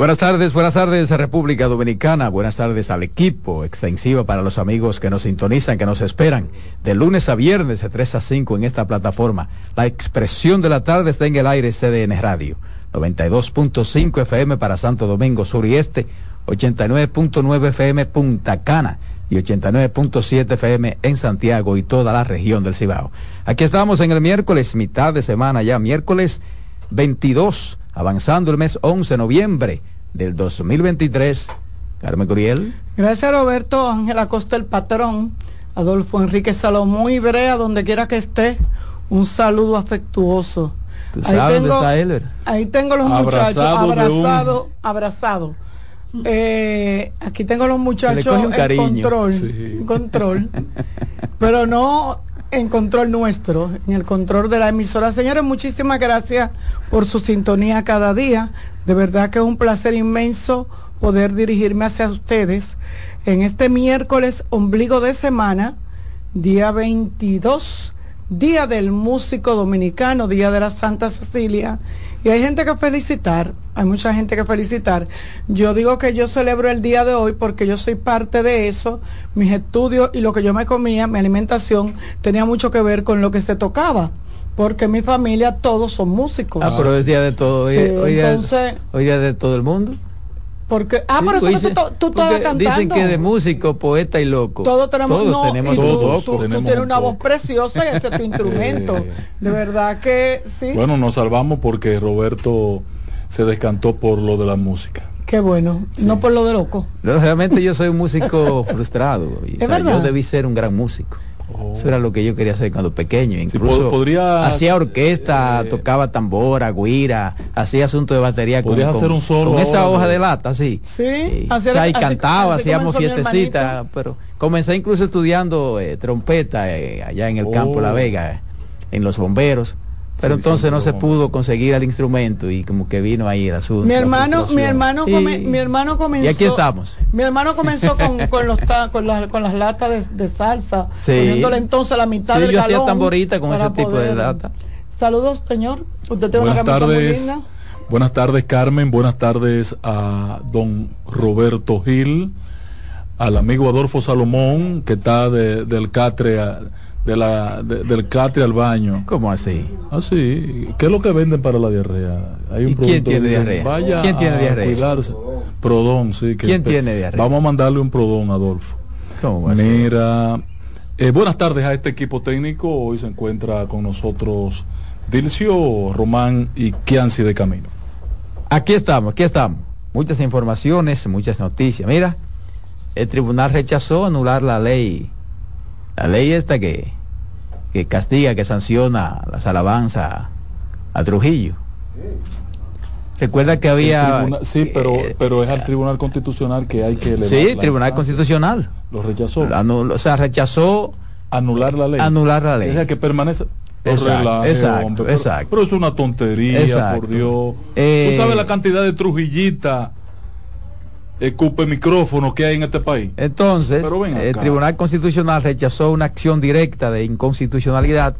Buenas tardes, buenas tardes a República Dominicana, buenas tardes al equipo extensivo para los amigos que nos sintonizan, que nos esperan de lunes a viernes de 3 a 5 en esta plataforma. La expresión de la tarde está en el aire CDN Radio, 92.5 FM para Santo Domingo Sur y Este, 89.9 FM Punta Cana y 89.7 FM en Santiago y toda la región del Cibao. Aquí estamos en el miércoles, mitad de semana ya, miércoles 22, avanzando el mes 11 de noviembre del 2023. Carmen Curiel. Gracias Roberto, Ángel Acosta el patrón, Adolfo Enrique Salomón y Brea, donde quiera que esté, un saludo afectuoso. ¿Tú sabes ahí, tengo, dónde está Heller? ahí tengo los muchachos abrazados, abrazados. Eh, aquí tengo los muchachos en control, sí. en control, pero no en control nuestro, en el control de la emisora. Señores, muchísimas gracias por su sintonía cada día. De verdad que es un placer inmenso poder dirigirme hacia ustedes en este miércoles ombligo de semana, día 22, día del músico dominicano, día de la Santa Cecilia. Y hay gente que felicitar, hay mucha gente que felicitar. Yo digo que yo celebro el día de hoy porque yo soy parte de eso. Mis estudios y lo que yo me comía, mi alimentación, tenía mucho que ver con lo que se tocaba porque mi familia todos son músicos. Ah, pero es día de todo. Hoy, Sí, hoy, entonces- día, hoy día de todo el mundo. Porque, ah, Sí, por eso pues que dice- tú, tú estabas cantando. Dicen que de músico, poeta y loco. Todos tenemos, Todos no, tenemos y tú, tú- tenemos tienes un una voz preciosa y ese es tu instrumento. De verdad que sí. Bueno, nos salvamos porque Roberto se descantó por lo de la música. Qué bueno. No por lo de loco. No, realmente yo soy un músico frustrado. Y, o ¿Es sea, verdad? yo debí ser un gran músico. Eso era lo que yo quería hacer cuando pequeño. Incluso hacía orquesta, eh, tocaba tambora, guira, hhacía asuntos de batería con, Podrías con- hacer un solo con esa ahora hoja de- lata, sí. Sí, o sea, y cantaba, hacíamos fiestecitas, pero comencé incluso estudiando eh, trompeta eh, allá en el campo Oh. La Vega, eh, en los bomberos. Pero Sí, entonces no se pudo conseguir el instrumento y como que vino ahí el asunto. Mi la hermano, mi hermano, mi hermano comenzó. Y aquí estamos. Mi hermano comenzó con, con los ta- con, las, con las latas de, de salsa, Sí. poniéndole entonces la mitad Sí, del yo hacía tamborita con ese tipo de lata. Saludos, señor. Usted tiene Buenas una camisa muy tardes. linda. Buenas tardes, Carmen. Buenas tardes a don Roberto Gil, al amigo Adolfo Salomón, que está de- del catre a- de la, de- del catre al baño. ¿Cómo así? Ah, sí. ¿Qué es lo que venden para la diarrea? Hay un ¿Y quién tiene dicen, diarrea? Vaya ¿Quién tiene a diarrea? cuidarse. Prodón, sí. que ¿Quién tiene diarrea? Vamos a mandarle un prodón, Adolfo. ¿Cómo va? Mira, eh, buenas tardes a este equipo técnico. Hoy se encuentra con nosotros Dilcio, Román y Kianci de Camino. Aquí estamos, aquí estamos. Muchas informaciones, muchas noticias. Mira, el tribunal rechazó anular la ley, la ley esta que, que castiga, que sanciona las alabanzas a Trujillo. Recuerda que había... sí, pero, eh, pero es al Tribunal Constitucional que hay que elevar. sí, la Tribunal. Constitucional. Lo rechazó. Anul- o sea, rechazó Anular la ley. anular la ley. O sea, que permanece. Exacto, relaje, exacto, hombre, pero- exacto. Pero, es una tontería, Exacto. por Dios. Eh, Tú sabes la cantidad de trujillita, escupe micrófono que hay en este país. Entonces, el. Tribunal Constitucional rechazó una acción directa de inconstitucionalidad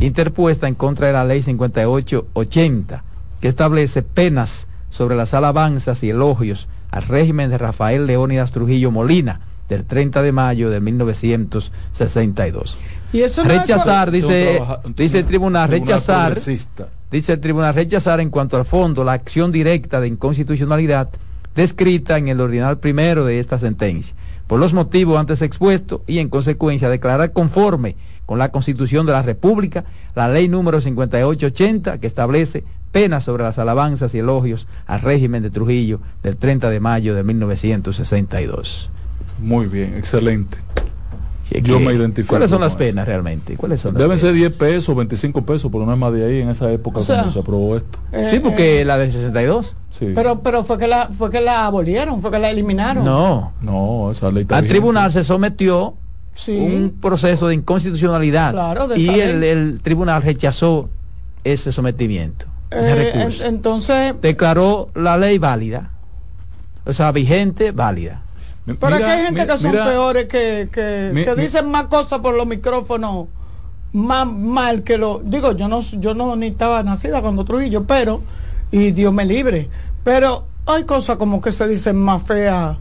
interpuesta en contra de la Ley 5880, que establece penas sobre las alabanzas y elogios al régimen de Rafael Leónidas Trujillo Molina del 30 de mayo de 1962. Y eso no Rechazar, dice, trabaja- dice el tribunal, rechazar, dice el tribunal rechazar en cuanto al fondo la acción directa de inconstitucionalidad descrita en el ordinal primero de esta sentencia, por los motivos antes expuestos y en consecuencia declarar conforme con la Constitución de la República la ley número 5880 que establece penas sobre las alabanzas y elogios al régimen de Trujillo del 30 de mayo de 1962. Muy bien, excelente. Yo me identifico. ¿Cuáles son las penas realmente? ¿Cuáles son Deben ser 10 pesos, 25 pesos, pero no es más de ahí en esa época cuando se aprobó esto. Eh, sí, porque eh, la del 62. Sí. Pero, pero fue que la fue que la abolieron, fue que la eliminaron. No, no, esa ley Al tribunal se sometió un proceso de inconstitucionalidad y el, tribunal rechazó ese sometimiento, ese eh, recurso. entonces declaró la ley válida, o sea, vigente, válida. Pero aquí hay gente que son peores, que, que, dicen más cosas por los micrófonos, más mal que lo... Digo, yo no, yo no ni estaba nacida cuando Trujillo, pero, y Dios me libre, pero hay cosas como que se dicen más feas.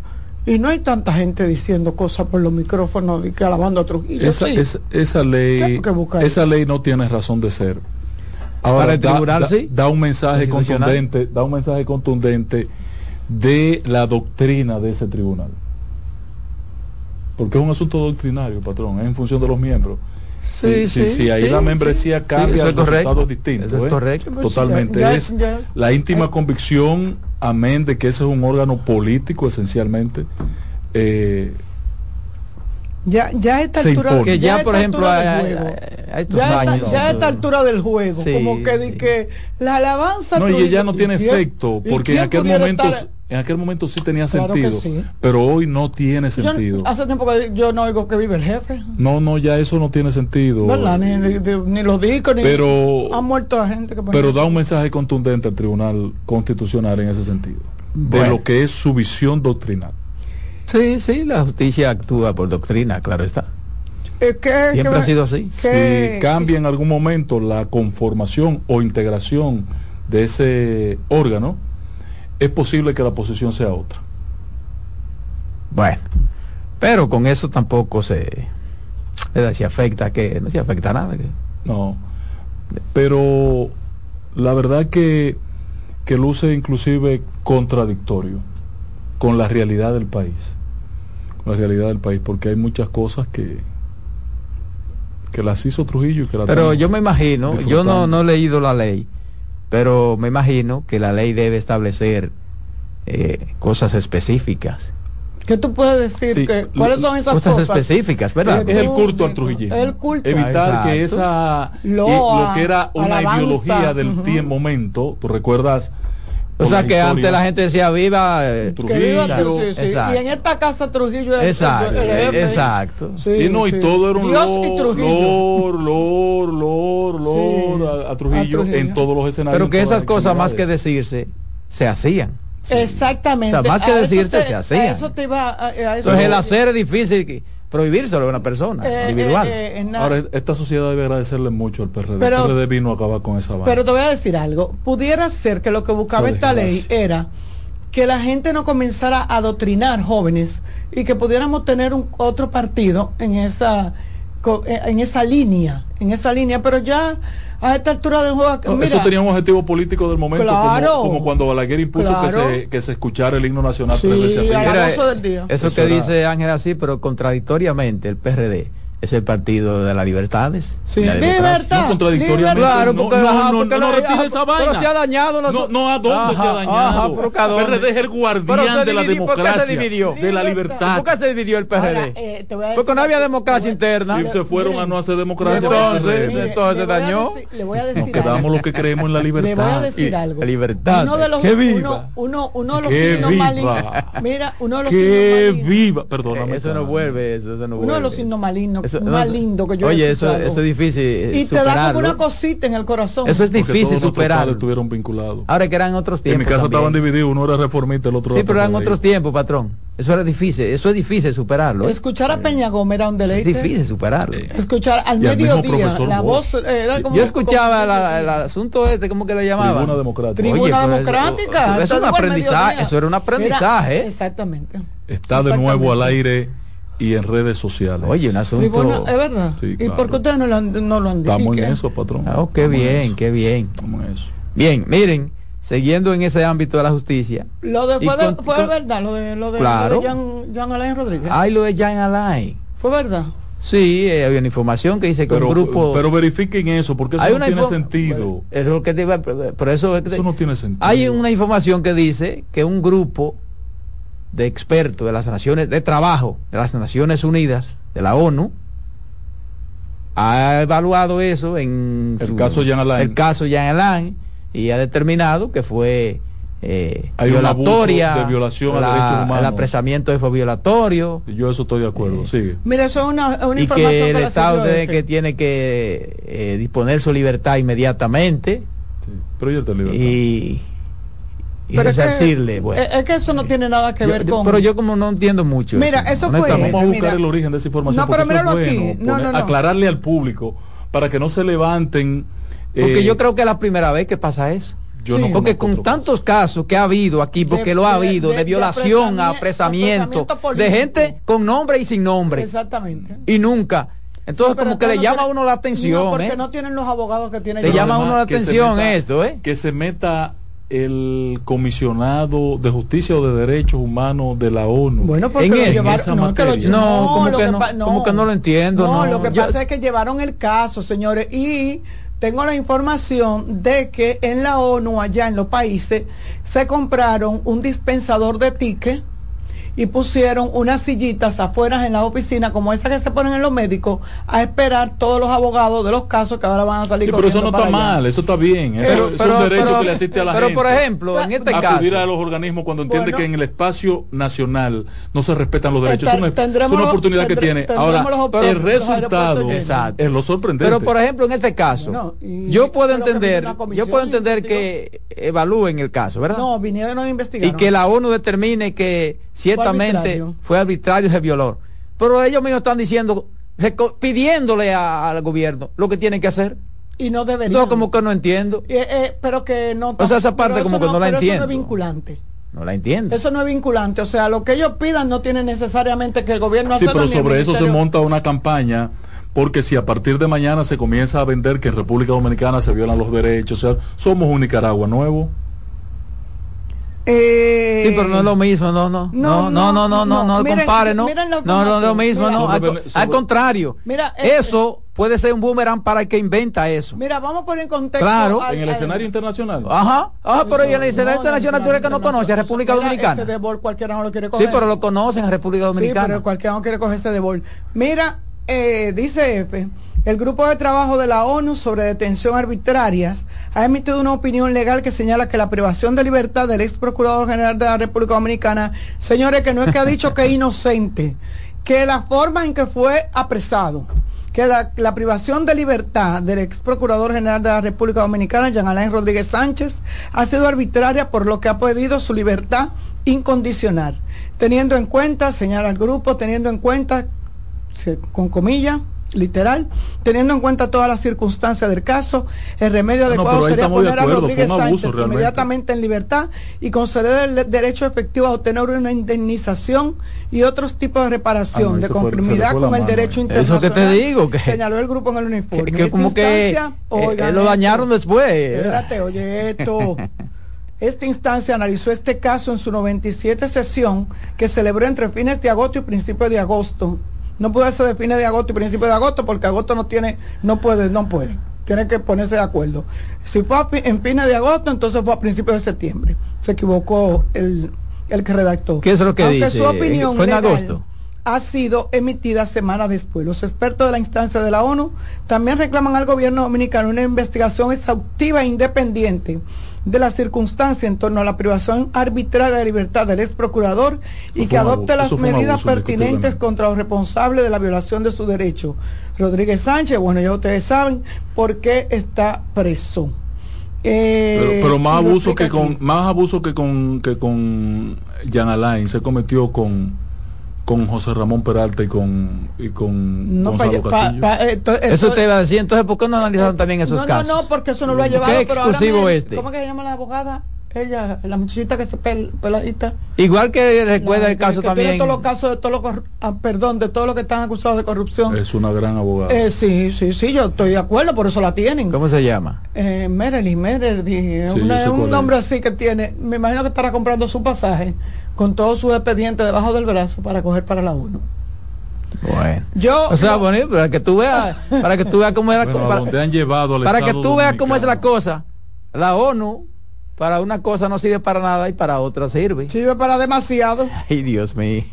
Y no hay tanta gente diciendo cosas por los micrófonos y que alabando a Trujillo. Esa, esa ley, esa ley no tiene razón de ser. Ahora, el tribunal, sí. da un mensaje contundente, da un mensaje contundente de la doctrina de ese tribunal porque es un asunto doctrinario, patrón, es en función de los miembros. Sí, sí, sí, ahí la membresía cambia sí, resultados distintos. Eso es ¿eh? correcto. Pues Totalmente. es la íntima convicción, amén, de que ese es un órgano político esencialmente. Eh, ya, ya a esta altura, que ya, por ejemplo, a, estos ya años, ya a esta altura del juego, como que, que la alabanza. No, y ya no tiene efecto, porque en aquel momento en aquel momento sí tenía sentido, pero hoy no tiene sentido. hace tiempo que yo no oigo que vive el jefe. No, no, ya eso no tiene sentido. Ni, ni, los discos, ni pero, han muerto a gente que Pero da un mensaje contundente al Tribunal Constitucional en ese sentido, de lo que es su visión doctrinal. Sí, sí, la justicia actúa por doctrina, claro está. que, Siempre ha sido así. Si cambia en algún momento la conformación o integración de ese órgano, es posible que la posición sea otra. Bueno, pero con eso tampoco se, se afecta que no se afecta nada. No, pero la verdad que, que luce inclusive contradictorio con la realidad del país, con la realidad del país, porque hay muchas cosas que que las hizo Trujillo y que la Pero yo me imagino, yo no, no he leído la ley, pero me imagino que la ley debe establecer eh, cosas específicas. ¿Qué tú puedes decir? que, ¿Cuáles son esas cosas? específicas, ¿verdad? Es el culto al trujillismo. El culto. Evitar que esa, lo, que era una ideología del momento, tú recuerdas, o sea que antes la gente decía viva eh, Trujillo. Y en esta casa Trujillo es exacto, el, exacto. y no, y todo era un Dios y Trujillo. Lord, Lord, Lord, a, Trujillo en todos los escenarios. Pero que esas cosas más que decirse se hacían. Exactamente. O sea, más que decirse se hacían. eso te iba a, Entonces el hacer es difícil prohibírselo a una persona eh, individual. Eh, eh, Ahora, esta sociedad debe agradecerle mucho al PRD. Pero, el PRD vino a acabar con esa Pero te voy a decir algo. Pudiera ser que lo que buscaba esta ley era que la gente no comenzara a adoctrinar jóvenes y que pudiéramos tener un otro partido en esa en esa línea, en esa línea, pero ya a esta altura del juego. eso tenía un objetivo político del momento, como, cuando Balaguer impuso que, se, que se escuchara el himno nacional sí, del día. Eso, que dice Ángel así, pero contradictoriamente el PRD es el partido de las libertades. Sí, libertad. No contradictoriamente. Claro, porque no, no, no, no, no retire esa vaina. Pero se ha dañado. No, no, ¿a dónde se ha dañado? el PRD es el guardián de la democracia. ¿Por qué se dividió? De la libertad. ¿Por qué se dividió el PRD? Eh, porque no había democracia interna. Y se fueron a no hacer democracia. Entonces, entonces se dañó. Le voy a decir Nos quedamos los que creemos en la libertad. Le voy a decir algo. La libertad. Uno de los, viva. Uno, uno, de los signos más lindos. Mira, uno de los signos más viva. Perdóname. Eso no vuelve, eso no vuelve. Uno de los signos más lindos, más lindos Oye, eso, eso es difícil. Y te da como una cosita en el corazón. Eso es difícil superar. estuvieron vinculados. Ahora que eran otros tiempos. En mi casa estaban divididos, uno era reformista, el otro Sí, pero eran otros tiempos, patrón. Eso era difícil, eso es difícil superarlo. ¿eh? Escuchar a Peña Gómez era un deleite. Es difícil superarlo. Escuchar al mediodía la voz era como Yo escuchaba el asunto este, ¿cómo que le llamaba? Tribuna democrática. Tribuna democrática. Eso, un aprendizaje, eso era un aprendizaje. exactamente. Está de nuevo al aire y en redes sociales. Oye, un asunto. es verdad. ¿Y por qué ustedes no lo han, no lo han dicho? Estamos en eso, patrón. Ah, oh, qué bien, qué bien. Estamos en eso. Bien, miren, siguiendo en ese ámbito de la justicia. Lo de fue, fue verdad, lo de, lo de, claro. Jean, Alain Rodríguez. Ay, lo de Jean Alain. Fue verdad. Sí, eh, había una información que dice que un grupo. Pero verifiquen eso, porque eso no tiene sentido. eso que por eso, eso no tiene sentido. Hay una información que dice que un grupo de expertos de las naciones de trabajo de las Naciones Unidas, de la ONU, ha evaluado eso en el caso Jean Alain. el caso Jean Alain y ha determinado que fue eh, violatoria, de violación la, a derechos humanos. El apresamiento fue violatorio. Yo eso estoy de acuerdo, sigue. Mira, eso es una, una y que el Estado tiene que, tiene que eh, disponer su libertad inmediatamente. Sí, pero yo te libertad. Y, y pero resarcirle, es que, es que eso no tiene nada que ver con. Pero yo como no entiendo mucho. Mira, eso, fue. Vamos a buscar el origen de esa información. No, pero míralo aquí. No, no, no. Aclararle al público para que no se levanten. Porque eh, yo creo que es la primera vez que pasa eso. Yo no porque con tantos casos que ha habido aquí, porque lo ha habido, de, violación, a apresamiento, de gente con nombre y sin nombre. Exactamente. Y nunca. Entonces, como que le llama a uno la atención. No, porque ¿eh? no tienen los abogados que tienen. Le llama a uno la atención esto, ¿eh? Que se meta el comisionado de justicia o de derechos humanos de la ONU bueno porque en, esa materia. no, como, que, no, como que no lo entiendo no, lo que pasa es que llevaron el caso señores y tengo la información de que en la ONU, allá en los países, se compraron un dispensador de tickets y pusieron unas sillitas afuera en la oficina, como esas que se ponen en los médicos, a esperar todos los abogados de los casos que ahora van a salir. Sí, pero eso no está mal, eso está bien. Eso es un derecho que le asiste a la gente. Pero, por ejemplo, en este caso. Acudir a los organismos cuando entiende que en el espacio nacional no se respetan los derechos. es, una, es una, oportunidad que tiene. Ahora, el resultado es lo sorprendente. Pero, por ejemplo, en este caso, yo puedo entender, yo puedo entender que evalúen el caso, ¿verdad? No, vinieron a investigar. Y que la ONU determine que ciertamente fue arbitrario, se violó. Pero ellos mismos están diciendo, pidiéndole al gobierno lo que tienen que hacer. Y no deberían. No, como que no entiendo. Eh, eh, pero que no. O sea, esa parte como que no, la entiendo. Eso no es vinculante. No la entiendo. Eso no es vinculante. O sea, lo que ellos pidan no tiene necesariamente que el gobierno Sí, pero sobre eso se monta una campaña porque si a partir de mañana se comienza a vender que en República Dominicana se violan los derechos, o sea, somos un Nicaragua nuevo. Eh, sí, pero no es lo mismo, no, no. No, no, no, no, no, no, compare, no. No, no es lo mismo, no. Al, contrario. Mira, eso puede ser un boomerang para el que inventa eso. Mira, vamos a poner en contexto. Claro. en el escenario internacional. Ajá, ajá, pero en el escenario internacional tú eres que no conoce a República Dominicana. Ese de bol cualquiera no lo quiere coger. Sí, pero lo conocen a República Dominicana. Sí, pero cualquiera no quiere coger ese de bol. Mira, eh, dice F el Grupo de Trabajo de la ONU sobre detención arbitrarias ha emitido una opinión legal que señala que la privación de libertad del ex procurador general de la República Dominicana, señores, que no es que ha dicho que es inocente, que la forma en que fue apresado, que la, privación de libertad del ex procurador general de la República Dominicana, Jean Alain Rodríguez Sánchez, ha sido arbitraria por lo que ha pedido su libertad incondicional, teniendo en cuenta, señala el grupo, teniendo en cuenta, con comillas, literal, teniendo en cuenta todas las circunstancias del caso, el remedio adecuado sería poner a Rodríguez Sánchez inmediatamente en libertad y conceder el derecho efectivo a obtener una indemnización y otros tipos de reparación ah, de conformidad con el derecho internacional. Eso que te digo, que señaló el grupo en el uniforme. Que, como que eh, lo dañaron después. Espérate, oye esto. Esta instancia analizó este caso en su 97 sesión que celebró entre fines de agosto y principios de agosto no puede ser de fines de agosto y principio de agosto porque agosto no tiene, no puede, no puede. Tiene que ponerse de acuerdo. Si fue en fines de agosto, entonces fue a principios de septiembre. Se equivocó el, el que redactó. ¿Qué es lo que Aunque dice? su opinión fue en agosto ha sido emitida semanas después. Los expertos de la instancia de la ONU también reclaman al gobierno dominicano una investigación exhaustiva e independiente de las circunstancias en torno a la privación arbitraria de libertad del ex procurador y que adopte las medidas pertinentes contra los responsables de la violación de su derecho. Rodríguez Sánchez, bueno, ya ustedes saben por qué está preso. Eh, pero, más abuso que con más abuso que con que con Jan Alain se cometió con con José Ramón Peralta y con y con Gonzalo eh, eso te iba a decir entonces ¿por qué no analizaron también esos casos? no no porque eso no lo ha llevado ¿Qué exclusivo este ¿cómo que se llama la abogada? ella, la muchachita que se pel, peladita. Igual que recuerda La- el caso que también. Tiene todos los casos de todos los, ah, perdón, de todos los que están acusados de corrupción. Es una gran abogada. Eh, sí, sí, sí, yo estoy de acuerdo, por eso la tienen. ¿Cómo se llama? Eh, Merely, Merely, Sí, una- un nombre es. así que tiene. Me imagino que estará comprando su pasaje con todos sus expedientes debajo del brazo para coger para la 1. Bueno. Yo, O sea, yo- bonito, para que tú veas, para que tú veas cómo es la Bueno, para, donde han llevado al para que tú veas cómo es la cosa. La ONU para una cosa no sirve para nada y para otra sirve. sirve para demasiado. Ay, Dios mío.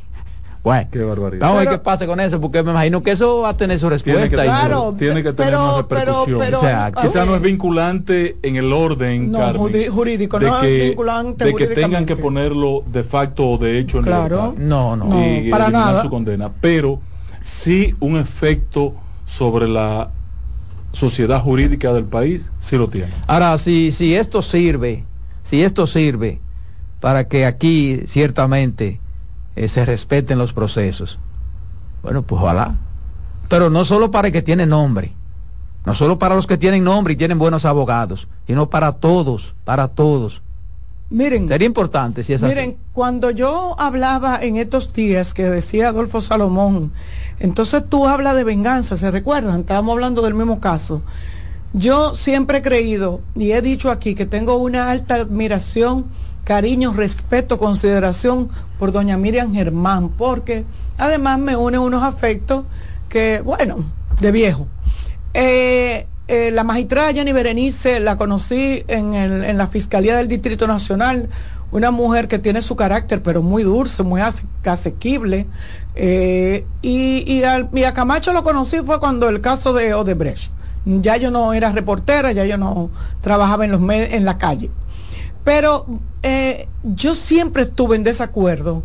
Bueno, Qué barbaridad. vamos a ver qué pasa con eso, porque me imagino que eso va a tener su respuesta. Tiene que- y su- Claro, tiene que tener pero- una repercusión. pero- O sea, Quizá no ok. es vinculante en el orden, No, Carmen, jurídico, de no es que, vinculante de que tengan que ponerlo de facto o de hecho en Claro. libertad No, no. No, y para eliminar nada. su condena, pero sí un efecto sobre la sociedad jurídica del país, sí lo tiene. Ahora, si, si esto sirve, si esto sirve para que aquí ciertamente eh, se respeten los procesos, bueno, pues ojalá. Pero no solo para el que tiene nombre, no solo para los que tienen nombre y tienen buenos abogados, sino para todos, para todos. Miren, Sería importante si es así. miren, cuando yo hablaba en estos días que decía Adolfo Salomón, entonces tú hablas de venganza, ¿se recuerdan? Estábamos hablando del mismo caso. Yo siempre he creído y he dicho aquí que tengo una alta admiración, cariño, respeto, consideración por doña Miriam Germán, porque además me une unos afectos que, bueno, de viejo. Eh, eh, la magistrada Jenny Berenice la conocí en, la Fiscalía del Distrito Nacional, una mujer que tiene su carácter, pero muy dulce, muy ase- asequible. Eh, y, y, al- a Camacho lo conocí fue cuando el caso de Odebrecht. Ya yo no era reportera, ya yo no trabajaba en, los en la calle. Pero eh, yo siempre estuve en desacuerdo,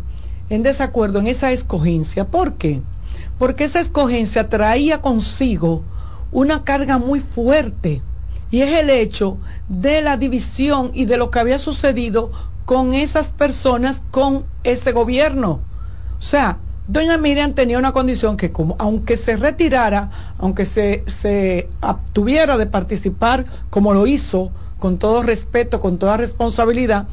en desacuerdo en esa escogencia. ¿Por qué? Porque esa escogencia traía consigo una carga muy fuerte y es el hecho de la división y de lo que había sucedido con esas personas, con ese gobierno. O sea, doña Miriam tenía una condición que como aunque se retirara, aunque se, se abstuviera de participar como lo hizo, con todo respeto, con toda responsabilidad,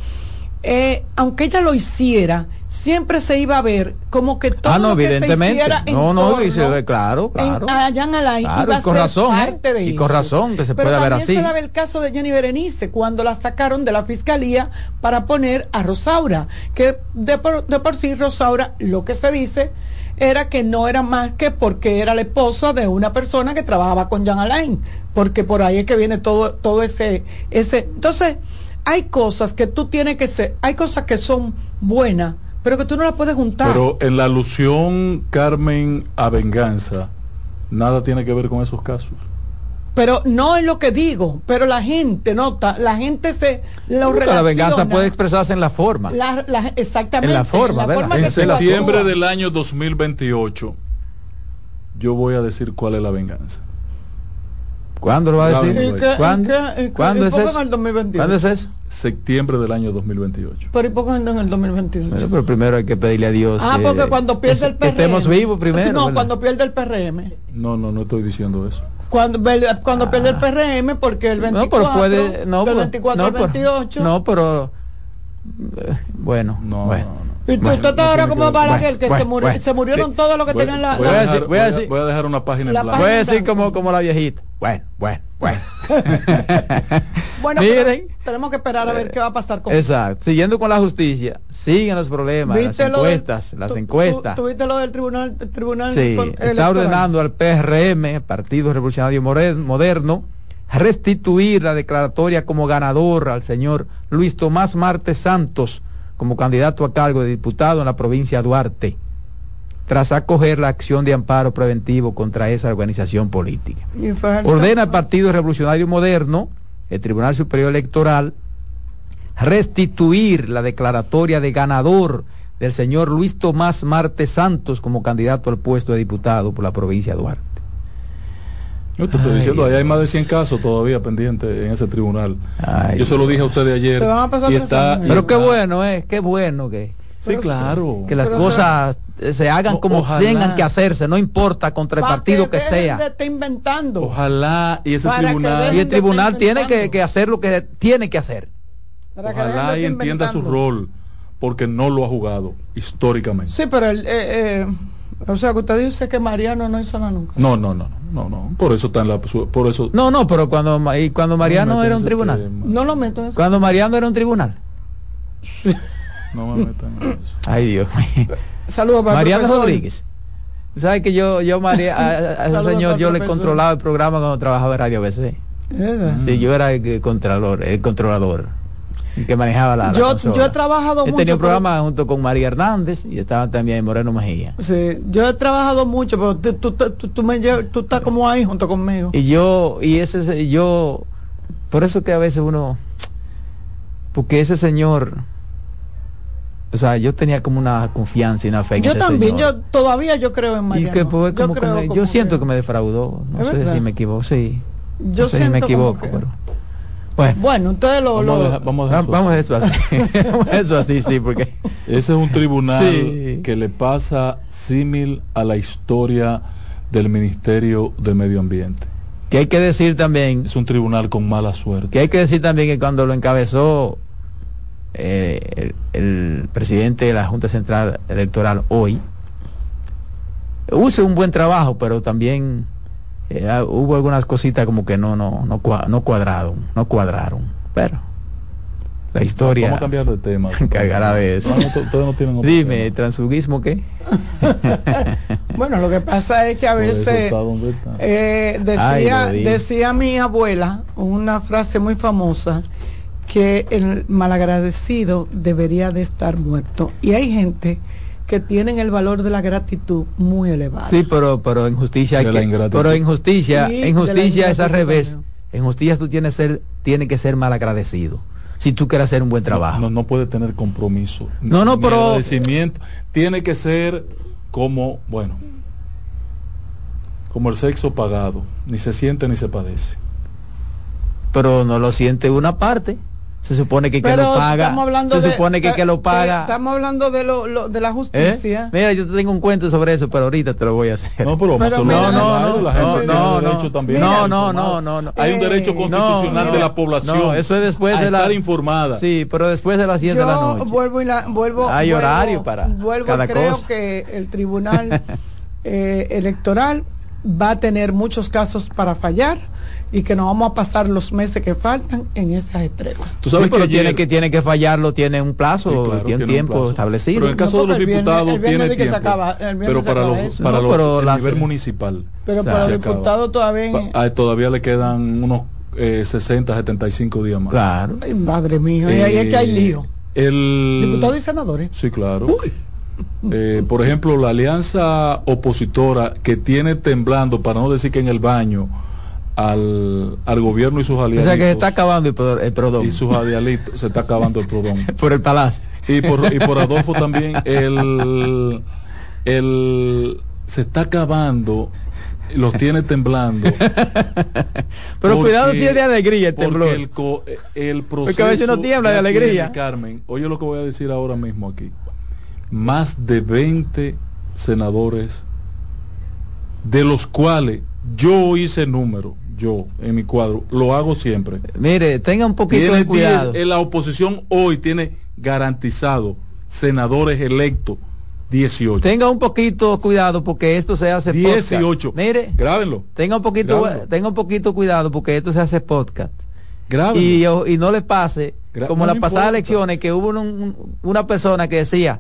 eh, aunque ella lo hiciera, siempre se iba a ver como que todo Ah, no, lo que evidentemente. se hiciera en No, no, torno y se ve claro, claro. en- allá en Alain Claro, iba y con ser razón, ¿eh? parte de Y con eso. razón que se Pero puede ver también así. se daba el caso de Jenny Berenice cuando la sacaron de la fiscalía para poner a Rosaura, que de por, de por sí Rosaura lo que se dice era que no era más que porque era la esposa de una persona que trabajaba con Jean Alain, porque por ahí es que viene todo todo ese ese entonces hay cosas que tú tienes que ser, hay cosas que son buenas, pero que tú no las puedes juntar. Pero en la alusión, Carmen, a venganza, nada tiene que ver con esos casos. Pero no es lo que digo, pero la gente nota, la gente se lo Porque la venganza relaciona. puede expresarse en la forma. La- la- exactamente. En la forma, En septiembre del año 2028, yo voy a decir cuál es la venganza. ¿Cuándo lo va a decir? ¿Y qué- ¿Cuándo? y qué- y qué- ¿Cuándo y es eso? en el 2021? ¿Cuándo es eso? Septiembre del año 2028. Pero ¿y poco en el 2021? Bueno, pero primero hay que pedirle a Dios ah, que- porque cuando pierde el que PRM. estemos vivos primero. No, ¿verdad? cuando pierde el PRM. No, no, no estoy diciendo eso. Cuando, cuando pierde el PRM, porque el 24, Ah. no, pero puede, no, del 24 no, al pero- 28. no, pero eh, bueno, No, bueno. Y tú bueno, estás ahora como ver. Balaguer, que Bueno, se, murió, se murieron todos los que tenían la... voy a decir- dejar, voy a decir- voy a dejar una página en blanco. Voy a decir como, como la viejita. Bueno, bueno, bueno. Bueno, Miren. tenemos que esperar a ver qué va a pasar con Exacto. Siguiendo con la justicia, siguen los problemas, las ¿Viste lo del- encuestas, las encuestas. ¿Tuviste lo del tribunal? el tribunal Sí, con- está electoral? ordenando al PRM, Partido Revolucionario Moderno, restituir la declaratoria como ganador al señor Luis Tomás Marte Santos como candidato a cargo de diputado en la provincia de Duarte, tras acoger la acción de amparo preventivo contra esa organización política. Ordena al Partido Revolucionario Moderno, el Tribunal Superior Electoral, restituir la declaratoria de ganador del señor Luis Tomás Marte Santos como candidato al puesto de diputado por la provincia de Duarte. Yo te estoy Ay, diciendo, allá hay más de 100 casos todavía pendientes en ese tribunal. Ay, Yo se lo dije a ustedes ayer. Se van a pasar y está, Pero qué bueno, eh, qué bueno que, Sí, claro. que las Pero cosas eh, se hagan como ojalá. tengan que hacerse, no importa contra el Pa' partido que de sea. estar inventando. Ojalá y ese tribunal. Y el de tribunal tiene que hacer lo que tiene que hacer. ojalá y entienda su rol, porque no lo ha jugado históricamente. Sí, pero el, eh, eh, o sea, que usted dice que Mariano no hizo nada nunca. No, no, no, no, no, por eso está en la por eso No, no, pero cuando y cuando Mariano era un tribunal. No lo meto eso. Cuando Mariano era un tribunal. Sí. No me metan en eso. Ay, Dios mío. Saludos para Mariano Rodríguez. ¿Sabes que yo, yo María, a, ese señor, yo le controlaba el programa cuando trabajaba en Radio BC? Sí, yo era el controlador, el controlador que manejaba la, yo, yo he trabajado he tenido un programa junto con María Hernández y estaba también Moreno Mejía. Sí, yo he trabajado mucho pero tú, tú, tú, me, tú estás como ahí junto conmigo. Y yo y ese yo por eso que a veces uno porque ese señor o sea, yo tenía como una confianza y una fe en Yo también, yo todavía yo creo en Mariano. Y que, pues, como yo, yo siento que... me defraudó, no sé si me equivoco, sí. Yo no sé si me equivoco, pero bueno, bueno entonces lo, vamos, a, vamos, a eso así. vamos a eso así, sí, porque ese es un tribunal que le pasa símil a la historia del Ministerio de Medio Ambiente. Que hay que decir también es un tribunal con mala suerte. Que hay que decir también que cuando lo encabezó eh, el, presidente de la Junta Central Electoral hoy, use un buen trabajo, pero también eh, ah, hubo algunas cositas como que no, no, no, no cuadraron, no cuadraron. Pero la historia. Vamos a cambiar de tema. Encargará de eso. Dime, ¿transfugismo qué? bueno, lo que pasa es que a veces eh, decía, decía mi abuela una frase muy famosa que el malagradecido debería de estar muerto. Y hay gente que tienen el valor de la gratitud muy elevado. Sí, pero pero en justicia hay que, pero en justicia, en justicia es al revés. En justicia tú tienes ser tiene que ser malagradecido. Si tú quieres hacer un buen trabajo. No, no, puede tener compromiso. No, no, pero agradecimiento tiene que ser como, bueno, como el sexo pagado, ni se siente ni se padece. Pero no lo siente una parte se supone que, que lo paga. Estamos hablando se supone de, que, que, lo paga. Estamos hablando de lo, lo de la ¿Eh? justicia. ¿Eh? Mira, yo tengo un cuento sobre eso, pero ahorita te lo voy a hacer. No, pero, pero mira, no, no, no, no, no, no, no, no, no, no, Hay un eh, derecho constitucional no, de la población. No, eso es después a de la estar informada. Sí, pero después de las 10 de la noche. Vuelvo y la, vuelvo. Hay vuelvo, horario para vuelvo, cada creo cosa. que el tribunal eh, electoral va a tener muchos casos para fallar y que nos vamos a pasar los meses que faltan en esas estrellas. Tú sabes que tiene que tiene que fallarlo, tiene un plazo, tiene un tiempo establecido. Pero en el caso de los diputados tiene tiempo. pero para los para los nivel municipal. Pero para los diputados todavía ah, todavía le quedan unos eh, 60, 75 días más. Claro. Ay, madre mía, y ahí es que hay eh, lío. El... Diputados y senadores. Sí, claro. Eh, por ejemplo, la alianza opositora que tiene temblando, para no decir que en el baño, al, al gobierno y sus aliados. O sea que se está acabando el, el prodón. Y sus aliaditos, se está acabando el prodón. por el palacio. Y por, y por Adolfo también, el, el, se está acabando los tiene temblando. Pero cuidado si es de alegría el temblor. El, el proceso porque a veces no tiembla de alegría. Carmen, oye lo que voy a decir ahora mismo aquí. Más de 20 senadores, de los cuales yo hice número, yo en mi cuadro, lo hago siempre. Mire, tenga un poquito de cuidado. en la oposición hoy tiene garantizado senadores electos 18. Tenga un poquito cuidado porque esto se hace 18. Mire, grábenlo. Tenga un poquito tenga un poquito cuidado porque esto se hace podcast. Grábenlo. Y, y no le pase como las pasadas elecciones que hubo una persona que decía,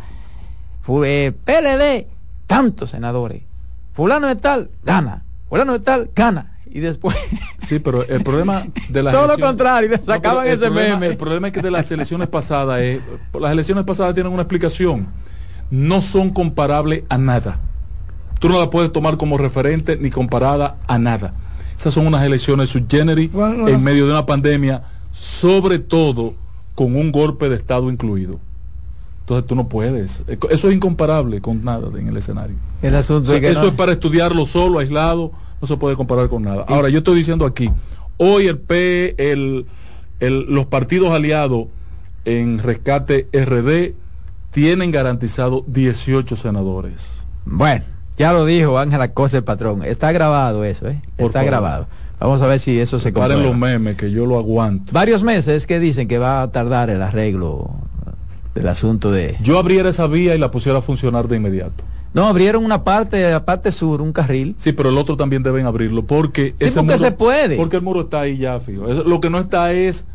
fue PLD, tantos senadores. Fulano de tal, gana fulano de tal, gana. Y después. Sí, pero el problema de las Todo lo contrario, sacaban ese meme. El problema es que de las elecciones pasadas, es, las elecciones pasadas tienen una explicación. No son comparables a nada. Tú no la puedes tomar como referente ni comparada a nada. Esas son unas elecciones subgéneri en medio de una pandemia, sobre todo con un golpe de Estado incluido. Entonces tú no puedes. Eso es incomparable con nada en el escenario. El asunto eso es para estudiarlo solo, aislado, no se puede comparar con nada. Ahora, yo estoy diciendo aquí, hoy el P, el, los partidos aliados en rescate RD tienen garantizado 18 senadores. Bueno, ya lo dijo Ángela Cosa el patrón. Está grabado eso, ¿eh? Está grabado. Vamos a ver si eso se Paren los memes, que yo lo aguanto. Varios meses que dicen que va a tardar el arreglo del asunto de... Yo abriera esa vía y la pusiera a funcionar de inmediato. No, abrieron una parte, la parte sur, un carril. Sí, pero el otro también deben abrirlo porque... Sí, porque se puede. Porque el muro está ahí ya, fijo. Lo que no está es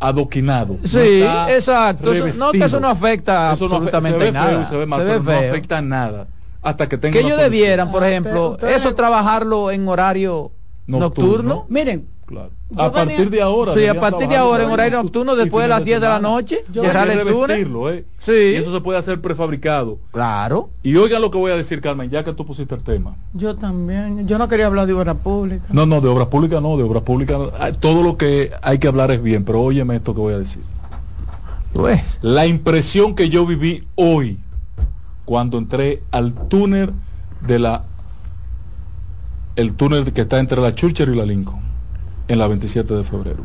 adoquinado. Sí, exacto. no, que eso no afecta absolutamente nada. se ve mal, se no afecta nada. Hasta que tenga Que ellos debieran, por ejemplo, eso trabajarlo en horario nocturno. Miren, A partir de ahora. Sí, a partir de ahora en horario nocturno, después de las 10 de, la noche, cerrar el túnel. ¿eh? Sí. Y eso se puede hacer prefabricado. Claro. Y oigan lo que voy a decir, Carmen, ya que tú pusiste el tema. Yo también. Yo no quería hablar de obras públicas. No, no, de obras públicas no, de obras públicas. Todo lo que hay que hablar es bien, pero óyeme esto que voy a decir. Pues. La impresión que yo viví hoy, cuando entré al túnel de la el túnel que está entre la Churchill y la Lincoln, en la 27 de febrero.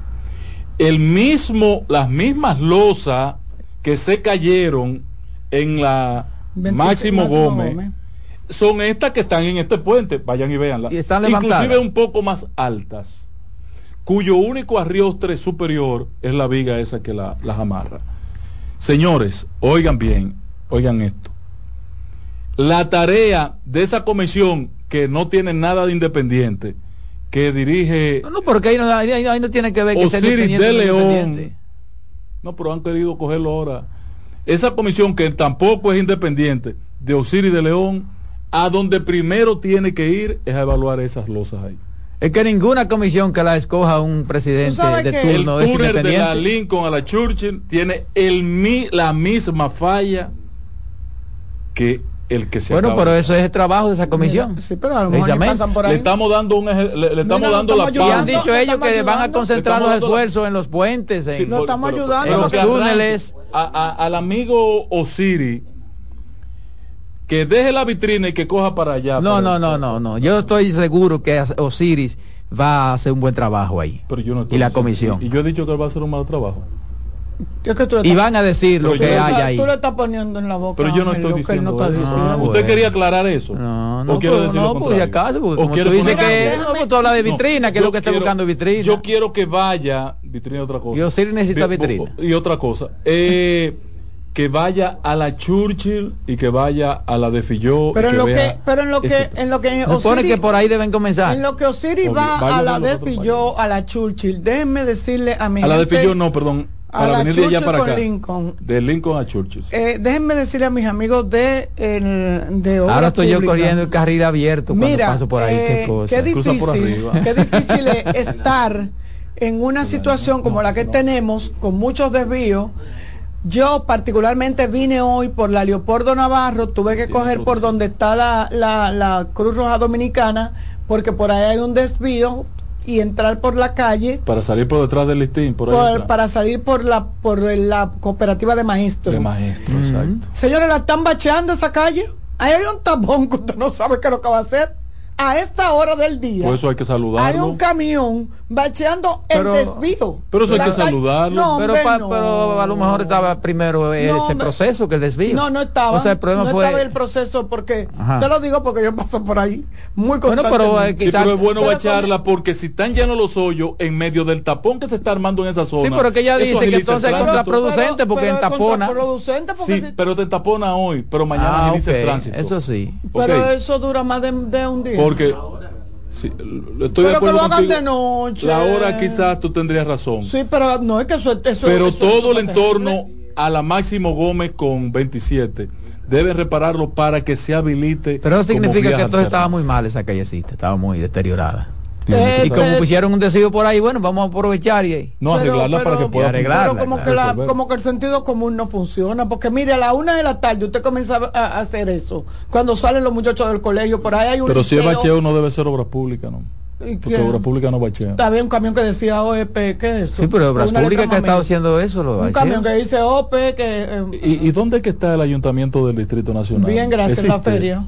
El mismo, las mismas losas que se cayeron en la Máximo, Gómez, son estas que están en este puente, vayan y veanlas. Y están Inclusive un poco más altas, cuyo único arriostre superior es la viga esa que la, las amarra. Señores, oigan bien, oigan esto. La tarea de esa comisión que no tiene nada de independiente, que dirige... No, no porque ahí no, ahí, no tiene que ver que Osiris de León. No, pero han querido cogerlo ahora. Esa comisión que tampoco es independiente de Osiris de León, a donde primero tiene que ir es a evaluar esas losas ahí. Es que ninguna comisión que la escoja un presidente de turno el es independiente. de la Lincoln a la Churchill tiene el, la misma falla que bueno, pero eso es el trabajo de esa comisión. sí, pero a lo pasan por ahí. Le estamos dando un le, estamos dando la Y han dicho ellos que van a concentrar los esfuerzos en los puentes, en, no estamos ayudando en los túneles. al amigo Osiri que deje la vitrina y que coja para allá. No, no, no, no, no. Yo estoy seguro que Osiris va a hacer un buen trabajo ahí. Pero yo no y la comisión. Y yo he dicho que va a hacer un mal trabajo y van a decir lo que hay ahí. Tú le estás poniendo en la boca. Pero yo no estoy diciendo, eso. ¿Usted quería aclarar eso? No, no, ¿O quiere decir no, pues acaso, porque como tú dices que no, tú hablas de vitrina, que es lo que está buscando vitrina. Yo quiero que vaya, vitrina otra cosa. Yo sí necesita vitrina. Y otra cosa, eh, que vaya a la Churchill y que vaya a la de Filló. Pero en lo que, pero en lo que, en lo que Osiris, que por ahí deben comenzar. En lo que Osiris va a la de Filló, a la Churchill, déjenme decirle a mi A la de Filló no, perdón para venir de allá para acá. Lincoln. De Lincoln a Churchill. Eh, déjenme decirle a mis amigos de, el, de Ahora estoy yo corriendo el carril abierto cuando paso por ahí. qué, eh, cosa. qué difícil, qué difícil es estar en una situación como la que tenemos, con muchos desvíos. Yo particularmente vine hoy por la Leopoldo Navarro, tuve que coger por donde está la, la, la Cruz Roja Dominicana, porque por ahí hay un desvío y entrar por la calle. Para salir por detrás del listín por, para salir por la por la cooperativa de maestros. De maestros exacto. Señores la están bacheando esa calle. Ahí hay un tapón que usted no sabe qué es lo que va a hacer a esta hora del día. Por eso hay que saludarlo. Hay un camión bacheando el desvío. Pero eso hay que saludarlo. pero, pero, a lo mejor estaba primero ese proceso que el desvío. No, no estaba. O sea, el problema no fue... estaba el proceso porque, te lo digo porque yo paso por ahí muy Bueno, pero, eh, sí, pero es bueno bacharla porque si están llenos los hoyos en medio del tapón que se está armando en esa zona. Sí, pero que ella dice que entonces es contraproducente porque en tapona. Sí, pero te tapona hoy, pero mañana ah, el tránsito. Eso sí. Pero eso dura más de, de un día. Porque Sí, estoy de acuerdo que lo de noche. La hora quizás tú tendrías razón. Sí, pero no es que eso, eso Pero todo el entorno a la Máximo Gómez con 27 debe repararlo para que se habilite. Pero eso significa que entonces estaba muy mal esa callecita, estaba muy deteriorada y como pusieron un deseo por ahí, bueno, vamos a aprovechar y no arreglarla para que pueda arreglarla. Pero como que, la, como que el sentido común no funciona, porque mire, a la una de la tarde usted comienza a hacer eso. Cuando salen los muchachos del colegio, por ahí hay un Pero si es bacheo no debe ser obra pública, ¿no? Porque obra pública no bachea. Había un camión que decía OEP, ¿qué es eso? Sí, pero obras públicas que ha estado haciendo eso. Lo un camión que dice OP, que... Eh, ¿Y, ¿Y, dónde que está el ayuntamiento del Distrito Nacional? Bien, gracias, en la feria.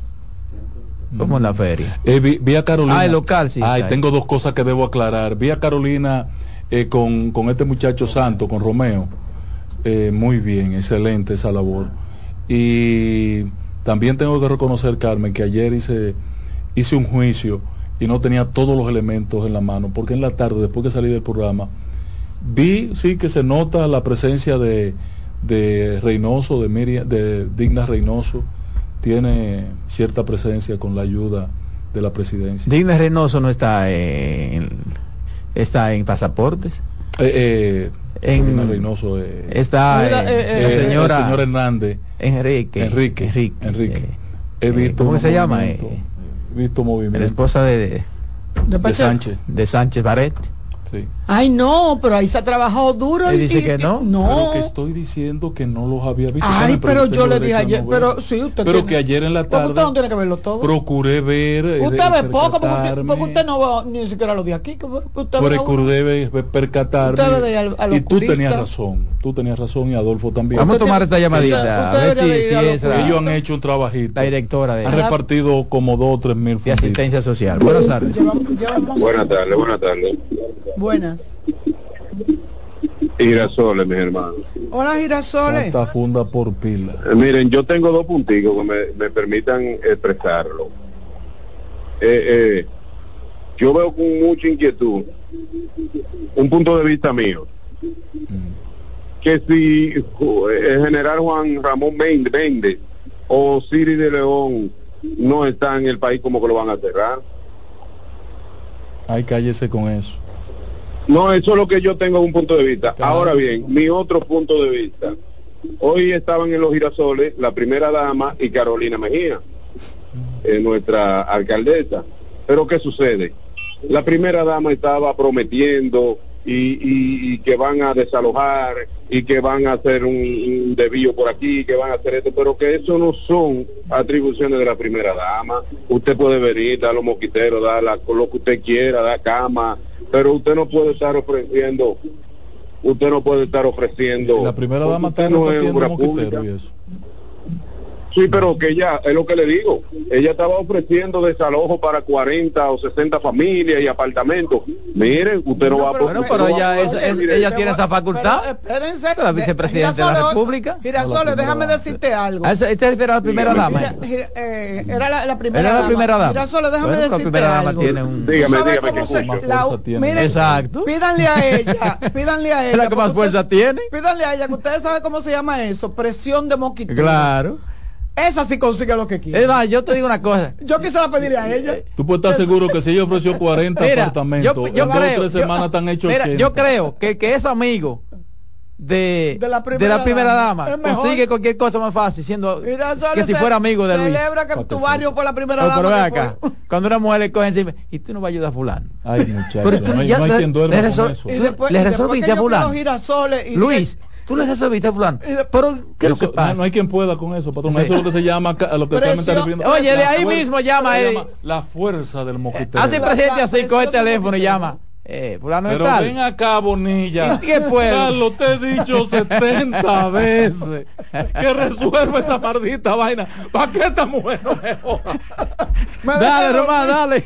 Como en la feria. Eh, vi, a Carolina. Ah, el local, sí. Ay, tengo dos cosas que debo aclarar. Vi a Carolina eh, con, este muchacho santo, con Romeo. Eh, muy bien, excelente esa labor. Y también tengo que reconocer, Carmen, que ayer hice, hice un juicio y no tenía todos los elementos en la mano, porque en la tarde, después que salí del programa, vi, sí, que se nota la presencia de, de Reynoso, de, Miriam, de Digna Reynoso, tiene cierta presencia con la ayuda de la presidencia. Digna Reynoso no está en, está en pasaportes. Eh, eh, en, Reynoso, eh, está eh, eh, señora, señor Hernández. Enrique. Enrique. Enrique. Enrique. He visto ¿Cómo se llama? He visto movimiento. La esposa de, de, de Sánchez. De Sánchez Barret. Ay, no, pero ahí se ha trabajado duro. y dice que no. No. Pero que estoy diciendo que no los había visto. Ay, pero yo le dije ayer, pero sí, usted Pero que ayer en la tarde. usted no tiene que verlo todo. Procuré ver. Eh, usted ve poco, porque, porque, usted no va ni siquiera lo de aquí. Usted procuré percatarme. y tú tenías razón. Tú tenías razón y Adolfo también. Vamos a tomar esta llamadita. A ver si, es Ellos han hecho un trabajito. La directora de. Han repartido como dos o tres mil. De asistencia social. Buenas tardes. Buenas tardes, buenas tardes. Buenas. Girasoles, mis hermanos. Hola, Girasoles. Esta funda por pila. Eh, miren, yo tengo dos puntitos que me, me permitan expresarlo. Eh, eh, yo veo con mucha inquietud un punto de vista mío. Mm. Que si el general Juan Ramón Méndez o Siri de León no está en el país, como que lo van a cerrar? Hay cállese con eso. No, eso es lo que yo tengo un punto de vista. Ahora bien, mi otro punto de vista. Hoy estaban en los girasoles la primera dama y Carolina Mejía, eh, nuestra alcaldesa. Pero ¿qué sucede? La primera dama estaba prometiendo y, que van a desalojar y que van a hacer un, un desvío por aquí, que van a hacer esto, pero que eso no son atribuciones de la primera dama. Usted puede venir, dar los moquiteros, dar la, lo que usted quiera, dar cama, pero usted no puede estar ofreciendo usted no puede estar ofreciendo la primera dama está no es y eso Sí, pero que ella, es lo que le digo, ella estaba ofreciendo desalojo para 40 o 60 familias y apartamentos. Miren, usted no, va a Bueno, pero ella, ella tiene esa facultad. Pero, espérense. La vicepresidenta de la República. Girasoles, déjame decirte algo. ¿Este refieres a la primera dama? Eh, era la, la, primera era la primera dama. Girasoles, déjame decirte la primera algo. dama tiene un... Dígame, dígame que la, miren, Exacto. Pídanle a ella, pídanle a ella. Es la que más fuerza tiene. Pídanle a ella, que ustedes saben cómo se llama eso, presión de mosquito. Claro. Esa sí consigue lo que quiere. Es más, yo te digo una cosa. Yo quisiera pedirle a ella. Tú puedes estar seguro que si ella ofreció 40 apartamentos, yo, yo creo, tres semanas están hechos mira, yo creo que, que es amigo de, de, la primera, de la primera dama, dama consigue cualquier cosa más fácil siendo que si fuera amigo de Luis. Celebra que tu barrio fue la primera dama. Pero acá, cuando una mujer le coge encima y tú no vas a ayudar a fulano. Ay, muchacho, no, hay, no hay quien duerma le, con eso. Y después, le resolviste a fulano. Luis, Tú le resolviste a fulano. Pero, ¿qué es lo que pasa? No, hay quien pueda con eso, patrón. Eso es lo que se llama, a lo que realmente está refiriendo. Oye, de ahí mismo llama, él. La fuerza del mosquitero. Así presidente así, coge el teléfono y llama. Eh, fulano Pero tal. ven acá, Bonilla. ¿Qué puede? Carlos, te he dicho 70 veces que resuelva esa maldita vaina. ¿Para qué esta mujer no me joda? dale, Román, dale.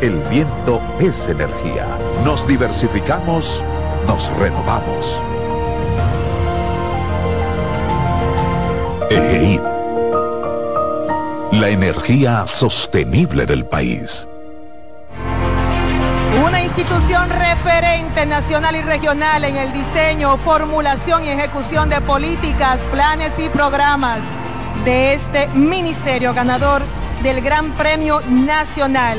el viento es energía. Nos diversificamos, nos renovamos. EGEID. La energía sostenible del país. Una institución referente nacional y regional en el diseño, formulación y ejecución de políticas, planes y programas de este ministerio ganador del Gran Premio Nacional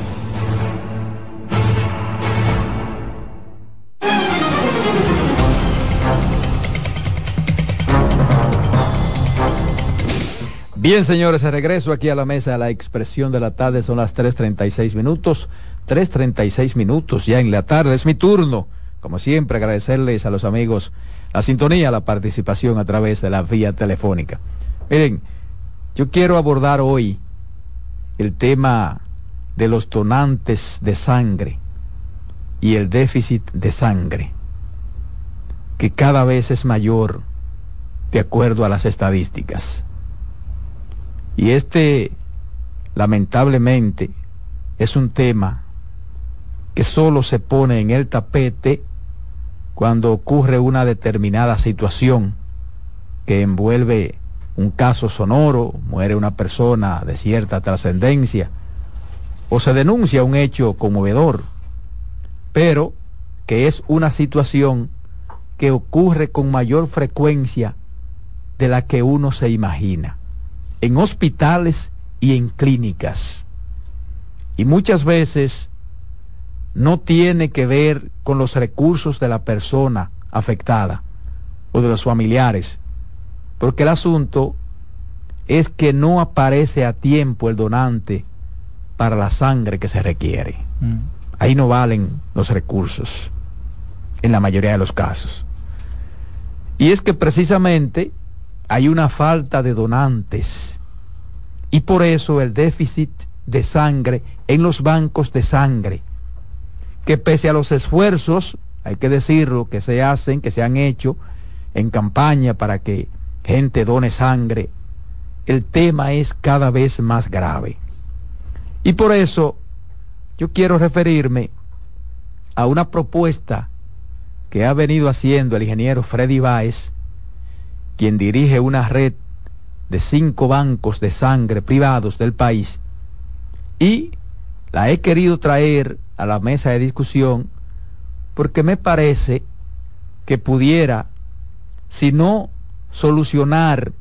Bien, señores, regreso aquí a la mesa. La expresión de la tarde son las 3.36 minutos. 3.36 minutos ya en la tarde. Es mi turno. Como siempre, agradecerles a los amigos la sintonía, la participación a través de la vía telefónica. Miren, yo quiero abordar hoy el tema de los donantes de sangre y el déficit de sangre, que cada vez es mayor de acuerdo a las estadísticas. Y este, lamentablemente, es un tema que solo se pone en el tapete cuando ocurre una determinada situación que envuelve un caso sonoro, muere una persona de cierta trascendencia, o se denuncia un hecho conmovedor, pero que es una situación que ocurre con mayor frecuencia de la que uno se imagina en hospitales y en clínicas. Y muchas veces no tiene que ver con los recursos de la persona afectada o de los familiares, porque el asunto es que no aparece a tiempo el donante para la sangre que se requiere. Mm. Ahí no valen los recursos, en la mayoría de los casos. Y es que precisamente hay una falta de donantes y por eso el déficit de sangre en los bancos de sangre, que pese a los esfuerzos, hay que decirlo, que se hacen, que se han hecho en campaña para que gente done sangre, el tema es cada vez más grave. Y por eso yo quiero referirme a una propuesta que ha venido haciendo el ingeniero Freddy Báez quien dirige una red de cinco bancos de sangre privados del país, y la he querido traer a la mesa de discusión porque me parece que pudiera, si no solucionar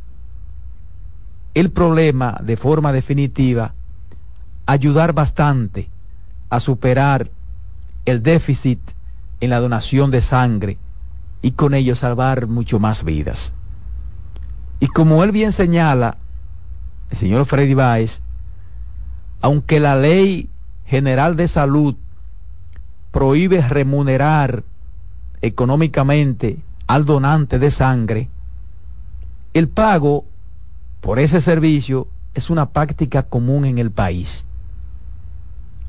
el problema de forma definitiva, ayudar bastante a superar el déficit en la donación de sangre y con ello salvar mucho más vidas. Y como él bien señala, el señor Freddy Baez, aunque la ley general de salud prohíbe remunerar económicamente al donante de sangre, el pago por ese servicio es una práctica común en el país,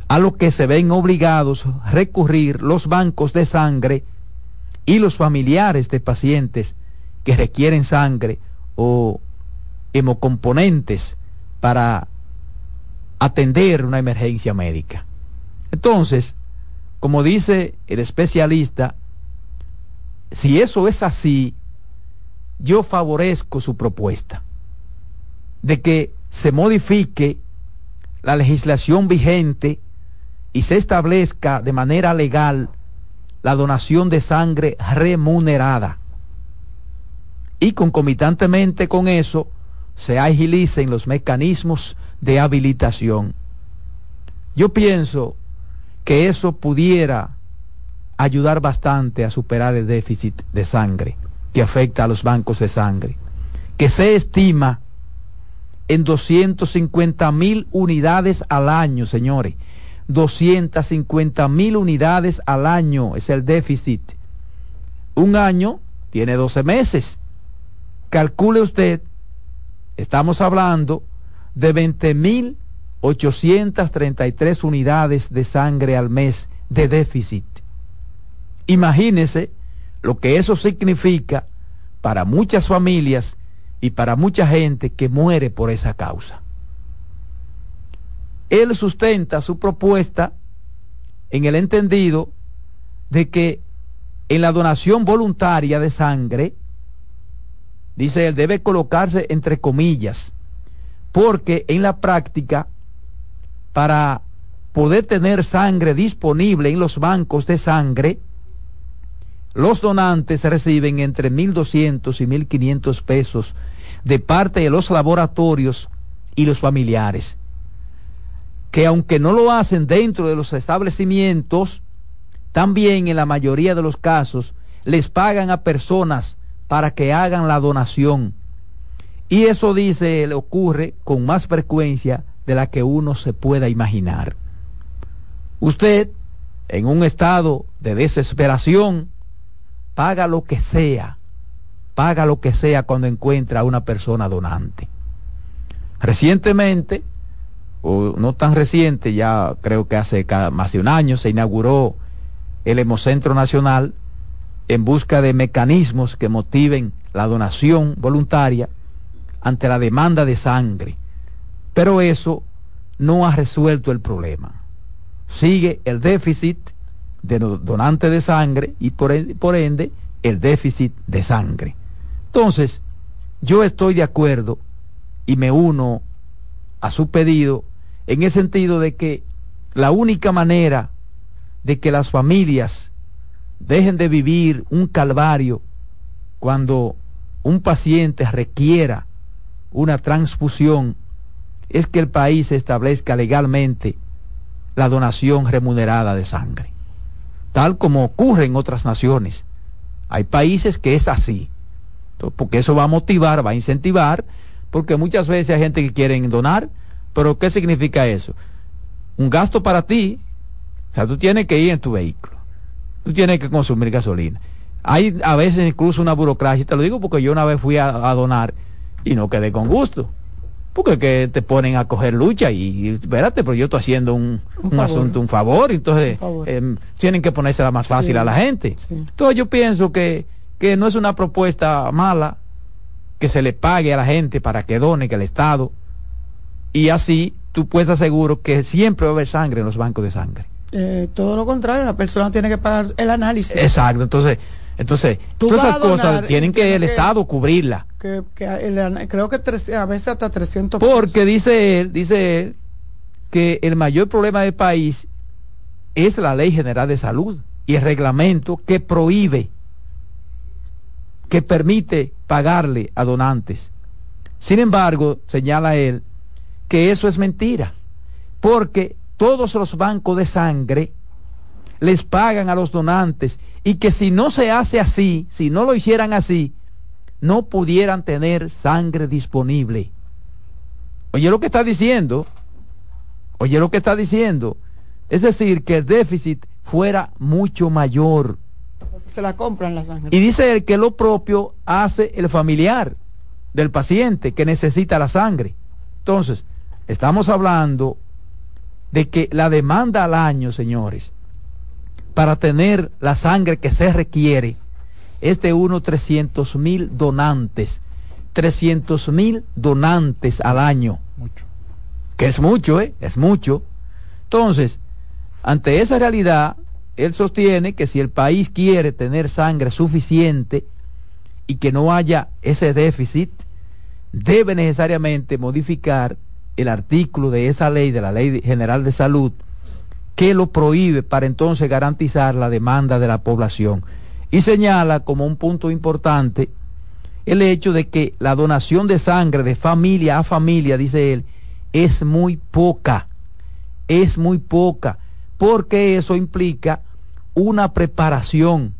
a lo que se ven obligados a recurrir los bancos de sangre y los familiares de pacientes que requieren sangre o hemocomponentes para atender una emergencia médica. Entonces, como dice el especialista, si eso es así, yo favorezco su propuesta de que se modifique la legislación vigente y se establezca de manera legal la donación de sangre remunerada. Y concomitantemente con eso, se agilicen los mecanismos de habilitación. Yo pienso que eso pudiera ayudar bastante a superar el déficit de sangre que afecta a los bancos de sangre, que se estima en 250 mil unidades al año, señores. 250 mil unidades al año es el déficit. Un año tiene 12 meses. Calcule usted, estamos hablando de 20 mil 833 unidades de sangre al mes de déficit. Imagínese lo que eso significa para muchas familias y para mucha gente que muere por esa causa. Él sustenta su propuesta en el entendido de que en la donación voluntaria de sangre, dice él, debe colocarse entre comillas, porque en la práctica para poder tener sangre disponible en los bancos de sangre, los donantes reciben entre 1.200 y 1.500 pesos de parte de los laboratorios y los familiares, que aunque no lo hacen dentro de los establecimientos, también en la mayoría de los casos les pagan a personas para que hagan la donación. Y eso dice, le ocurre con más frecuencia de la que uno se pueda imaginar. Usted, en un estado de desesperación, paga lo que sea, paga lo que sea cuando encuentra a una persona donante. Recientemente, o no tan reciente, ya creo que hace más de un año, se inauguró el Hemocentro Nacional en busca de mecanismos que motiven la donación voluntaria ante la demanda de sangre pero eso no ha resuelto el problema. Sigue el déficit de donantes de sangre y por ende, el déficit de sangre. Entonces, yo estoy de acuerdo y me uno a su pedido en el sentido de que la única manera de que las familias dejen de vivir un calvario cuando un paciente requiera una transfusión. Es que el país establezca legalmente la donación remunerada de sangre, tal como ocurre en otras naciones. Hay países que es así, porque eso va a motivar, va a incentivar, porque muchas veces hay gente que quiere donar, pero ¿qué significa eso? Un gasto para ti, o sea, tú tienes que ir en tu vehículo, tú tienes que consumir gasolina. Hay a veces incluso una burocracia, te lo digo porque yo una vez fui a, a donar y no quedé con gusto porque que te ponen a coger lucha y, espérate, pero yo estoy haciendo un, asunto, un favor, entonces em, tienen que ponérsela más fácil a la gente. Entonces yo pienso que, que no es una propuesta mala que se le pague a la gente para que done, que el Estado, y así tú puedes asegurar que siempre va a haber sangre en los bancos de sangre. Eh, todo lo contrario, la persona tiene que pagar el análisis. Exacto, entonces entonces, todas esas cosas tienen que el Estado cubrirla. Que, creo que a veces hasta 300 Porque dice él, dice él, que el mayor problema del país es la Ley General de Salud y el reglamento que prohíbe, que permite pagarle a donantes. Sin embargo, señala él que eso es mentira, porque todos los bancos de sangre les pagan a los donantes y que si no se hace así, si no lo hicieran así, no pudieran tener sangre disponible. Oye lo que está diciendo, Oye lo que está diciendo. Es decir, que el déficit fuera mucho mayor. Se la compran la sangre. Y dice él que lo propio hace el familiar del paciente que necesita la sangre. Entonces, estamos hablando de que la demanda al año, señores, para tener la sangre que se requiere es de unos 300 mil donantes. 300 mil donantes al año. Mucho. Que es mucho, ¿eh? Es mucho. Entonces, ante esa realidad, él sostiene que si el país quiere tener sangre suficiente y que no haya ese déficit, debe necesariamente modificar el artículo de esa ley, de la Ley General de Salud, que lo prohíbe para entonces garantizar la demanda de la población. Y señala como un punto importante el hecho de que la donación de sangre de familia a familia, dice él, es muy poca, es muy poca, porque eso implica una preparación,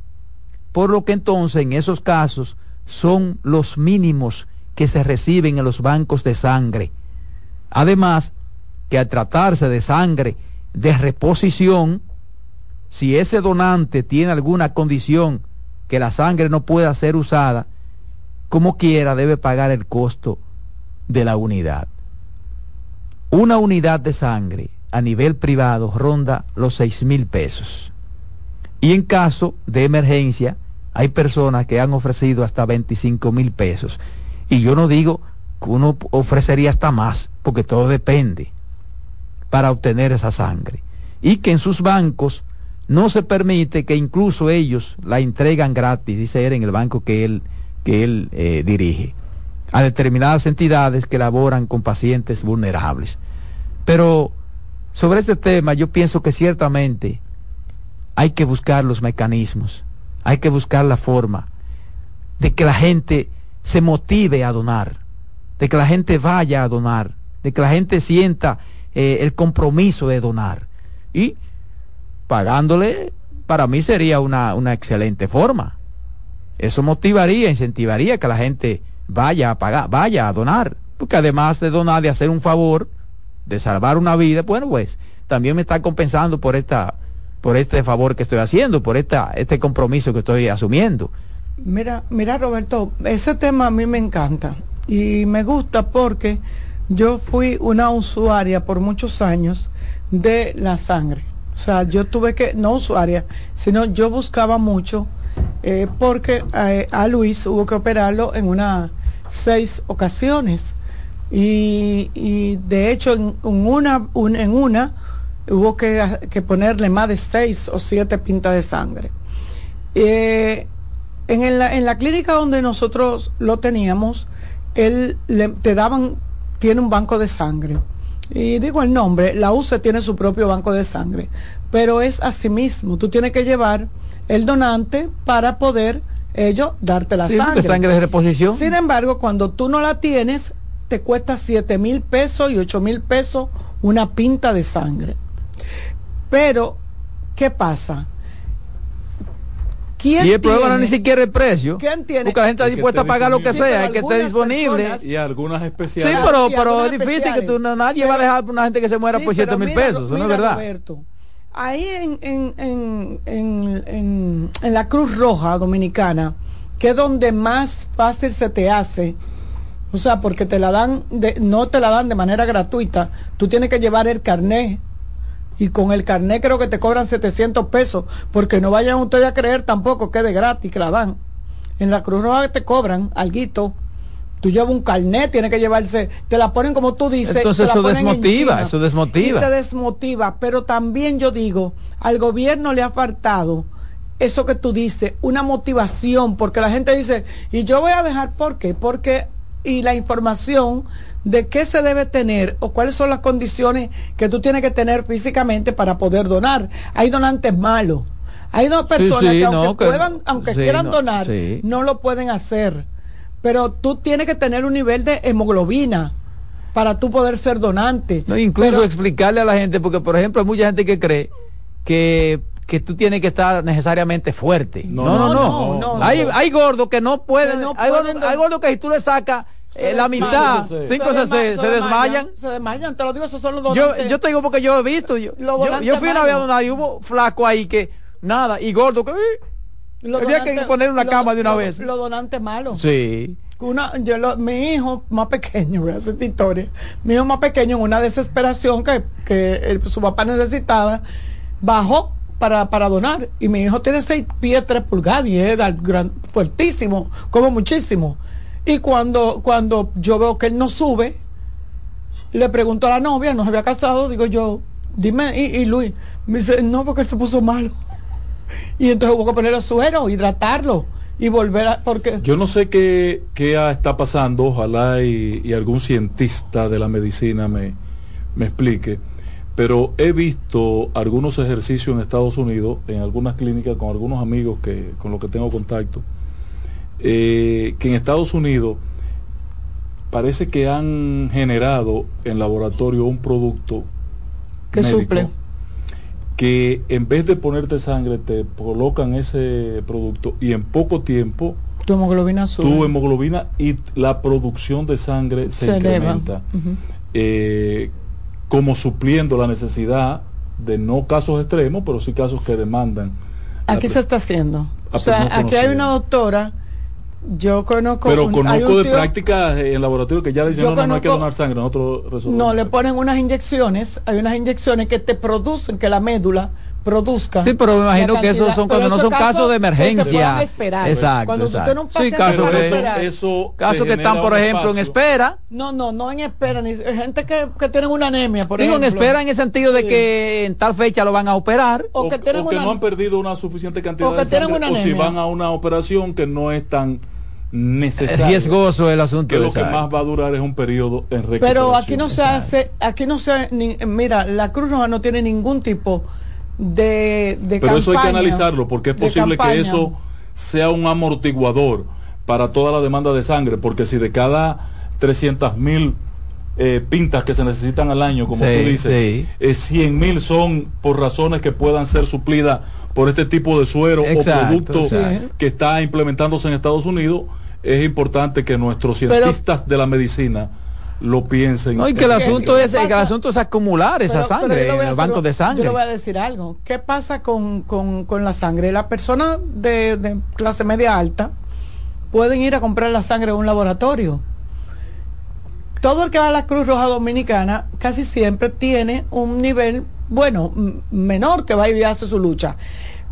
por lo que entonces en esos casos son los mínimos que se reciben en los bancos de sangre. Además, que al tratarse de sangre de reposición, si ese donante tiene alguna condición que la sangre no pueda ser usada, como quiera debe pagar el costo de la unidad. Una unidad de sangre a nivel privado ronda los seis mil pesos. Y en caso de emergencia, hay personas que han ofrecido hasta 25 mil pesos. Y yo no digo uno ofrecería hasta más, porque todo depende para obtener esa sangre. Y que en sus bancos no se permite que incluso ellos la entregan gratis, dice él en el banco que él, que él eh, dirige, a determinadas entidades que laboran con pacientes vulnerables. Pero sobre este tema yo pienso que ciertamente hay que buscar los mecanismos, hay que buscar la forma de que la gente se motive a donar, de que la gente vaya a donar, de que la gente sienta eh, el compromiso de donar. Y pagándole, para mí sería una, una excelente forma. Eso motivaría, incentivaría que la gente vaya a pagar, vaya a donar. Porque además de donar, de hacer un favor, de salvar una vida, bueno, pues también me está compensando por esta por este favor que estoy haciendo, por esta, este compromiso que estoy asumiendo. Mira, mira Roberto, ese tema a mí me encanta y me gusta porque yo fui una usuaria por muchos años de la sangre. O sea, yo tuve que, no usuaria, sino yo buscaba mucho eh, porque eh, a Luis hubo que operarlo en unas seis ocasiones. Y, de hecho en, una, en una hubo que, ponerle más de seis o siete pintas de sangre. Eh, en, en la clínica donde nosotros lo teníamos, él le, te daban, tiene un banco de sangre. Y digo el nombre, la UCE tiene su propio banco de sangre, pero es así mismo, tú tienes que llevar el donante para poder ellos darte la sangre. sangre de reposición. Sin embargo, cuando tú no la tienes, te cuesta 7 mil pesos y 8 mil pesos una pinta de sangre. Pero, ¿qué pasa? Y el problema no es ni siquiera el precio. ¿Quién tiene? Porque la gente está dispuesta a pagar lo que sea, que esté disponible. y algunas especiales. Sí, pero, pero es difícil que tú, nadie va a dejar a una gente que se muera por 7 mil pesos, eso no es verdad. ahí en, en, en, en, en la Cruz Roja Dominicana, que es donde más fácil se te hace, o sea, porque te la dan, de, no te la dan de manera gratuita, tú tienes que llevar el carnet y con el carnet creo que te cobran 700 pesos, porque no vayan ustedes a creer tampoco que es de gratis que la dan. En la Cruz Roja te cobran alguito. Tú llevas un carnet, tienes que llevarse, te la ponen como tú dices. Entonces eso desmotiva, eso desmotiva. te desmotiva, pero también yo digo, al gobierno le ha faltado eso que tú dices, una motivación, porque la gente dice, y yo voy a dejar, ¿por qué? Porque, y la información de qué se debe tener o cuáles son las condiciones que tú tienes que tener físicamente para poder donar. Hay donantes malos. Hay dos personas que aunque, puedan, aunque quieran donar, no lo pueden hacer. Pero tú tienes que tener un nivel de hemoglobina para tú poder ser donante. No, incluso explicarle a la gente, porque por ejemplo hay mucha gente que cree que que tú tienes que estar necesariamente fuerte. No, no, no. hay, hay gordos que no pueden, hay, gordos, hay gordos que si tú le sacas eh, la mitad, 5 cc, se, desmayan. Se desmayan, te lo digo, esos son los donantes. Yo, yo te digo porque yo he visto, yo, yo, fui una vez a donar y hubo flaco ahí que, nada, y gordo que... Había que poner una cama de una vez. Los donantes malos. Sí. Una, yo mi hijo más pequeño, voy a hacer historia, mi hijo más pequeño en una desesperación que, que su papá necesitaba, bajó para, para donar. Y mi hijo tiene seis pies, tres pulgadas y es gran, fuertísimo, como muchísimo. Y cuando, cuando yo veo que él no sube, le pregunto a la novia, no se había casado, digo yo, dime, y, y Luis, me dice, no, porque él se puso malo. Y entonces hubo que ponerle suero, hidratarlo y volver a... Porque... Yo no sé qué, qué está pasando, ojalá y, algún cientista de la medicina me, me explique, pero he visto algunos ejercicios en Estados Unidos, en algunas clínicas, con algunos amigos que, con los que tengo contacto, eh, que en Estados Unidos parece que han generado en laboratorio un producto que suple que en vez de ponerte sangre te colocan ese producto y en poco tiempo tu hemoglobina sube. Tu hemoglobina y la producción de sangre se, incrementa. Eh, como supliendo la necesidad de no casos extremos, pero sí casos que demandan. Aquí se está haciendo. O sea, aquí hay una doctora yo conozco. Pero conozco de prácticas en laboratorio que ya le dicen no, no, hay que donar sangre, nosotros No, le ponen unas inyecciones, hay unas inyecciones que te producen que la médula produzca. Sí, pero me imagino que esos son cuando no son casos, de emergencia. Exacto. Cuando exacto. sí, casos que, eso casos que están, por ejemplo, en espera. No, no, no en espera, ni gente que, que tienen una anemia, por Digo, en espera en el sentido de que en tal fecha lo van a operar. O, que, tienen o que no han perdido una suficiente cantidad de sangre, o si van a una operación que no es tan necesario. riesgoso el asunto. Que lo que más va a durar es un periodo en recuperación. Pero aquí no se hace, aquí no se, mira, la Cruz Roja no tiene ningún tipo de, de Pero eso hay que analizarlo porque es posible que eso sea un amortiguador para toda la demanda de sangre, porque si de cada 300 mil eh, pintas que se necesitan al año, como tú dices, eh, 100 mil son por razones que puedan ser suplidas por este tipo de suero o producto que está implementándose en Estados Unidos, es importante que nuestros cientistas de la medicina lo piensen. No, y que el asunto es el asunto es acumular esa sangre en los bancos de sangre. Yo le voy a decir algo. ¿Qué pasa con, con, con la sangre? Las personas de, de, clase media alta pueden ir a comprar la sangre en un laboratorio. Todo el que va a la Cruz Roja Dominicana casi siempre tiene un nivel, bueno, menor que va y hace su lucha.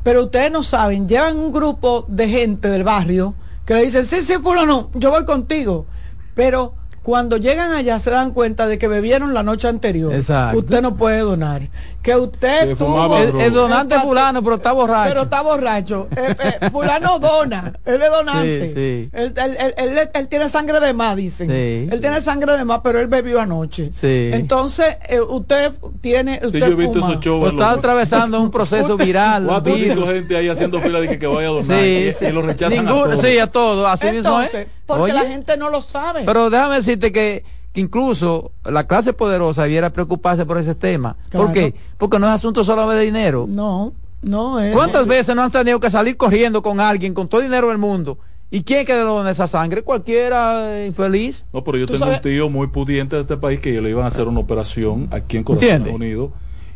Pero ustedes no saben, llevan un grupo de gente del barrio que le dicen, sí, sí, fulano, yo voy contigo. Pero cuando llegan allá se dan cuenta de que bebieron la noche anterior. Usted no puede donar. Que usted tuvo, el, donante fulano, pero está borracho. Pero está borracho. Eh, eh, fulano dona, él es donante. Él, tiene sangre de más, dicen. Él tiene sangre de más, pero él bebió anoche. Entonces, eh, usted tiene. Usted yo he visto esos shows. está atravesando un proceso viral. Cuatro o cinco gente ahí haciendo fila de que, vaya a donar. Y, lo rechazan a todos. Sí, a todos. Así mismo es. Porque la gente no lo sabe. Pero déjame decirte que, incluso la clase poderosa debiera preocuparse por ese tema. ¿Por qué? Porque no es asunto solo de dinero. No, no es. ¿Cuántas veces no han tenido que salir corriendo con alguien con todo el dinero del mundo? ¿Y quién que dona esa sangre? Cualquiera infeliz. No, pero yo tengo un tío muy pudiente de este país que le iban a hacer una operación aquí en Corazón Unido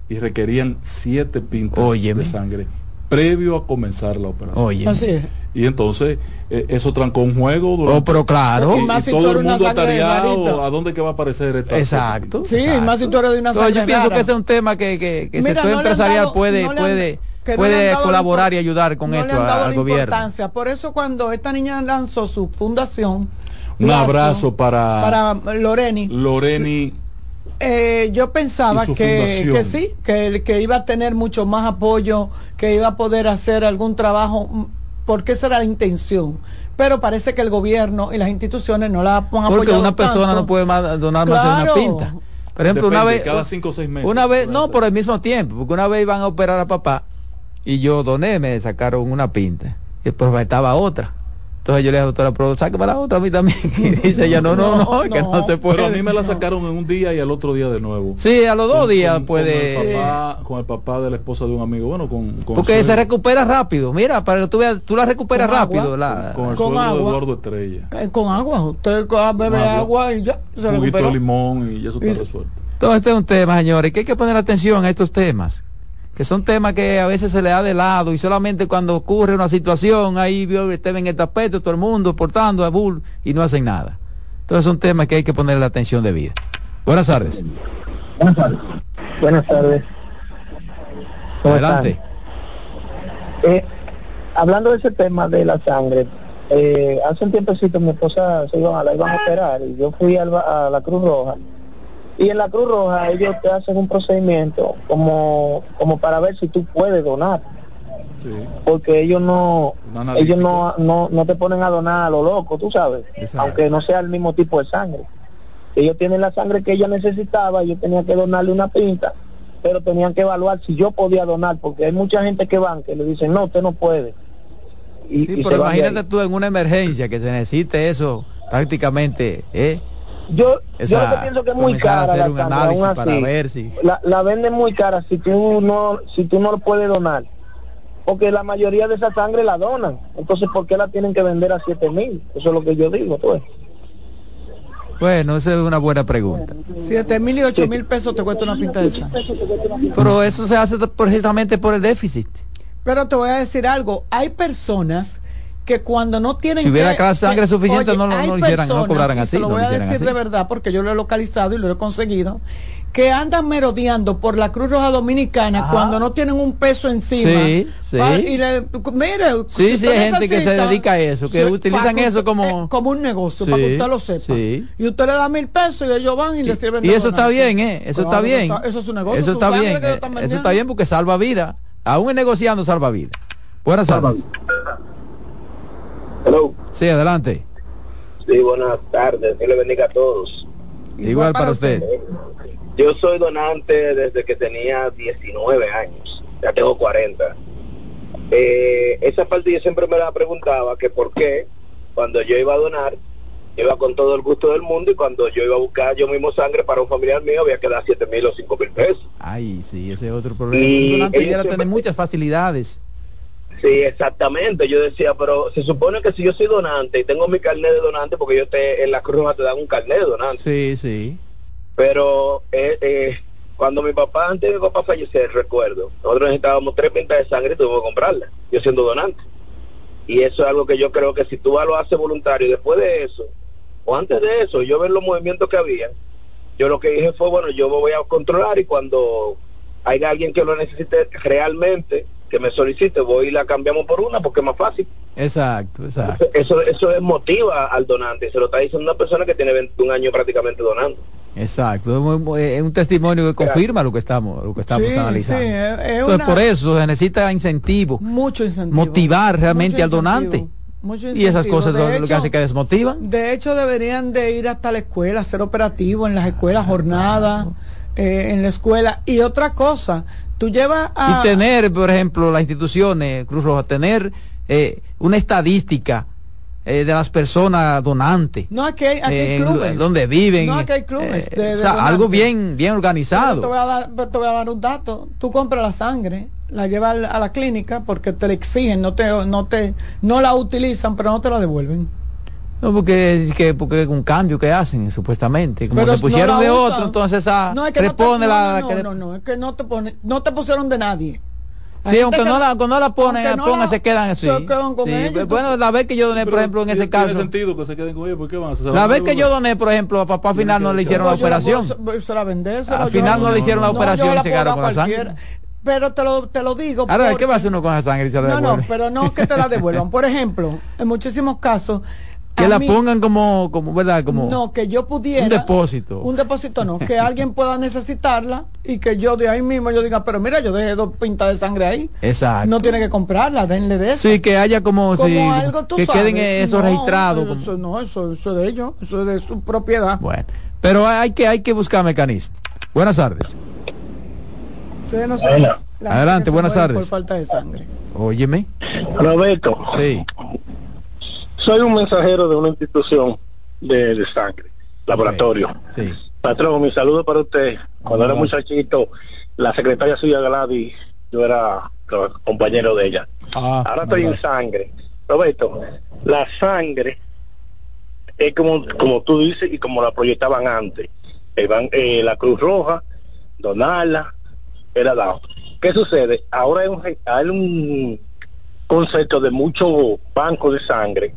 y requerían siete pintas de sangre previo a comenzar la operación. Oye. Así Y entonces eh, eso trancó un juego durante, oh, pero claro. Y, más todo el mundo atareado a dónde que va a aparecer esta Exacto. Sí, más si tú eres de una sangre Yo pienso que este es un tema que, que, que el sector empresarial puede, puede, puede colaborar y ayudar con esto al gobierno. Por eso cuando esta niña lanzó su fundación, un abrazo para, para Loreni. Loreni eh, yo pensaba que, que, sí, que, que iba a tener mucho más apoyo, que iba a poder hacer algún trabajo, mm, porque esa era la intención. Pero parece que el gobierno y las instituciones no la han apoyado. Porque una persona no puede donar más de una pinta. Por ejemplo, una vez. Cada cinco o seis meses. Una vez, no, por el mismo tiempo, porque una vez iban a operar a papá y yo doné, me sacaron una pinta y después estaba otra Entonces yo le dije a la doctora, pero sáqueme la otra a mí también. Y dice ella, no, no, no, que no se puede. Pero a mí me la sacaron en un día y al otro día de nuevo. Sí, a los dos Con- días con- puede... Con el, papá, con el papá de la esposa de un amigo. Bueno, con. con Porque se recupera rápido. Mira, para que tú veas, tú la recuperas Con agua. rápido. La, Con el con suegro de. Eduardo Estrella. Eh, con agua, usted co- bebe Agua. agua y ya se recuperó. de limón y eso Y- está resuelto. Todo este es un tema, señores, que hay que poner atención a estos temas. Que son temas que a veces se le da de lado y solamente cuando ocurre una situación, ahí vio en el tapete todo el mundo portando a bull y no hacen nada. Entonces son temas que hay que ponerle atención debida. Buenas tardes. Buenas tardes. ¿Cómo Adelante. están? Eh, hablando de ese tema de la sangre, eh, hace un tiempecito mi esposa se iba, la iban a operar y yo fui al ba- a la Cruz Roja y en la Cruz Roja ellos te hacen un procedimiento como como para ver si tú puedes donar Sí. porque ellos no ellos no, no no te ponen a donar a lo loco tú sabes Exacto. aunque no sea el mismo tipo de sangre ellos tienen la sangre que ella necesitaba yo tenía que donarle una pinta pero tenían que evaluar si yo podía donar porque hay mucha gente que van que le dicen no usted no puede y, Sí, y pero imagínate tú en una emergencia que se necesite eso prácticamente, ¿eh? Yo yo Esa- lo que pienso que es muy cara hacer la un sangre, análisis aún para ver si- la, la venden muy cara si tú no si tú no lo puedes donar porque la mayoría de esa sangre la donan entonces ¿por qué la tienen que vender a siete mil? eso es lo que yo digo pues Bueno, esa es una buena pregunta. Siete mil y ocho mil pesos te cuesta una pinta de sangre. Pero eso se hace precisamente por el déficit. Pero te voy a decir algo, hay personas que cuando no tienen Si hubiera que- cada sangre suficiente, no lo- hay no lo hicieran, no personas, cobraran y así, Se lo no voy lo a decir así. de verdad porque yo lo he localizado y lo he conseguido, que andan merodeando por la Cruz Roja Dominicana Ajá. cuando no tienen un peso encima. Sí, sí. Pa- y le, mire, Sí, si sí, hay gente que se dedica a eso, que Sí, utilizan para que eso usted- como- eh, como un negocio, Sí, para que usted lo sepa. sí. Y usted le da mil pesos y ellos van y, le sirven Y eso está bien, ¿eh? Eso está bien. Eso es un negocio. Eso está bien. eh, Eso está bien porque salva vida. Aún en negociando salva vida. Buenas tardes. Hello. Sí, adelante. Sí, buenas tardes. Dios le bendiga a todos. Igual, para usted. Yo soy donante desde que tenía 19 años. Ya tengo 40. Eh, esa parte yo siempre me la preguntaba que por qué cuando yo iba a donar, iba con todo el gusto del mundo y cuando yo iba a buscar yo mismo sangre para un familiar mío había que dar 7 mil o 5 mil pesos. Ay, sí, ese es otro problema. Y Un donante debiera siempre- tener muchas facilidades. Sí, exactamente. Yo decía, pero se supone que si yo soy donante y tengo mi carnet de donante, porque yo te, en la Cruz te dan un carnet de donante. Sí, sí. Pero eh, eh, cuando mi papá, antes de mi papá fallecer, recuerdo, nosotros necesitábamos tres pintas de sangre y tuvimos que comprarlas, yo siendo donante. Y eso es algo que yo creo que si tú lo haces voluntario, después de eso, o antes de eso, yo ver los movimientos que había, yo lo que dije fue, bueno, yo me voy a controlar y cuando haya alguien que lo necesite realmente, que me solicite, voy y la cambiamos por una porque es más fácil. Exacto, exacto. Eso eso es motiva al donante, se lo está diciendo una persona que tiene 21 años prácticamente donando. Exacto. Es, un testimonio que confirma lo que estamos, lo que estamos Sí, analizando. sí, es- es Entonces, una- por eso se necesita incentivo, Mucho incentivo. motivar realmente Mucho al donante. Y esas cosas lo, que hace que desmotivan. De hecho, deberían de ir hasta la escuela, hacer operativo en las escuelas, jornada eh, en la escuela. Y otra cosa, tú llevas a... y tener, por ejemplo, las instituciones, Cruz Roja, tener eh, una estadística eh, de las personas donantes. No, aquí hay, aquí hay eh, clubes. donde viven. No, aquí hay clubes. eh, de- de o sea, algo bien, bien Pero organizado. Te voy, a dar, te voy a dar un dato. Tú compras la sangre, la llevas a la clínica porque te la exigen, no te, no te, no la utilizan, pero no te la devuelven. No, porque, que, porque es un cambio que hacen, supuestamente. Como Pero te pusieron no de usan. otro, entonces esa No, es que no te- la... no, que- no, no, es que no te pone, no te pusieron de nadie. Sí, aunque que no, la, aunque no la ponen, aunque no pongan, la- se quedan así. se quedan con Sí, ellos, bueno, la vez que yo doné, por ejemplo, en ese Tiene caso, sentido que se queden con ellos, ¿por qué van a hacer? la vez que yo doné, por ejemplo, a papá final no le hicieron la operación. se la Al final no le hicieron la operación y se quedaron dar con la sangre. cualquiera. Pero te lo, te lo digo. Ahora, porque- ¿qué va a hacer uno con esa sangre? y se la No, no, pero no que te la devuelvan. Por ejemplo, en muchísimos casos. Que a la mí- pongan como, como, ¿verdad? Como No, que yo pudiera. un depósito. Un depósito no, que alguien pueda necesitarla y que yo de ahí mismo yo diga, pero mira, yo dejé dos pintas de sangre ahí. Exacto. No tiene que comprarla, denle de eso. Sí, que haya como, Como si, algo, tú que sabes. queden eso No, registrado. como- Eso, no, eso, eso es de ellos, eso es de su propiedad. Bueno, pero hay que, hay que buscar mecanismos. Buenas tardes. Ustedes no saben Adelante, buenas tardes. Por falta de sangre. Óyeme. Roberto, Sí. Soy un mensajero de una institución de, de sangre, laboratorio. Sí. Patrón, mi saludo para usted. Cuando era muchachito, la secretaria suya Gladys, yo era compañero de ella. Ah, Ahora estoy en sangre. Roberto, la sangre es como, como tú dices y como la proyectaban antes. Eh, eh, la Cruz Roja, donarla, era dado. ¿Qué sucede? Ahora hay un, hay un concepto de muchos bancos de sangre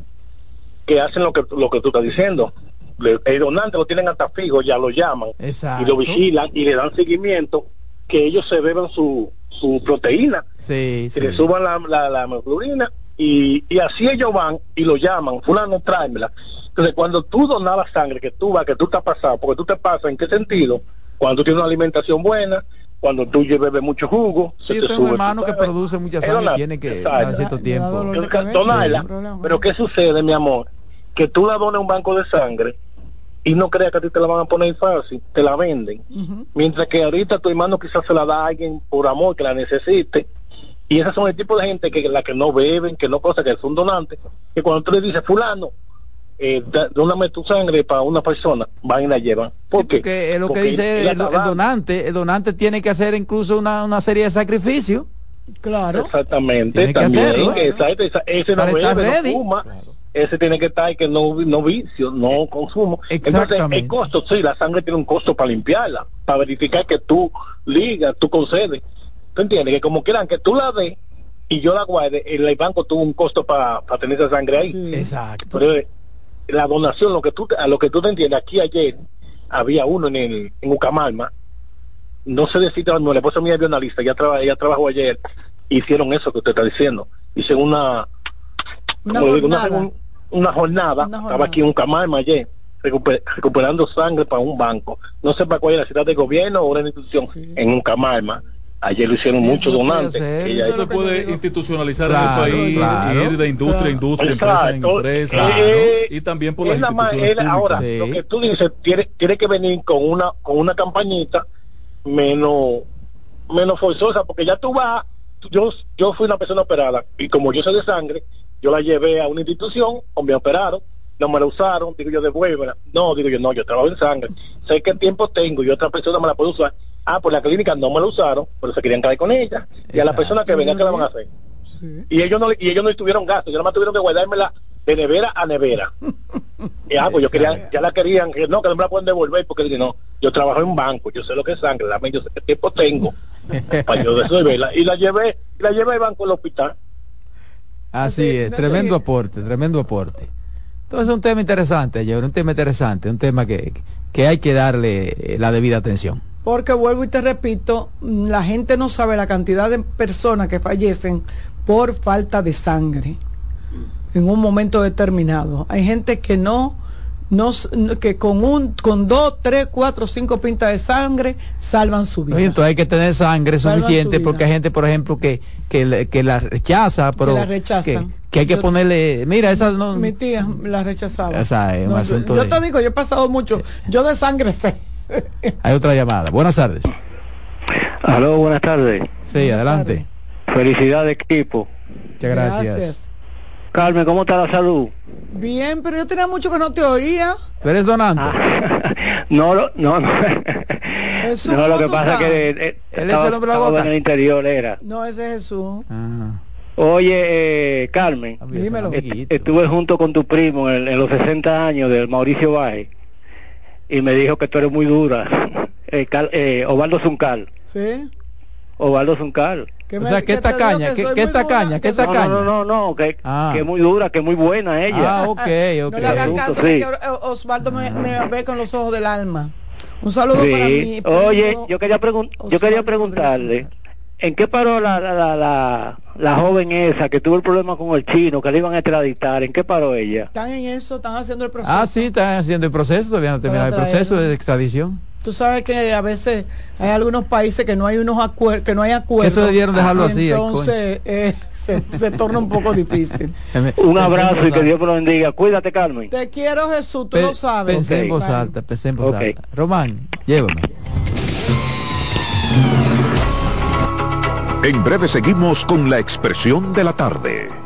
que hacen lo que, lo que tú estás diciendo. Le- El donante lo tienen hasta fijo, ya lo llaman Exacto. y lo vigilan y le dan seguimiento que ellos se beban su, su proteína Sí, que le suban la, la, la hemoglobina y, y así ellos van y lo llaman, fulano tráemela. Entonces cuando tú donabas sangre, que tú vas, que tú estás pasado, porque tú te pasas, ¿en qué sentido? Cuando tú tienes una alimentación buena, cuando tú bebes mucho jugo, Sí, yo te tengo un hermano que produce mucha sangre y tiene que Exacto. dar cierto tiempo. Donarla. Pero ¿qué sucede, mi amor? Que tú la donas a un banco de sangre y no creas que a ti te la van a poner fácil, te la venden. Mientras que ahorita tu hermano quizás se la da a alguien por amor que la necesite. Y esas son el tipo de gente que la que no beben, que no cosas, que son donantes, que cuando tú le dices, fulano, eh, dóname tu sangre para una persona, van y la llevan. ¿Por qué? Porque es lo que Porque dice el, el donante, el donante tiene que hacer incluso una, una serie de sacrificios. Claro. Exactamente, Tiene que también. hacerlo. exacto, esa- ese no bebe, ready. no fuma. Ese tiene que estar que no, no vicio, no consumo. Entonces, el costo, sí, la sangre tiene un costo para limpiarla, para verificar que tú ligas, tú concedes. ¿Tú entiendes? Que como quieran que tú la des y yo la guarde, el, banco tuvo un costo para, para tener esa sangre ahí. Exacto. Pero eh, la donación, lo que tú, a lo que tú te entiendes, aquí ayer había uno en el en Ucamalma, no sé decir, no, la esposa mía es analista, traba- ella trabajó ayer, hicieron eso que usted está diciendo, hicieron una, Una digo, una, jornada. un- una jornada, estaba aquí en Ucamalma ayer, recuper- recuperando sangre para un banco, no sé para cuál es la ciudad de gobierno o una institución, en Ucamalma, ayer lo hicieron muchos donantes. Ella- Eso se puede institucionalizar Claro, en el país claro. y ir de industria a industria, empresa en empresa, Eh, ¿no? y también por las la instituciones es la- ahora, públicas. lo que tú dices, tiene, tiene que venir con una con una campañita menos menos forzosa, porque ya tú vas, yo yo fui una persona operada, y como yo soy de sangre, yo la llevé a una institución, o me operaron, no me la usaron, digo yo, devuélvela. No, digo yo, no, yo trabajo en sangre, sé qué tiempo tengo y otra persona me la puede usar. Ah, pues la clínica no me la usaron, pero se querían caer con ella. Y a la persona que venga, ¿qué la van a hacer? y ellos no y ellos no tuvieron gasto, ellos nada más tuvieron que guardármela de nevera a nevera. y ah, pues yo quería, ya la querían, que no, que no me la pueden devolver porque dije, no, yo trabajo en un banco, yo sé lo que es sangre, dame, yo sé qué tiempo tengo para yo resolverla. Y la llevé, y la llevé al banco del hospital. Así es, tremendo aporte, tremendo aporte. Entonces es un tema interesante, ayer, un tema interesante, un tema que, que hay que darle eh, la debida atención. Porque vuelvo y te repito, la gente no sabe la cantidad de personas que fallecen por falta de sangre en un momento determinado. Hay gente que no, no s- que con un, con dos, tres, cuatro, cinco pintas de sangre salvan su vida. Oye, Entonces hay que tener sangre Salvan suficiente porque hay gente, por ejemplo, que, que, que la rechaza, pero la rechazan. Que, que hay que ponerle, mira, esa no... Mi tía la rechazaba. O sea, es un No, asunto yo de- te digo, yo he pasado mucho. Yo de sangre sé. Hay otra llamada. Buenas tardes. Aló, buenas tardes. Sí, adelante. Felicidades, equipo. Muchas gracias. Carmen, ¿cómo está la salud? Bien, pero yo tenía mucho que no te oía. ¿Tú eres donante? No, lo- no, no. Jesús, no, lo ¿cómo que pasa es que eh, Él es estaba- el hombre de la boca. en el interior, era. No, ese es Jesús. Ah. Oye, eh, Carmen, Dímelo. est- estuve junto con tu primo en, en los 60 años del Mauricio Baje y me dijo que tú eres muy dura. Eh, Cal- eh, Ovaldo Zuncal. ¿Sí? Ovaldo Zuncal. ¿Qué O sea, ¿qué esta caña? ¿Qué, qué esta caña? ¿Qué esta No, caña? no, no, no, no, que, Ah. que es muy dura, que es muy buena ella. Ah, ok, ok. No le hagan caso, sí. que Osvaldo me, me ve con los ojos del alma. Un saludo Sí. para mí. Oye, yo quería, yo quería preguntarle, ¿en qué paró la, la, la, la, la joven esa que tuvo el problema con el chino, que le iban a extraditar? ¿En qué paró ella? Están en eso, están haciendo el proceso. Ah, sí, están haciendo el proceso, todavía no terminado el proceso de extradición. Tú sabes que a veces hay algunos países que no hay unos acuerdos, que no hay acuerdos. Eso debieron dejarlo Y así, Entonces eh, se, se torna un poco difícil. Un abrazo y que Dios me lo bendiga. Cuídate, Carmen. Te quiero Jesús, tú Pe- lo sabes. Pensé en voz alta, pensé en voz alta. Román, llévame. En breve seguimos con la expresión de la tarde.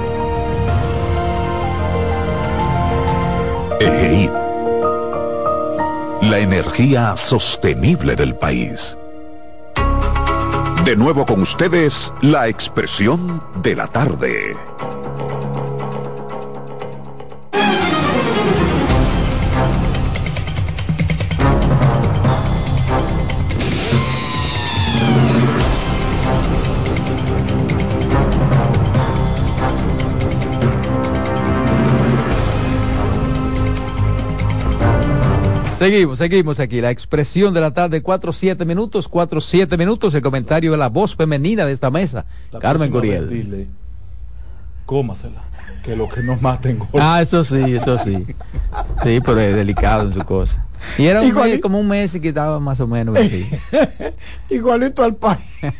La energía sostenible del país. De nuevo con ustedes, la expresión de la tarde. Seguimos, seguimos aquí. La expresión de la tarde, 4 7 minutos, 4 7 minutos. El comentario de la voz femenina de esta mesa, La Carmen Curiel. dile, cómasela, que lo que nos maten. Ah, eso sí, eso sí. Sí, pero es delicado en su cosa. Y era un Igual- mes, como un mes y quitaba más o menos así. Igualito al país.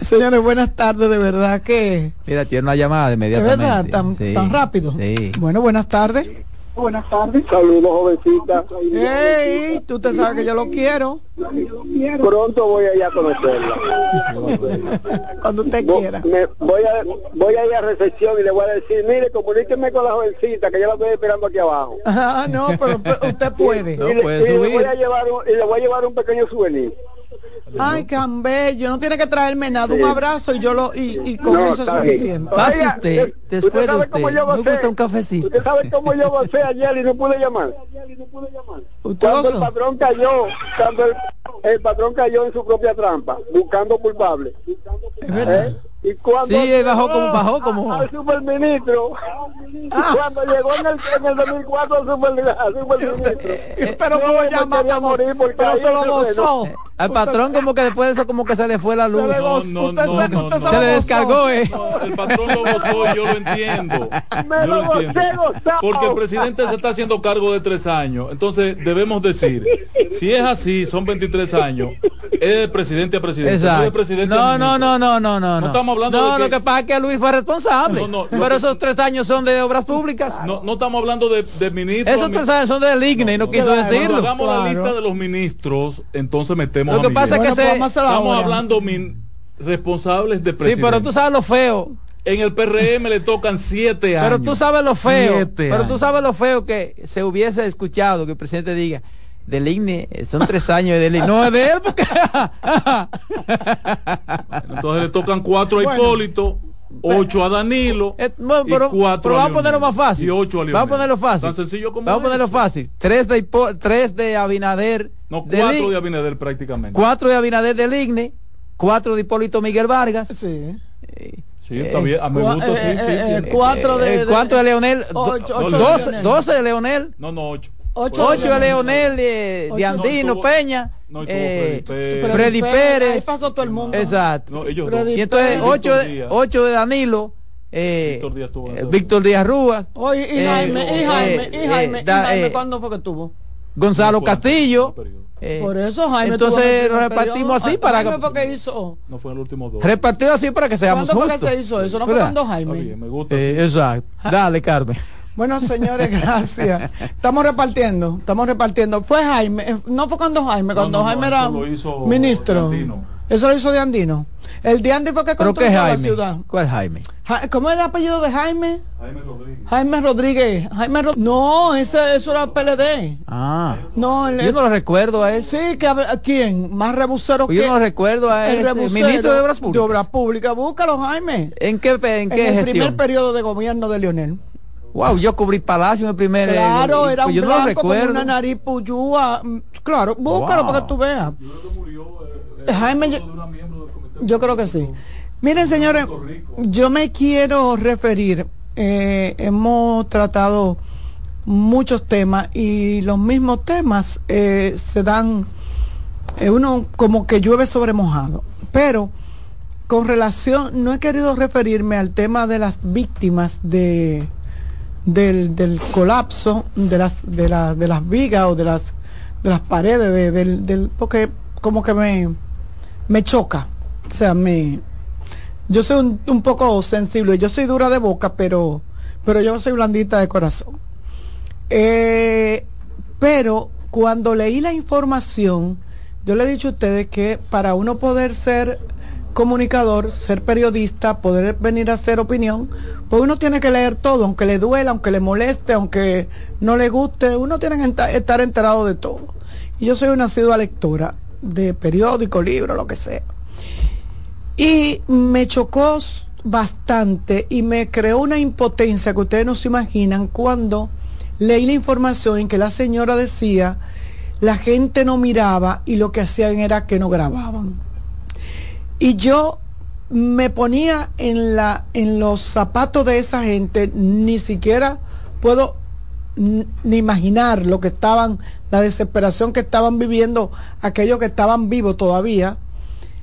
Señores, buenas tardes, de verdad que... Mira, tiene una llamada De inmediatamente. verdad, tan, Sí, tan rápido. Sí. Bueno, buenas tardes. Buenas tardes. Saludos, jovencita. Ey, tú te sabes que yo lo quiero. Pronto voy a ir a conocerla. Cuando usted Vo- quiera. me- voy, a, voy a ir a recepción y le voy a decir, mire, comuníqueme con la jovencita que yo la estoy esperando aquí abajo. Ah, no, pero usted puede. y, le- y le voy a llevar un, y le voy a llevar un pequeño souvenir. Ay, tan bello. No tiene que traerme nada. Un Sí. abrazo y yo lo y, y con No, eso es suficiente. Pase Oiga, usted, eh, después de sabe usted. cómo yo Me gusta un cafecito. ¿Usted sabe cómo yo gocé ayer y no pude llamar? ¿Usted Cuando el patrón cayó, cuando el, el patrón cayó en su propia trampa, buscando culpable. ¿Eh? Y cuando Sí, él bajó como- bajó como- al superministro, cuando llegó en el, en el 2004 al, super, al superministro, Pero yo cómo me llama, quería pero- morir porque pero se lo gozó. Al patrón como que después de eso como que se le fue la luz. No, no, no, no, no. Se le descargó, eh. El patrón lo gozó yo lo entiendo. Yo lo entiendo. Porque el presidente se está haciendo cargo de tres años. Entonces debemos decir, si es así, son 23 años, es de presidente a presidente. no No, no, no, no, no, no. No estamos hablando No, de que- lo que pasa es que Luis fue responsable. No, no, pero que- esos tres años son de obras públicas. No, no estamos hablando de, de ministros. Esos tres años son del IGNE y no, quiso Cuando decirlo. hagamos la Claro. lista de los ministros, entonces metemos Lo a que pasa es que Bueno, se- pues a estamos ahora. hablando min- responsables de Sí, presidente. pero tú sabes lo feo. En el PRM le tocan siete años. Pero tú sabes lo feo. Siete Pero tú años. sabes lo feo que se hubiese escuchado que el presidente diga. Del IGNE, eh, son tres años del IGNE. No es de él porque. Entonces le tocan cuatro a Bueno. Hipólito, ocho a Danilo Bueno, y pero, cuatro pero a vamos a ponerlo más fácil. Y ocho a Vamos a ponerlo fácil. Tan sencillo como Vamos a ponerlo fácil. Tres de, Hipo- tres de Abinader. No, del cuatro I- de Abinader prácticamente. cuatro de Abinader del IGNE. Cuatro de Hipólito Miguel Vargas. Sí. Sí, está bien. A Cua- gusta, sí, eh, sí, eh, tiene. eh, cuatro de- Eh, de- cuatro de Leonel. Ocho- do- ocho de doce, Leonel. doce de Leonel. No, no, ocho. Ocho Ocho, Leonel, de, Ocho de de- Andino, No, Peña. no, eh, Freddy Pérez. Freddy Ahí Pérez. pasó todo el mundo. Exacto. No, ellos. Y entonces ocho, ocho de Danilo. eh, Víctor Díaz eh, ese- Víctor Díaz Rúas. Oye, y Jaime, y Jaime, y Jaime, y da- Jaime, ¿cuándo fue que tuvo? Gonzalo Castillo. eh, Por eso Jaime entonces lo repartimos así Ah, para que- hizo No fue en el último dos. repartido así para que seamos ¿Cuándo fue que justos. se hizo eso? No fue cuando Jaime. bien, me gusta. Eh, exacto. Dale, Carmen. Bueno, señores, gracias. Estamos repartiendo, estamos repartiendo. Fue Jaime, eh, no fue cuando Jaime, cuando no, no, Jaime era lo hizo ministro. Eso lo hizo de Andino. El de Andy fue que ¿Pero qué construyó la Jaime? ciudad. ¿Cuál Jaime? Ja- ¿Cómo es el apellido de Jaime? Jaime Rodríguez. Jaime Rodríguez. Jaime Ro- no, ese, eso era PLD. Ah. No, el- Yo no lo recuerdo a eso. Sí, que habla- ¿quién? Más rebusero Pues que yo no recuerdo a el ese rebusero ministro de Obras Públicas. De Obras Públicas. Búscalo, Jaime. ¿En qué, en En, qué el gestión? primer periodo de gobierno de Leonel. Wow, yo cubrí Palacio en el primer. eh, Claro, y- era pues un yo no lo blanco con una nariz puyúa. Mm, Claro, búscalo Wow. para que tú veas. eh, Jaime, yo, yo creo que sí. Miren, señores, yo me quiero referir. eh, hemos tratado muchos temas y los mismos temas eh, se dan eh, uno como que llueve sobre mojado. Pero con relación, no he querido referirme al tema de las víctimas de del, del colapso de las de, la- de las vigas o de las de las paredes de- del, porque como que me me choca. O sea me yo soy un, un poco sensible. Yo soy dura de boca pero pero yo soy blandita de corazón. Eh, pero cuando leí la información yo le he dicho a ustedes que para uno poder ser comunicador, ser periodista, poder venir a hacer opinión, pues uno tiene que leer todo, aunque le duela, aunque le moleste, aunque no le guste, uno tiene que estar enterado de todo. Y yo soy una asidua lectora de periódico, libro, lo que sea. Y me chocó bastante y me creó una impotencia que ustedes no se imaginan cuando leí la información en que la señora decía la gente no miraba y lo que hacían era que no grababan. Y yo me ponía en la en los zapatos de esa gente, ni siquiera puedo ni imaginar lo que estaban, la desesperación que estaban viviendo aquellos que estaban vivos todavía,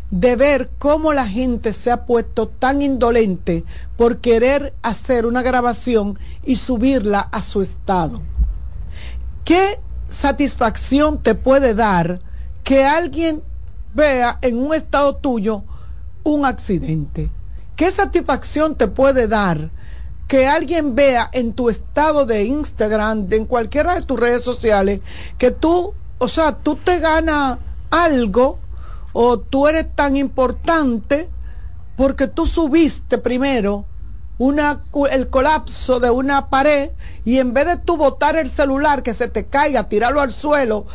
de ver cómo la gente se ha puesto tan indolente por querer hacer una grabación y subirla a su estado. ¿Qué satisfacción te puede dar que alguien vea en un estado tuyo un accidente? ¿Qué satisfacción te puede dar que alguien vea en tu estado de Instagram, de en cualquiera de tus redes sociales, que tú, o sea, tú te ganas algo o tú eres tan importante porque tú subiste primero una, el colapso de una pared y en vez de tú botar el celular que se te caiga, tirarlo al suelo,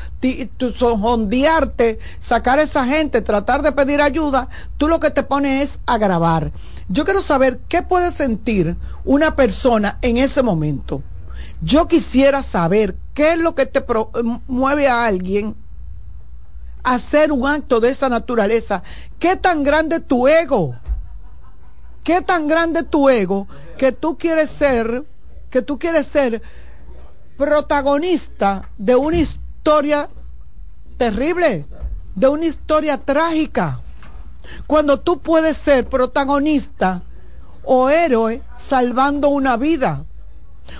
sondearte, sacar a esa gente, tratar de pedir ayuda, tú lo que te pones es a grabar. Yo quiero saber qué puede sentir una persona en ese momento. Yo quisiera saber qué es lo que te eh, mueve a alguien a hacer un acto de esa naturaleza. ¿Qué tan grande es tu ego? ¿Qué tan grande es tu ego que tú quieres ser, que tú quieres ser protagonista de una historia terrible? de una historia trágica. Cuando tú puedes ser protagonista o héroe salvando una vida.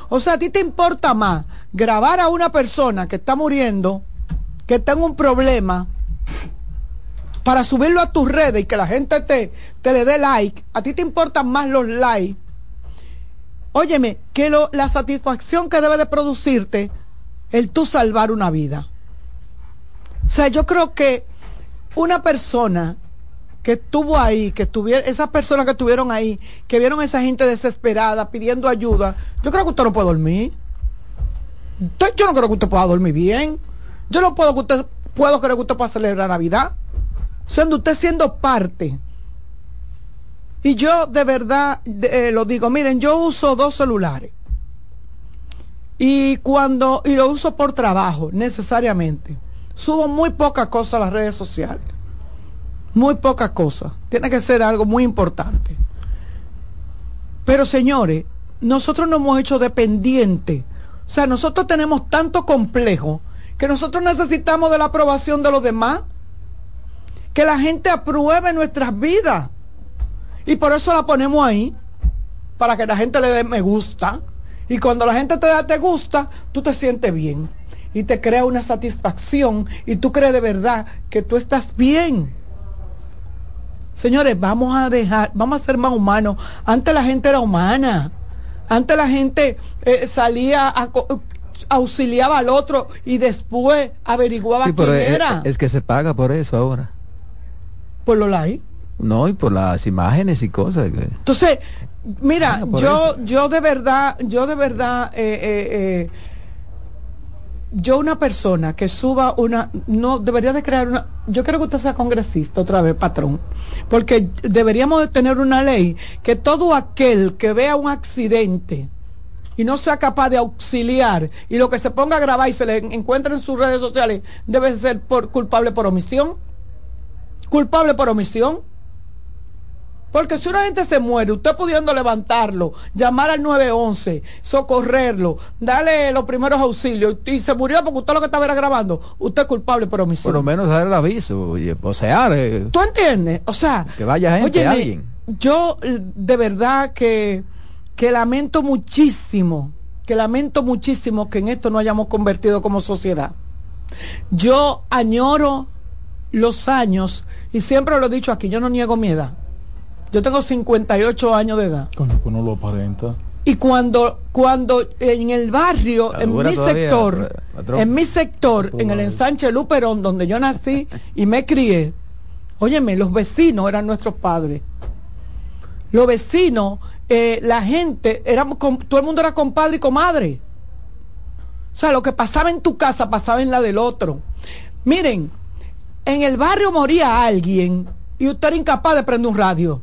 O sea, a ti te importa más grabar a una persona que está muriendo, que tenga un problema, para subirlo a tus redes y que la gente te, le dé like. A ti te importan más los likes. Óyeme, que lo, la satisfacción que debe de producirte el tú salvar una vida. O sea, yo creo que una persona que estuvo ahí, que estuviera, esas personas que estuvieron ahí, que vieron a esa gente desesperada pidiendo ayuda, yo creo que usted no puede dormir. yo no creo que usted pueda dormir bien. Yo no puedo que usted puedo que usted pueda celebrar Navidad. Siendo usted siendo parte. Y yo de verdad eh, lo digo, miren, yo uso dos celulares. Y cuando, y lo uso por trabajo, necesariamente. Subo muy pocas cosas a las redes sociales. Muy pocas cosas. Tiene que ser algo muy importante. Pero señores, nosotros nos hemos hecho dependientes. O sea, nosotros tenemos tanto complejo que nosotros necesitamos de la aprobación de los demás. Que la gente apruebe nuestras vidas. Y por eso la ponemos ahí. Para que la gente le dé me gusta. Y cuando la gente te da te gusta, tú te sientes bien. Y te crea una satisfacción. Y tú crees de verdad que tú estás bien. Señores, vamos a dejar, vamos a ser más humanos. Antes la gente era humana. Antes la gente eh, salía a, auxiliaba al otro y después averiguaba quién era. Es, que se paga por eso ahora. ¿Por lo like? No, y por las imágenes y cosas. Entonces, mira, yo, yo de verdad, yo de verdad, eh, eh, eh, yo una persona que suba una, no debería de crear una, yo creo que usted sea congresista otra vez, patrón, porque deberíamos de tener una ley que todo aquel que vea un accidente y no sea capaz de auxiliar y lo que se ponga a grabar y se le encuentre en sus redes sociales debe ser por, culpable por omisión, culpable por omisión. Porque si una gente se muere, usted pudiendo levantarlo, llamar al 911, socorrerlo, darle los primeros auxilios y se murió porque usted lo que estaba era grabando, usted es culpable por omisión. Por lo menos dar el aviso, o sea, eh, ¿tú entiendes? O sea, que vaya gente, alguien. Yo de verdad que, que lamento muchísimo, que lamento muchísimo que en esto no hayamos convertido como sociedad. Yo añoro los años, y siempre lo he dicho aquí, yo no niego mi edad yo tengo 58 años de edad. Coño, pues no lo aparenta. Y cuando, cuando en el barrio, en mi sector, en mi sector, en el ensanche Luperón, donde yo nací y me crié, óyeme, los vecinos eran nuestros padres. Los vecinos, eh, la gente, éramos, todo el mundo era compadre y comadre. O sea, lo que pasaba en tu casa pasaba en la del otro. Miren, en el barrio moría alguien y usted era incapaz de prender un radio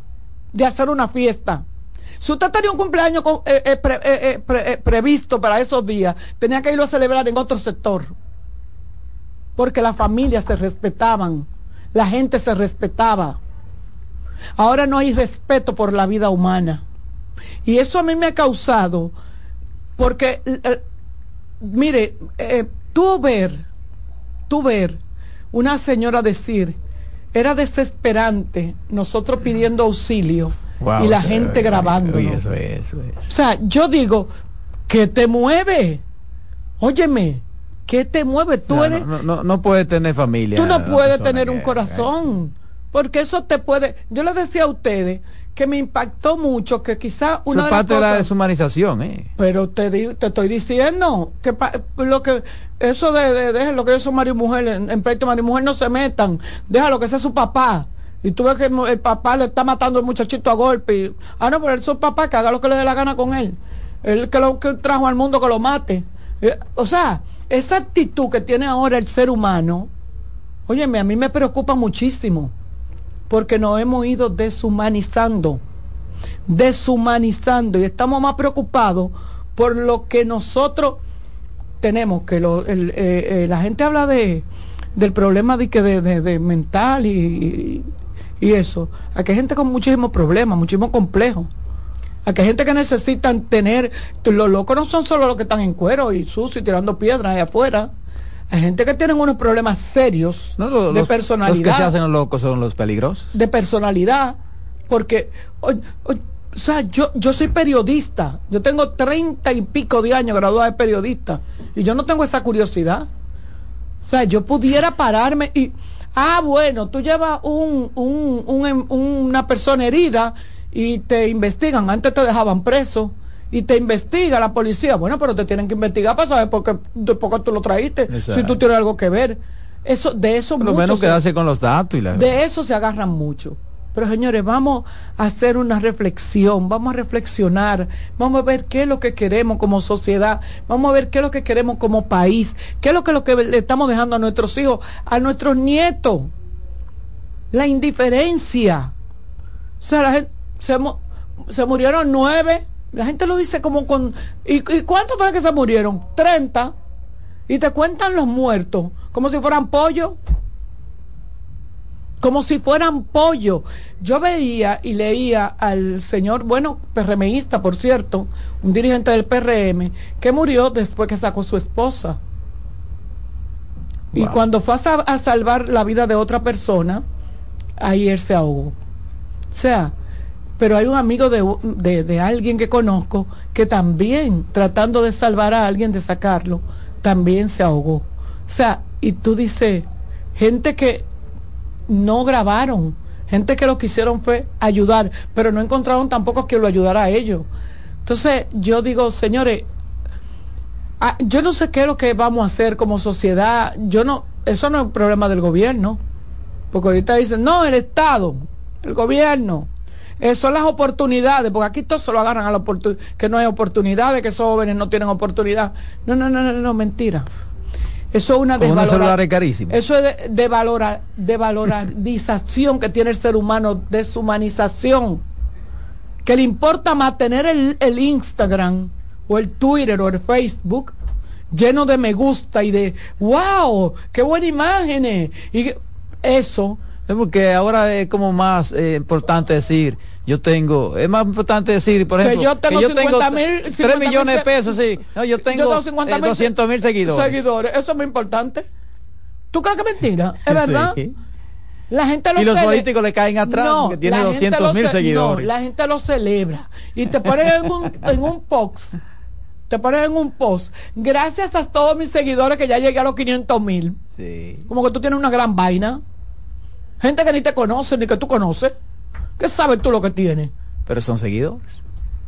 de hacer una fiesta. Si usted tenía un cumpleaños eh, eh, eh, previsto para esos días, tenía que irlo a celebrar en otro sector. Porque las familias se respetaban, la gente se respetaba. Ahora no hay respeto por la vida humana. Y eso a mí me ha causado, porque, mire, tú ver, tú ver una señora decir, era desesperante nosotros pidiendo auxilio y la gente grabando. O sea, yo digo, ¿qué te mueve? Óyeme, ¿qué te mueve? Tú no, eres... No, no, puedes tener familia. Tú no puedes tener un corazón. Porque eso te puede... Yo le decía a ustedes que me impactó mucho, que quizá una de parte de la deshumanización, ¿eh? Pero te, te estoy diciendo que lo que eso de, de, lo que ellos son marido y mujer, en, en pleito marido y mujer no se metan, déjalo que sea su papá. Y tú ves que el, papá le está matando al muchachito a golpe. ah, no, pero él es su papá, que haga lo que le dé la gana con él. Él que lo que trajo al mundo que lo mate. Eh, o sea, esa actitud que tiene ahora el ser humano, óyeme, a mí me preocupa muchísimo porque nos hemos ido deshumanizando, deshumanizando y estamos más preocupados por lo que nosotros tenemos, que eh, eh, la gente habla de del problema de que de, mental y, eso. Aquí hay gente con muchísimos problemas, muchísimos complejos. Aquí hay gente que necesitan tener, los locos no son solo los que están en cuero y sucios y tirando piedras ahí afuera. Hay gente que tiene unos problemas serios No, de personalidad. los que se hacen locos son los peligrosos. de personalidad, porque, o, o- o sea, yo, yo soy periodista, yo tengo treinta y pico de años graduada de periodista, y yo no tengo esa curiosidad. O sea, yo pudiera pararme y, ah, bueno, tú llevas un, un, un em- una persona herida y te investigan, antes te dejaban preso. Y te investiga la policía. Bueno, pero te tienen que investigar para saber por qué, de qué tú lo traíste. Si tú tienes algo que ver. Eso, de eso Por lo menos se- quedarse con los datos y la... de eso se agarran mucho. Pero señores, vamos a hacer una reflexión, vamos a reflexionar, vamos a ver qué es lo que queremos como sociedad, vamos a ver qué es lo que queremos como país, qué es lo que, lo que le estamos dejando a nuestros hijos, a nuestros nietos. La indiferencia. O sea, la gente, se, se murieron nueve, la gente lo dice como con... ¿Y, y cuántos fueron que se murieron? Treinta. Y te cuentan los muertos como si fueran pollo como si fueran pollo. Yo veía y leía al señor, bueno, PRMista, por cierto, un dirigente del PRM, que murió después que sacó su esposa. Y cuando fue a, a salvar la vida de otra persona, ahí él se ahogó. O sea, pero hay un amigo de, de, alguien que conozco que también, tratando de salvar a alguien, de sacarlo, también se ahogó. O sea, y tú dices, gente que no grabaron, gente que lo que hicieron fue ayudar, pero no encontraron tampoco quien lo ayudara a ellos. Entonces, yo digo, señores, ah, yo no sé qué es lo que vamos a hacer como sociedad, yo no, eso no es un problema del gobierno, porque ahorita dicen, no, el Estado, el gobierno, eh, son las oportunidades, porque aquí todos se lo agarran a la oportunidad, que no hay oportunidades, que esos jóvenes no tienen oportunidad. No, no, no, no, no, mentira. Eso es una carísimos. Eso es de, de, valora- de valorización que tiene el ser humano, deshumanización. Que le importa más tener el, el Instagram o el Twitter o el Facebook lleno de me gusta y de wow, qué buenas imágenes. Y que- eso. Porque ahora es como más eh, importante decir, yo tengo, es más importante decir, por Que ejemplo, yo tengo 50 mil- 3 50 mil millones de pesos, sí. No, yo tengo, 50 eh, mil 200 mil seguidores. seguidores. Eso es muy importante. ¿Tú crees que es mentira? ¿Es verdad? Sí. La gente lo Y los cele- políticos le caen atrás porque tiene la gente 200 lo mil ce- seguidores. No, la gente lo celebra. Y te pones en un, en un post. Te pones en un post. Gracias a todos mis seguidores que ya llegué a los 500 mil. Sí. Como que tú tienes una gran vaina. Gente que ni te conoce ni que tú conoces. ¿Qué sabes tú lo que tienes? Pero son seguidores.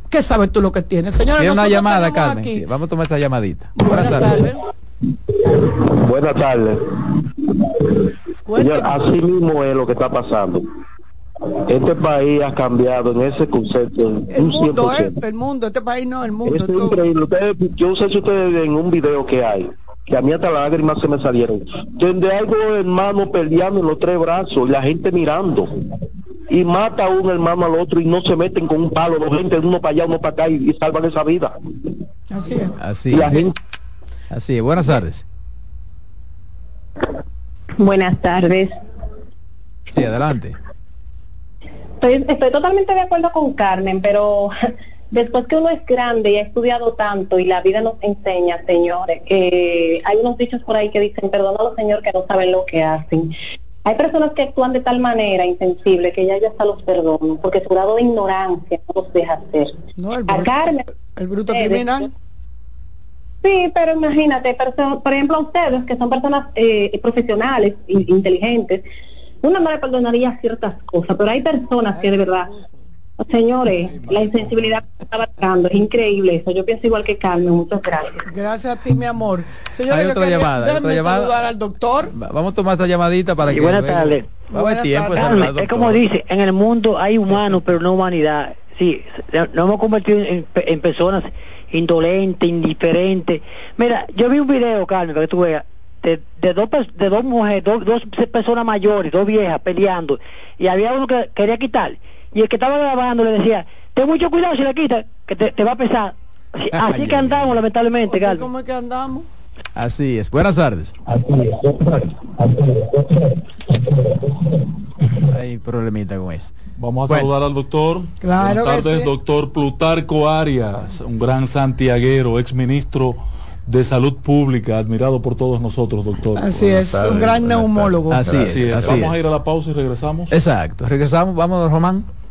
¿Qué sabes tú lo que tienes? Señores, Tiene una llamada, Carmen. aquí- Vamos a tomar esta llamadita. Buenas tardes. Buenas tardes. Señor, así mismo es lo que está pasando. Este país ha cambiado en ese concepto un El mundo, 100%. ¿eh? El mundo, este país no, el mundo. Eso es todo. increíble. Ustedes, yo no sé si ustedes ven un video que hay, que a mí hasta las lágrimas se me salieron, donde hay dos hermanos peleando en los tres brazos y la gente mirando. Y mata a un hermano al otro y no se meten con un palo, dos gente, uno para allá, uno para acá y, y salvan esa vida. Así es. Así Y la gente- Así es. Buenas tardes. Buenas tardes. Sí, adelante. Estoy, estoy totalmente de acuerdo con Carmen, pero después que uno es grande y ha estudiado tanto y la vida nos enseña, señores, que hay unos dichos por ahí que dicen, perdónalo, Señor, que no saben lo que hacen. Hay personas que actúan de tal manera insensible que ya yo hasta los perdono, porque su grado de ignorancia no los deja hacer. No, el A bruto, Carmen, el bruto eh, criminal. Sí, pero imagínate, por ejemplo, a ustedes que son personas eh, profesionales, in- inteligentes, uno no le perdonaría ciertas cosas, pero hay personas que de verdad, señores, la insensibilidad que está abarcando es increíble eso. Yo pienso igual que Carmen, muchas gracias. Gracias a ti, mi amor. Señores, otra llamada, otra llamada. saludar al doctor. Va- Vamos a tomar esta llamadita para Y que. buenas tardes. Va a haber Buenas tiempo de tardes. saludar al Carmen, es como dice, en el mundo hay humanos, pero no humanidad. Sí, nos hemos convertido en, en personas indolentes, indiferentes. Mira, yo vi un video, Carmen, para que tú veas, de, de dos de dos mujeres, dos, dos personas mayores, dos viejas peleando, y había uno que quería quitar, y el que estaba grabando le decía, ten mucho cuidado si la quitas, que te, te va a pesar. Así, así Ay, que ay, andamos, lamentablemente, Oye, Carmen. ¿Cómo es que andamos? Así es. Buenas tardes. Hay problemita con eso. Vamos a Bueno. saludar al doctor. Claro Buenas tardes, sí. doctor Plutarco Arias, un gran santiaguero, ex ministro de salud pública, admirado por todos nosotros, doctor. Así es, un gran neumólogo. Así es, Vamos a ir a la pausa y regresamos. Exacto, regresamos, vamos, Román.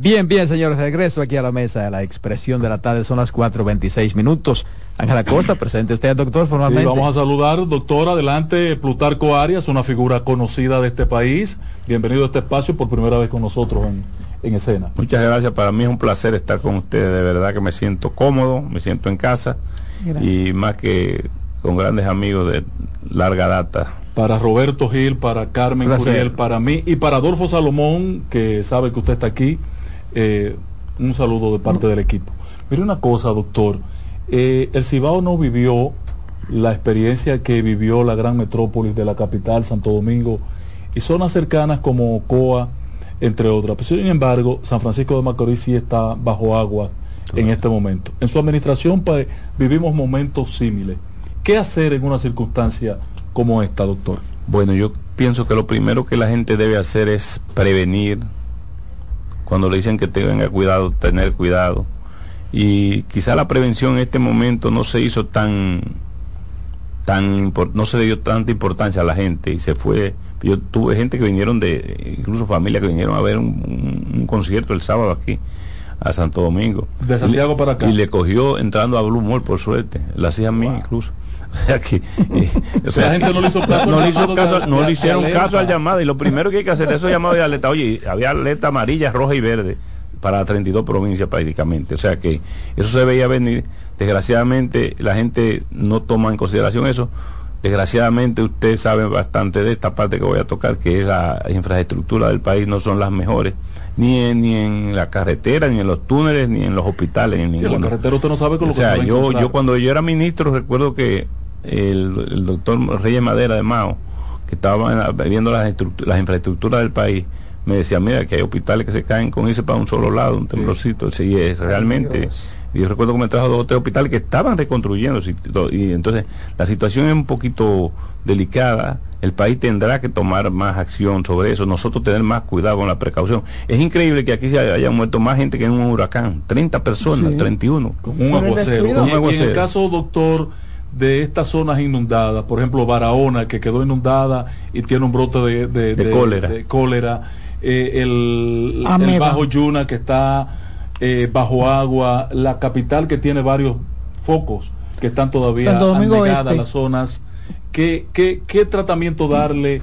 Bien, bien, señores, regreso aquí a la mesa de la expresión de la tarde, son las 4.26 minutos. Ángela Costa, presente usted, doctor, formalmente. Sí, vamos a saludar, doctor, adelante, Plutarco Arias, una figura conocida de este país. Bienvenido a este espacio por primera vez con nosotros en, escena. Muchas gracias, para mí es un placer estar con ustedes, de verdad que me siento cómodo, me siento en casa y más que con grandes amigos de larga data para Roberto Gil, para Carmen Curiel, para mí y para Adolfo Salomón, que sabe que usted está aquí. Eh, un saludo de parte del equipo. Mire una cosa, doctor. Eh, el Cibao no vivió la experiencia que vivió la gran metrópolis de la capital, Santo Domingo, y zonas cercanas como Coa, entre otras. sin embargo, San Francisco de Macorís sí está bajo agua en este momento. En su administración pues, vivimos momentos similares. ¿Qué hacer en una circunstancia como esta, doctor? Bueno, yo pienso que lo primero que la gente debe hacer es prevenir, cuando le dicen que tenga cuidado, tener cuidado. Y quizá la prevención en este momento no se hizo tan, tan, no se le dio tanta importancia a la gente y se fue. Yo tuve gente que vinieron de, incluso familia que vinieron a ver un, concierto el sábado aquí a Santo Domingo. De Santiago para acá. Y le cogió entrando a Blue Mall, por suerte. La hacía a mí incluso. O sea que, o sea, la gente no le hizo caso, no le, hizo caso, no le hicieron caso al llamado y lo primero que hay que hacer es esos llamados de alerta. Oye, había alerta amarilla, roja y verde. para 32 provincias prácticamente. O sea que eso se veía venir. Desgraciadamente la gente no toma en consideración eso. Desgraciadamente usted sabe bastante de esta parte que voy a tocar, que es la infraestructura del país, no son las mejores, ni en, ni en la carretera, ni en los túneles, ni en los hospitales, ni en Sí, la carretera usted no sabe con lo O sea, que se va yo, yo cuando yo era ministro recuerdo que el, el doctor Reyes Madera de Mao, que estaba la- viendo las, las infraestructuras del país, me decía, mira, que hay hospitales que se caen con irse para un solo lado, un temblorcito. Sí, es realmente. Yo recuerdo que me trajo dos o tres hospitales que estaban reconstruyendo y entonces la situación es un poquito delicada. El país tendrá que tomar más acción sobre eso, nosotros tener más cuidado con la precaución. Es increíble que aquí se haya, haya muerto más gente que en un huracán, 30 personas, Sí. 31. Con un aguacero. Con un Y- y en el caso, doctor, de estas zonas inundadas, por ejemplo, Barahona, que quedó inundada y tiene un brote de, de- De de- cólera. de cólera, eh, el. Bajo Yuna, que está eh, bajo agua, la capital que tiene varios focos que están todavía anegadas Este. las zonas. ¿Qué, qué, qué tratamiento darle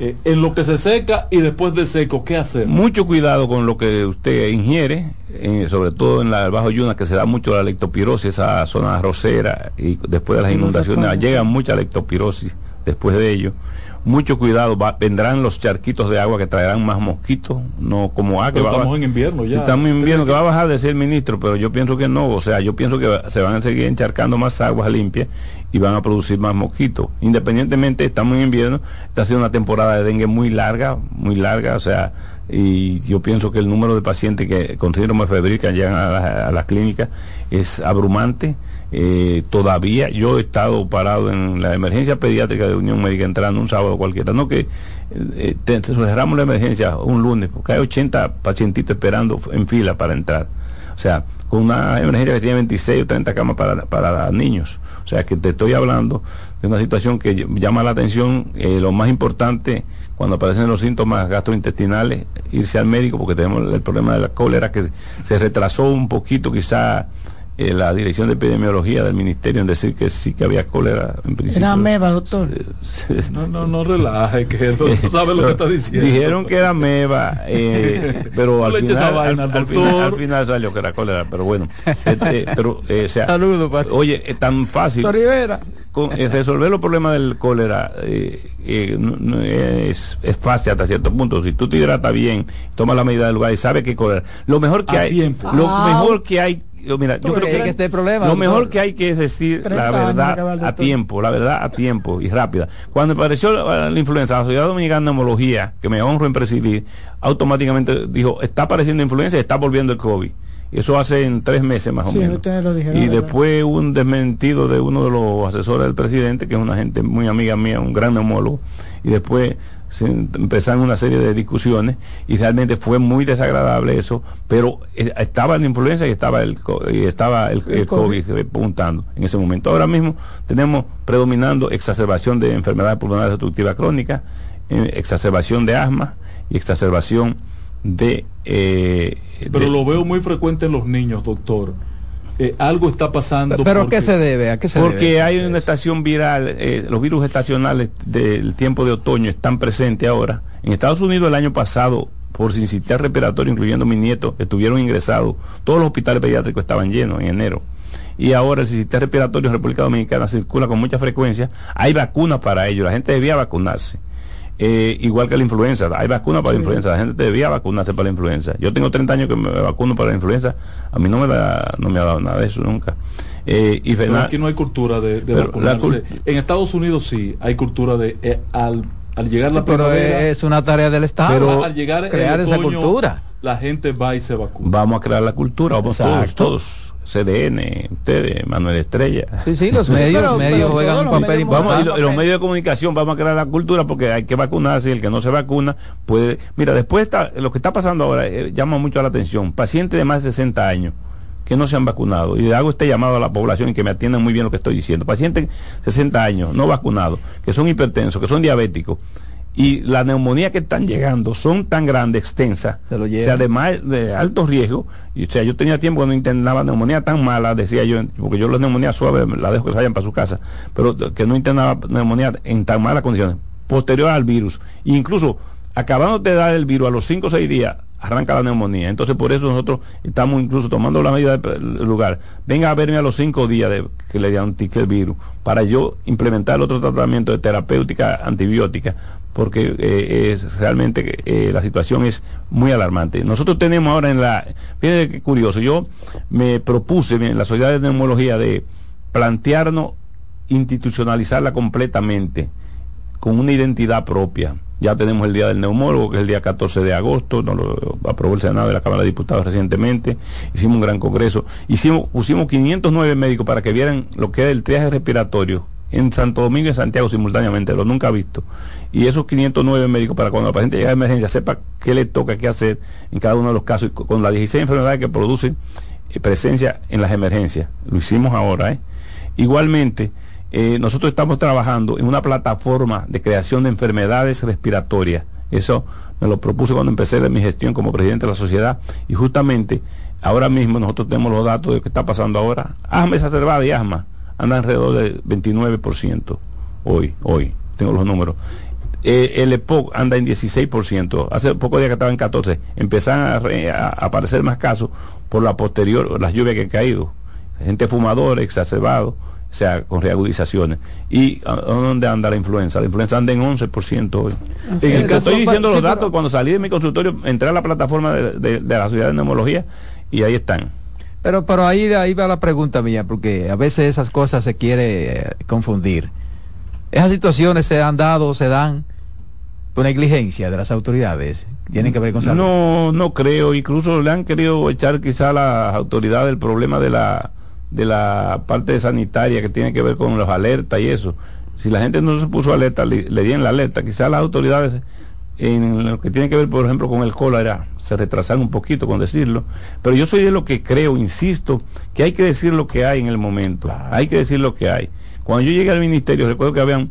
eh, en lo que se seca y después de seco? ¿Qué hacer? Mucho cuidado con lo que usted ingiere, eh, sobre todo en la Bajo Yuna, que se da mucho la lectopirosis, esa zona arrocera, y después de las inundaciones ratones, llega mucha lectopirosis después de ello. Mucho cuidado, va- vendrán los charquitos de agua que traerán más mosquitos, no como agua. Pero estamos en invierno ya. Estamos en invierno, que va a bajar de ser ministro, pero yo pienso que no, o sea, yo pienso que va- se van a seguir encharcando más aguas limpias y van a producir más mosquitos. Independientemente, estamos en invierno, está siendo una temporada de dengue muy larga, muy larga, o sea, y yo pienso que el número de pacientes que con síndrome febril que llegan a, la- las clínicas es abrumante. Eh, todavía yo he estado parado en la emergencia pediátrica de Unión Médica entrando un sábado cualquiera, no que eh, te cerramos la emergencia un lunes, porque hay 80 pacientitos esperando en fila para entrar. O sea, con una emergencia que tiene 26 o 30 camas para, para niños. Sea, que te estoy hablando de una situación que ll- llama la atención. eh, lo más importante, cuando aparecen los síntomas gastrointestinales, irse al médico, porque tenemos el problema de la cólera, que se retrasó un poquito quizá eh, la dirección de epidemiología del ministerio en decir que sí que había cólera en principio. Era ameba, doctor. No, no, no relaje, que el doctor sabe lo que está diciendo. Dijeron que era meba, eh, pero No al final, esa vaina al- al al final- doctor. al final salió que era cólera, pero bueno. Este, pero, eh, o sea, oye, es tan fácil con- eh, resolver los problemas del cólera eh, eh, no- no es, es fácil hasta cierto punto. Si tú te hidratas bien, tomas la medida del lugar y sabes que cólera. Lo mejor que A hay, tiempo. lo Ah. mejor que hay, yo, mira, yo Tú creo que, que este problema, lo mejor que hay que es decir 30 la verdad a tiempo, la verdad a tiempo y rápida. Cuando apareció la, la influenza, la Sociedad Dominicana de Neumología, que me honro en presidir, automáticamente dijo, está apareciendo influenza y está volviendo el COVID. Eso hace en tres meses más o Sí, menos. ustedes lo dijeron. Y ¿verdad? después un desmentido de uno de los asesores del presidente, que es una gente muy amiga mía, un gran neumólogo, y después empezaron una serie de discusiones y realmente fue muy desagradable eso, pero eh, estaba la influenza y estaba el, co- y estaba el, El el COVID repuntando en ese momento. Ahora mismo tenemos predominando exacerbación de enfermedades pulmonares obstructivas crónicas, eh, exacerbación de asma y exacerbación de... eh, Pero de- lo veo muy frecuente en los niños, doctor. Eh, algo está pasando. ¿Pero a porque- qué se debe? ¿A qué se Porque debe? hay una estación viral, eh, los virus estacionales del tiempo de otoño están presentes ahora. En Estados Unidos el año pasado, por sincitial respiratorio, incluyendo mis nietos, estuvieron ingresados. Todos los hospitales pediátricos estaban llenos en enero. Y ahora el sincitial respiratorio en República Dominicana circula con mucha frecuencia. Hay vacunas para ello. La gente debía vacunarse. Eh, igual que la influenza, hay vacunas para la influenza, la gente debía vacunarse para la influenza. Yo tengo 30 años que me vacuno para la influenza, a mí no me, da, no me ha dado nada de eso nunca. Eh, y Pero aquí no hay cultura de, de Pero la vacunarse. En Estados Unidos sí, hay cultura de eh, al, al llegar la Sí, pero primavera, es una tarea del Estado. pero al llegar el crear esa otoño, cultura. la gente va y se vacuna. vamos a crear la cultura, vamos todos, Exacto. todos. CDN, ustedes, Manuel Estrella. Sí, sí, los medios, Pero- medios pero juegan un papel medios Vamos, y, importante. los medios de comunicación vamos a crear la cultura porque hay que vacunarse y el que no se vacuna puede... Mira, después está, lo que está pasando ahora eh, llama mucho la atención. Pacientes de más de 60 años que no se han vacunado. Y le hago este llamado a la población y que me atiendan muy bien lo que estoy diciendo. Pacientes de 60 años no vacunados, que son hipertensos, que son diabéticos. Y la neumonía que están llegando son tan grandes, extensas, Se lo o sea, de, más, de alto riesgo. Y, o sea, yo tenía tiempo cuando internaba neumonía tan mala, decía yo, porque yo las neumonías suaves la dejo que se vayan para su casa, pero que no internaba neumonía en tan malas condiciones, posterior al virus. E incluso, acabando de dar el virus a los 5 o 6 días, arranca la neumonía. Entonces por eso nosotros estamos incluso tomando la medida del lugar. Venga a verme a los cinco días de que le diagnostique el virus para yo implementar otro tratamiento de terapéutica antibiótica porque eh, es realmente eh, la situación es muy alarmante. Nosotros tenemos ahora en la, fíjense qué curioso, yo me propuse en la sociedad de neumología de plantearnos institucionalizarla completamente con una identidad propia ya tenemos el Día del Neumólogo, que es el día 14 de agosto, nos lo aprobó el Senado de la Cámara de Diputados recientemente, hicimos un gran congreso, hicimos, pusimos 509 médicos para que vieran lo que es el triaje respiratorio en Santo Domingo y en Santiago simultáneamente, lo nunca visto. Y esos 509 médicos para cuando el paciente llega a emergencia sepa qué le toca, qué hacer en cada uno de los casos, con las 16 enfermedades que producen eh, presencia en las emergencias. Lo hicimos ahora, ¿eh? Igualmente, eh, nosotros estamos trabajando en una plataforma de creación de enfermedades respiratorias. Eso me lo propuse cuando empecé mi gestión como presidente de la sociedad y justamente ahora mismo nosotros tenemos los datos de lo que está pasando ahora. Asma exacerbada y asma anda alrededor del 29% hoy, hoy, tengo los números. Eh, el EPOC anda en 16%, hace pocos días que estaba en 14%, empezaron a, aparecer más casos por la posterior, las lluvias que han caído, gente fumadora, exacerbado, o sea, con reagudizaciones. ¿Y a, dónde anda la influenza? La influenza anda en 11% hoy. En el estoy diciendo los datos, cuando salí de mi consultorio, entré a la plataforma de, la Sociedad de Neumología y ahí están. Pero, pero ahí, ahí va la pregunta mía, porque a veces esas cosas se quiere eh, confundir. Esas situaciones se han dado, se dan por negligencia de las autoridades. Tienen que ver con salud. No, no creo. Incluso le han querido echar quizá a las autoridades el problema de la de la parte sanitaria que tiene que ver con los alertas y eso. Si la gente no se puso alerta, le, dieron la alerta. Quizás las autoridades en lo que tiene que ver, por ejemplo, con el cólera, se retrasaron un poquito con decirlo. Pero yo soy de lo que creo, insisto, que hay que decir lo que hay en el momento. Hay que decir lo que hay. Cuando yo llegué al ministerio, recuerdo que habían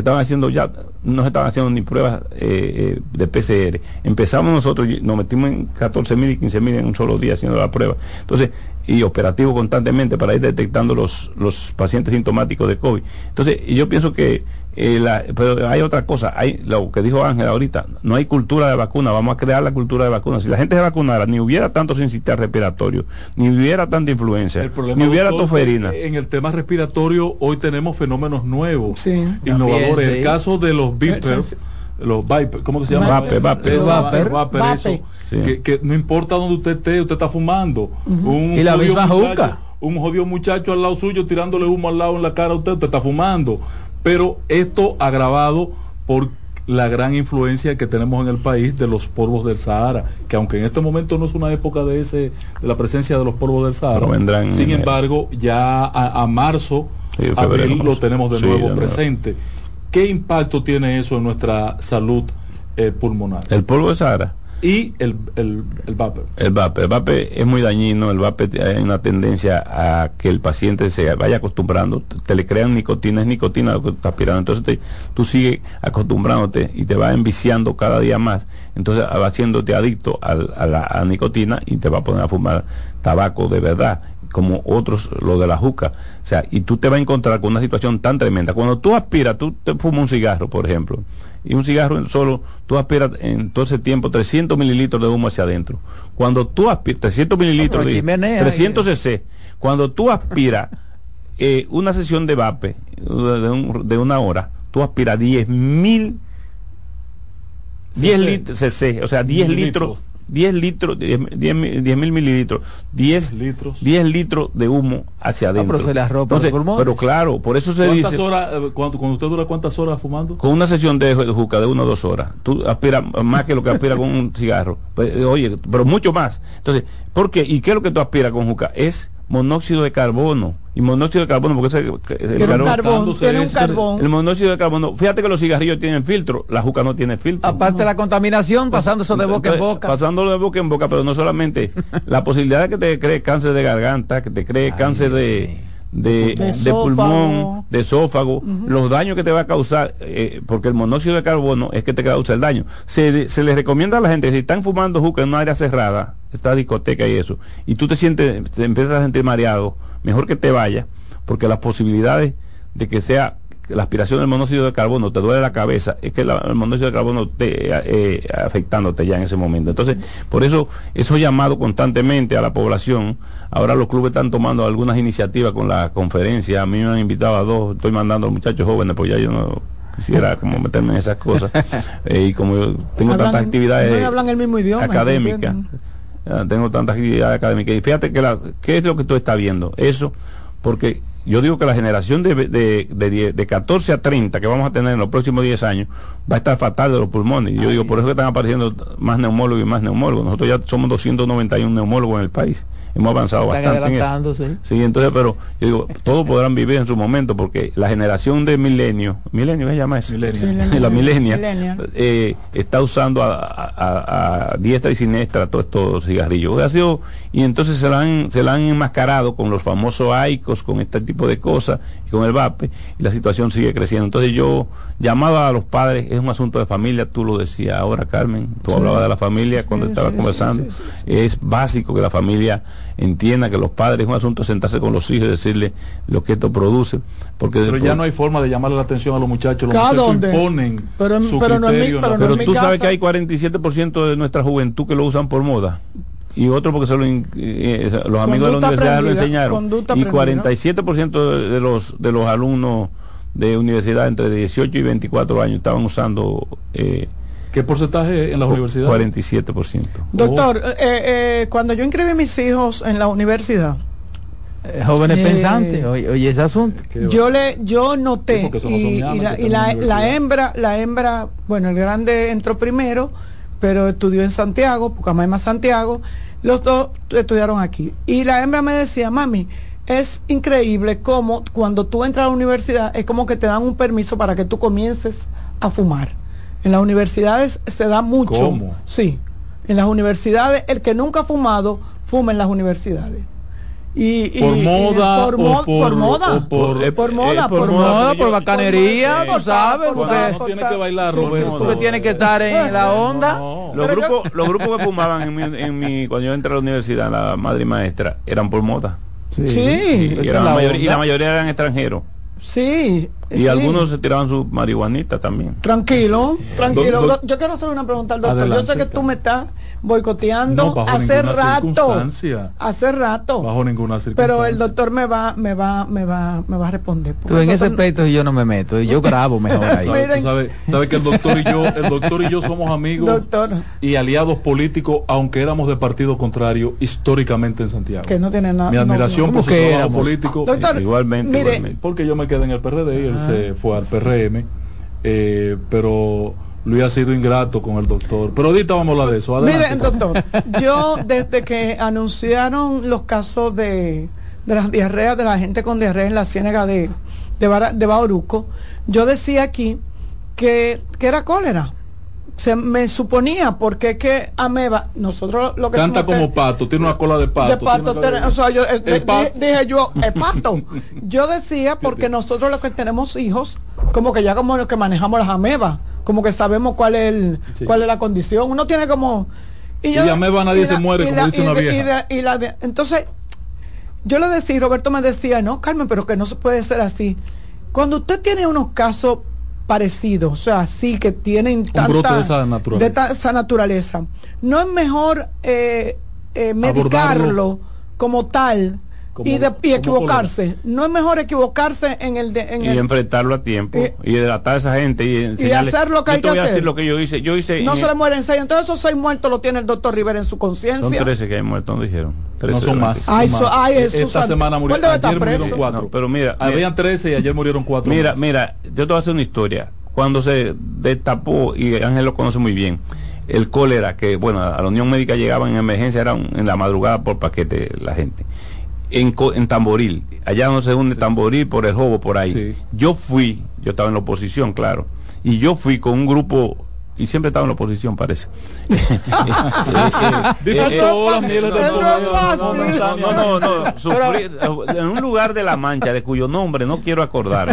estaban haciendo ya, no se estaban haciendo ni pruebas eh, eh, de PCR. Empezamos nosotros, nos metimos en 14 mil y 15 mil en un solo día haciendo la prueba. Entonces, y operativo constantemente para ir detectando los, los pacientes sintomáticos de COVID. Entonces, yo pienso que eh, pero hay otra cosa, hay lo que dijo Ángel ahorita, no hay cultura de vacuna, vamos a crear la cultura de vacuna. Si la gente se vacunara, ni hubiera tanto sistema respiratorio, ni hubiera tanta influencia, ni hubiera toferina. En el tema respiratorio, hoy tenemos fenómenos nuevos, innovadores. el caso de los vipers los Viper, ¿cómo se llama? Vape, vape. eso. Que, no importa donde usted esté, usted está fumando. un y la misma juca. Un jodido muchacho al lado suyo tirándole humo al lado en la cara a usted, usted está fumando pero esto agravado por la gran influencia que tenemos en el país de los polvos del Sahara, que aunque en este momento no es una época de ese de la presencia de los polvos del Sahara, sin embargo, ya a, marzo, abril lo tenemos de nuevo presente. ¿Qué impacto tiene eso en nuestra salud eh, pulmonar? El polvo del Sahara y el, el, el vapor. El vapor. El vapor es muy dañino, el vapor hay una tendencia a que el paciente se vaya acostumbrando, te le crean nicotina, es nicotina lo que está aspirando, entonces tú sigues acostumbrándote y te va enviciando cada día más, entonces va haciéndote adicto a, la nicotina y te va a poner a fumar tabaco de verdad como otros lo de la juca. O sea, y tú te vas a encontrar con una situación tan tremenda. Cuando tú aspiras, tú te fumas un cigarro, por ejemplo, y un cigarro solo, tú aspiras en todo ese tiempo 300 mililitros de humo hacia adentro. Cuando tú aspiras, 300 mililitros, de, 300 cc, cuando tú aspiras eh, una sesión de vape de, una hora, tú aspiras 10 mil 10 litros cc, o sea, 10 litros 10 litros, 10, mil mililitros, 10 litros. 10 litros de humo hacia ah, adentro. pero, pero claro, por eso se dice. Horas, eh, cuando, usted dura cuántas horas fumando? Con una sesión de, juca de una o dos horas. Tú aspiras más que lo que aspira con un cigarro. Pues, oye, pero mucho más. Entonces, ¿por qué? ¿Y qué es lo que tú aspiras con juca? Es monóxido de carbono. Y monóxido de carbono, porque el, carbón, tiene un carbón. El monóxido de carbono. Fíjate que los cigarrillos tienen filtro, la juca no tiene filtro. Aparte de la contaminación, pasando eso de boca en boca. Pasándolo de boca en boca, pero no solamente la posibilidad de que te cree cáncer de garganta, que te cree cáncer de de, de, pulmón, de esófago, los daños que te va a causar, eh, porque el monóxido de carbono es que te causa el daño. Se, se les recomienda a la gente, si están fumando juca en una área cerrada, esta discoteca y eso, y tú te sientes, te empiezas a sentir mareado, mejor que te vayas, porque las posibilidades de que sea la aspiración del monóxido de carbono te duele la cabeza, es que la- el monóxido de carbono te eh, afectándote ya en ese momento. Entonces, por eso, eso llamado constantemente a la población. Ahora los clubes están tomando algunas iniciativas con la conferencia. A mí me han invitado a dos, estoy mandando a los muchachos jóvenes, pues ya yo no quisiera como meterme en esas cosas. Eh, y como yo tengo Hablan- tantas actividades no hablan el mismo idioma. ¿se académicas? Ah, tengo tantas actividades académicas. Y fíjate que la, ¿qué es lo que tú estás viendo? Eso, porque yo digo que la generación de, de, de, de 14 a 30 que vamos a tener en los próximos 10 años va a estar fatal de los pulmones. Y yo digo, por eso que están apareciendo más neumólogos y más neumólogos. Nosotros ya somos 291 neumólogos en el país. Hemos avanzado Están bastante. en eso. sí. Sí, entonces, pero yo digo, todos podrán vivir en su momento porque la generación de milenio, milenio se llama eso, la milenia, eh, está usando a, a- a- a diestra y siniestra todos estos cigarrillos. Ha sido, y entonces se la, han, se la han enmascarado con los famosos AICOS, con este tipo de cosas, y con el VAPE, y la situación sigue creciendo. Entonces yo, llamaba a los padres, es un asunto de familia, tú lo decías ahora, Carmen, tú Sí. hablabas de la familia cuando Sí, estaba sí, conversando. sí, sí, Es básico que la familia entienda que los padres es un asunto de sentarse con los hijos y decirle lo que esto produce. Porque Pero ya no hay forma de llamarle la atención a los muchachos. Los ¿Cada muchachos dónde? imponen Pero su pero no mi- criterio. pero ¿no? no Pero tú sabes casa. que hay 47% de nuestra juventud que lo usan por moda. Y otro porque se lo eh, eh, los amigos de la universidad lo enseñaron. Y aprendida. 47% de, de los de los alumnos de universidad entre 18 y 24 años estaban usando eh, ¿Qué porcentaje en las universidades? 47%. Doctor, eh, eh, cuando yo inscribí a mis hijos en la universidad, jóvenes Eh, pensantes, oye, oye, ese asunto. yo le yo noté porque eso no y, son y la, y la- la hembra la hembra bueno el grande entró primero pero estudió en Santiago Pucamaima Santiago. Los dos estudiaron aquí. Y la hembra me decía mami es increíble cómo cuando tú entras a la universidad es como que te dan un permiso para que tú comiences a fumar. En las universidades se da mucho ¿Cómo? sí. En las universidades el que nunca ha fumado fuma en las universidades y, y- ¿Por y- moda por, o por- por moda o por- eh, por eh, moda por por moda, yo- bacanería, por- tú sabes, por- porque por- tiene que bailar, sí, Roberto. sí. Porque tiene que estar en la onda. Los yo- grupos, los grupos que fumaban en mi, en mi- cuando yo entré a la universidad, la madre y maestra, eran por moda. Sí. Y, eran La mayoría, y onda. la mayoría eran extranjeros. Sí. Y sí. algunos se tiraban su marihuanita también. Tranquilo, tranquilo. Yo quiero hacer una pregunta al doctor. Adelante, yo sé que tú me estás boicoteando No, bajo hace ninguna rato. circunstancia. Hace rato. Bajo ninguna circunstancia. Pero el doctor me va, me va, me va, me va a responder. Tú en ese pleito yo no me meto, yo grabo mejor ahí. ¿Sabes, tú sabes- sabes que el doctor y yo, el doctor y yo somos amigos Doctor, y aliados políticos, aunque éramos de partido contrario históricamente en Santiago. que no tiene nada. Mi no, admiración no. por su trabajo político. Doctor, igualmente, mire, igualmente. Porque yo me quedé en el PRD y él se fue al PRM. eh, pero Luis ha sido ingrato con el doctor. Pero ahorita vamos a hablar de eso. Adelante. Mire, doctor, yo desde que anunciaron los casos de, de las diarreas, de la gente con diarrea en la ciénaga de, de, Bara- de Bauruco, yo decía aquí que, que era cólera. Se me suponía, porque es que ameba, nosotros lo que Canta como pato, tiene una cola de pato. de pato, tiene- o sea, yo, eh, El di- pato. dije yo, es pato. Yo decía porque nosotros los que tenemos hijos, como que ya como los que manejamos las amebas, como que sabemos cuál es el, Sí. cuál es la condición. Uno tiene como Y de ameba nadie y se muere, y como dice una vieja. y de- y la de- entonces, yo le decía, Roberto me decía, no, Carmen, pero que no se puede ser así. Cuando usted tiene unos casos parecidos, o sea, así que tienen tanta, brote de esa naturaleza. de ta- esa naturaleza, no es mejor eh, eh, medicarlo como tal Como- y, de- y como equivocarse. No es mejor equivocarse en el de, en y el- enfrentarlo a tiempo y, delatar a esa gente y enseñarle hacer lo que Yo hay te que voy a hacer. decir lo que yo hice yo hice no en se el- le mueren seis. Entonces esos seis muertos lo tiene el doctor Rivera en su son conciencia. 13 que hay muertos no dijeron 13 No son más. Ay, son so- más. ay, E- Jesús Esta semana murió, ¿Cuál debe estar ayer murieron cuatro. No, pero mira, Habían. 13 y ayer murieron cuatro. Mira, más. mira, yo te voy a hacer una historia. Cuando se destapó, y Ángel lo conoce muy bien, el cólera, que bueno, a la Unión Médica llegaban en emergencia, era un- en la madrugada por paquete la gente. En, en Tamboril, allá no se hunde Tamboril por el jobo por ahí. Yo fui, yo estaba en la oposición, claro, y yo fui con un grupo, y siempre estaba en la oposición, parece. No, no, no, sufrí- en un lugar de la Mancha, de cuyo nombre no quiero acordar.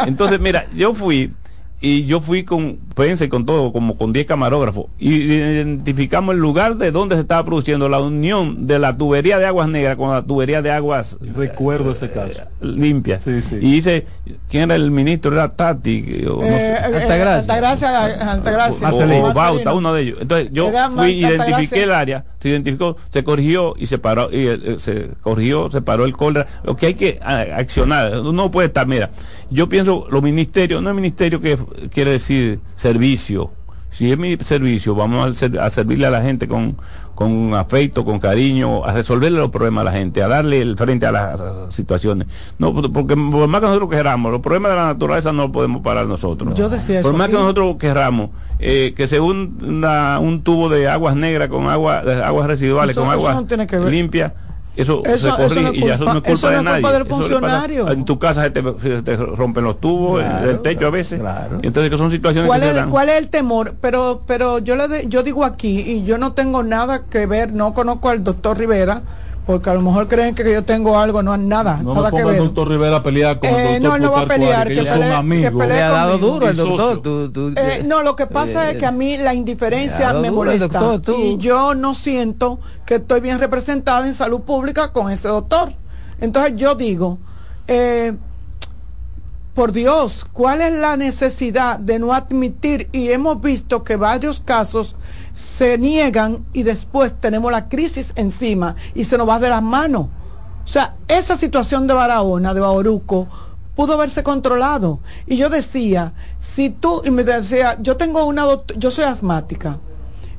Entonces, mira, yo fui y yo fui con prensa con todo, como con 10 camarógrafos, y identificamos el lugar de donde se estaba produciendo la unión de la tubería de aguas negras con la tubería de aguas. Recuerdo ese caso. Eh, limpias. Y dice, ¿quién era el ministro? Era Tati. O, no Eh, Altagracia. Altagracia. O, o Bauta, uno de ellos. Entonces yo fui, identifiqué el área, se identificó, se corrigió y se paró, y eh, se corrigió, se paró el cólera. Lo que hay que accionar, no puede estar, mira, yo pienso, los ministerios, no es ministerio que quiere decir servicio. Si es mi servicio, vamos a, ser- a servirle a la gente con, con afecto, con cariño, a resolverle los problemas a la gente, a darle el frente a las, a las situaciones. No, porque por más que nosotros queramos, los problemas de la naturaleza no los podemos parar nosotros. Yo decía Por eso más que nosotros querramos eh, que se una, un tubo de aguas negras con agua, aguas residuales, Eso- con agua no limpia, eso, Eso- se eso corrige no es y ya eso no es culpa- eso de no es nadie. culpa del Eso pasa- funcionario. en tu casa se te, se te rompen los tubos Claro, del techo a veces. Y entonces que son situaciones ¿Cuál que se es, dan. cuál es el temor? Pero, pero yo le de- yo digo aquí, y yo no tengo nada que ver, no conozco al doctor Rivera, porque a lo mejor creen que yo tengo algo, no nada, No nada me que ponga el ver. doctor Rivera a pelear con Eh, el no, doctor él no va a pelear, que Le ha dado conmigo. duro el doctor. tú- tú- Eh, no, lo que pasa Eh, es que a mí la indiferencia me molesta doctor, tú. y yo no siento que estoy bien representada en salud pública con ese doctor. Entonces yo digo, eh, por Dios, ¿cuál es la necesidad de no admitir? Y hemos visto que varios casos se niegan y después tenemos la crisis encima y se nos va de las manos. O sea, esa situación de Barahona, de Bauruco, pudo haberse controlado. Y yo decía, si tú, y me decía, yo tengo una, yo soy asmática.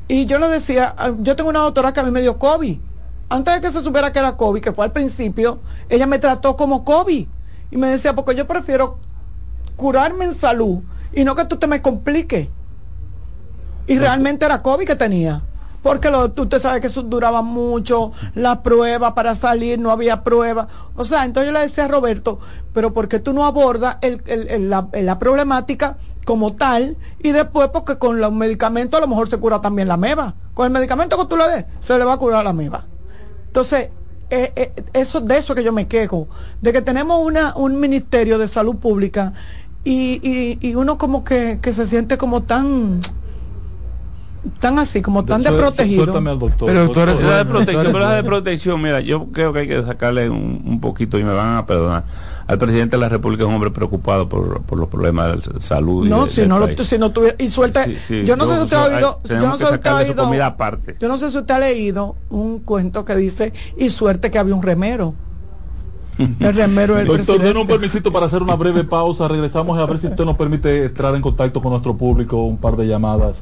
Y yo le decía, ah, yo tengo una doctora que a mí me dio COVID. Antes de que se supiera que era COVID, que fue al principio, ella me trató como COVID. Y me decía, porque yo prefiero curarme en salud y no que tú te me compliques. Y realmente era COVID que tenía. Porque lo, tú te sabes que eso duraba mucho, la prueba para salir, no había prueba. O sea, entonces yo le decía a Roberto, pero ¿por qué tú no abordas el- la, problemática como tal? Y después, porque con los medicamentos a lo mejor se cura también la meba. Con el medicamento que tú le des, se le va a curar la meba. Entonces, eh, eh, eso de eso que yo me quejo, de que tenemos una, un ministerio de salud pública y, uno como que se siente como tan tan así, como tan Sué- desprotegido. suéltame al doctor. Pero Doctor, la de bueno, protección, doctor, pero de protección, mira, yo creo que hay que sacarle un, un poquito y me van a perdonar. Al presidente de la República es un hombre preocupado por, por los problemas de salud. y No, de- si no, lo, país. si no tuviera, y suelta, Sí, sí, yo no sé si usted ha oído, yo no sé si usted ha oído, comida aparte. yo no sé si usted ha leído un cuento que dice, y suerte que había un remero. El remero del Doctor, denos un permisito para hacer una breve pausa. Regresamos a ver si usted nos permite entrar en contacto con nuestro público, un par de llamadas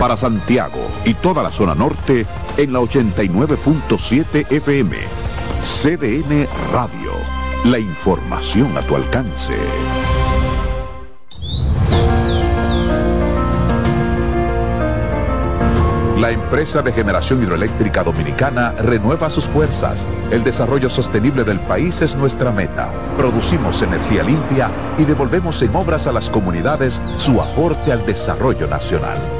Para Santiago y toda la zona norte en la 89.7 FM. CDN Radio. La información a tu alcance. La empresa de generación hidroeléctrica dominicana renueva sus fuerzas. El desarrollo sostenible del país es nuestra meta. Producimos energía limpia y devolvemos en obras a las comunidades su aporte al desarrollo nacional.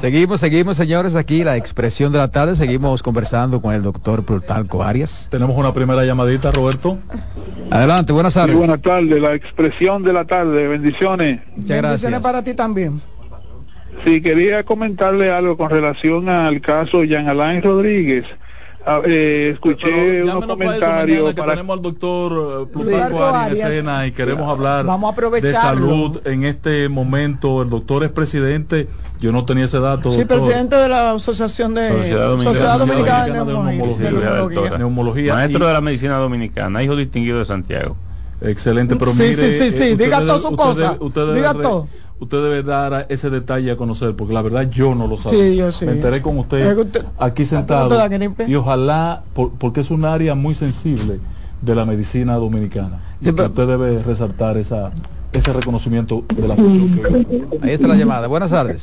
Seguimos, seguimos, señores, aquí la expresión de la tarde. Seguimos conversando con el doctor Plutarco Arias. Tenemos una primera llamadita, Roberto. Adelante, buenas tardes. Sí, buenas tardes, la expresión de la tarde. Bendiciones. Muchas gracias. Bendiciones para ti también. Sí, quería comentarle algo con relación al caso Jean Alain Rodríguez. Ah, eh, escuché unos comentarios para tenemos al doctor eh, Sí. Plutarco Arias en Arias. escena y queremos hablar Vamos a de salud en este momento. El doctor es presidente, yo no tenía ese dato. Sí, doctor. presidente de la Asociación de Sociedad Dominicana, Sociedad Dominicana de de Neumología. Neumología. Maestro y- de la medicina dominicana, hijo distinguido de Santiago. Excelente, pero Sí, mire, sí, sí, sí, eh, usted diga debe- toda su usted cosa, debe- usted debe diga re- todo. Usted debe dar ese detalle a conocer, porque la verdad yo no lo sabía. Sí, yo sí. Me enteré con usted, aquí sentado. Y ojalá, por- porque es un área muy sensible de la medicina dominicana. Sí, Y pero- usted debe resaltar esa, ese reconocimiento de la función que Ahí está la llamada. Buenas tardes.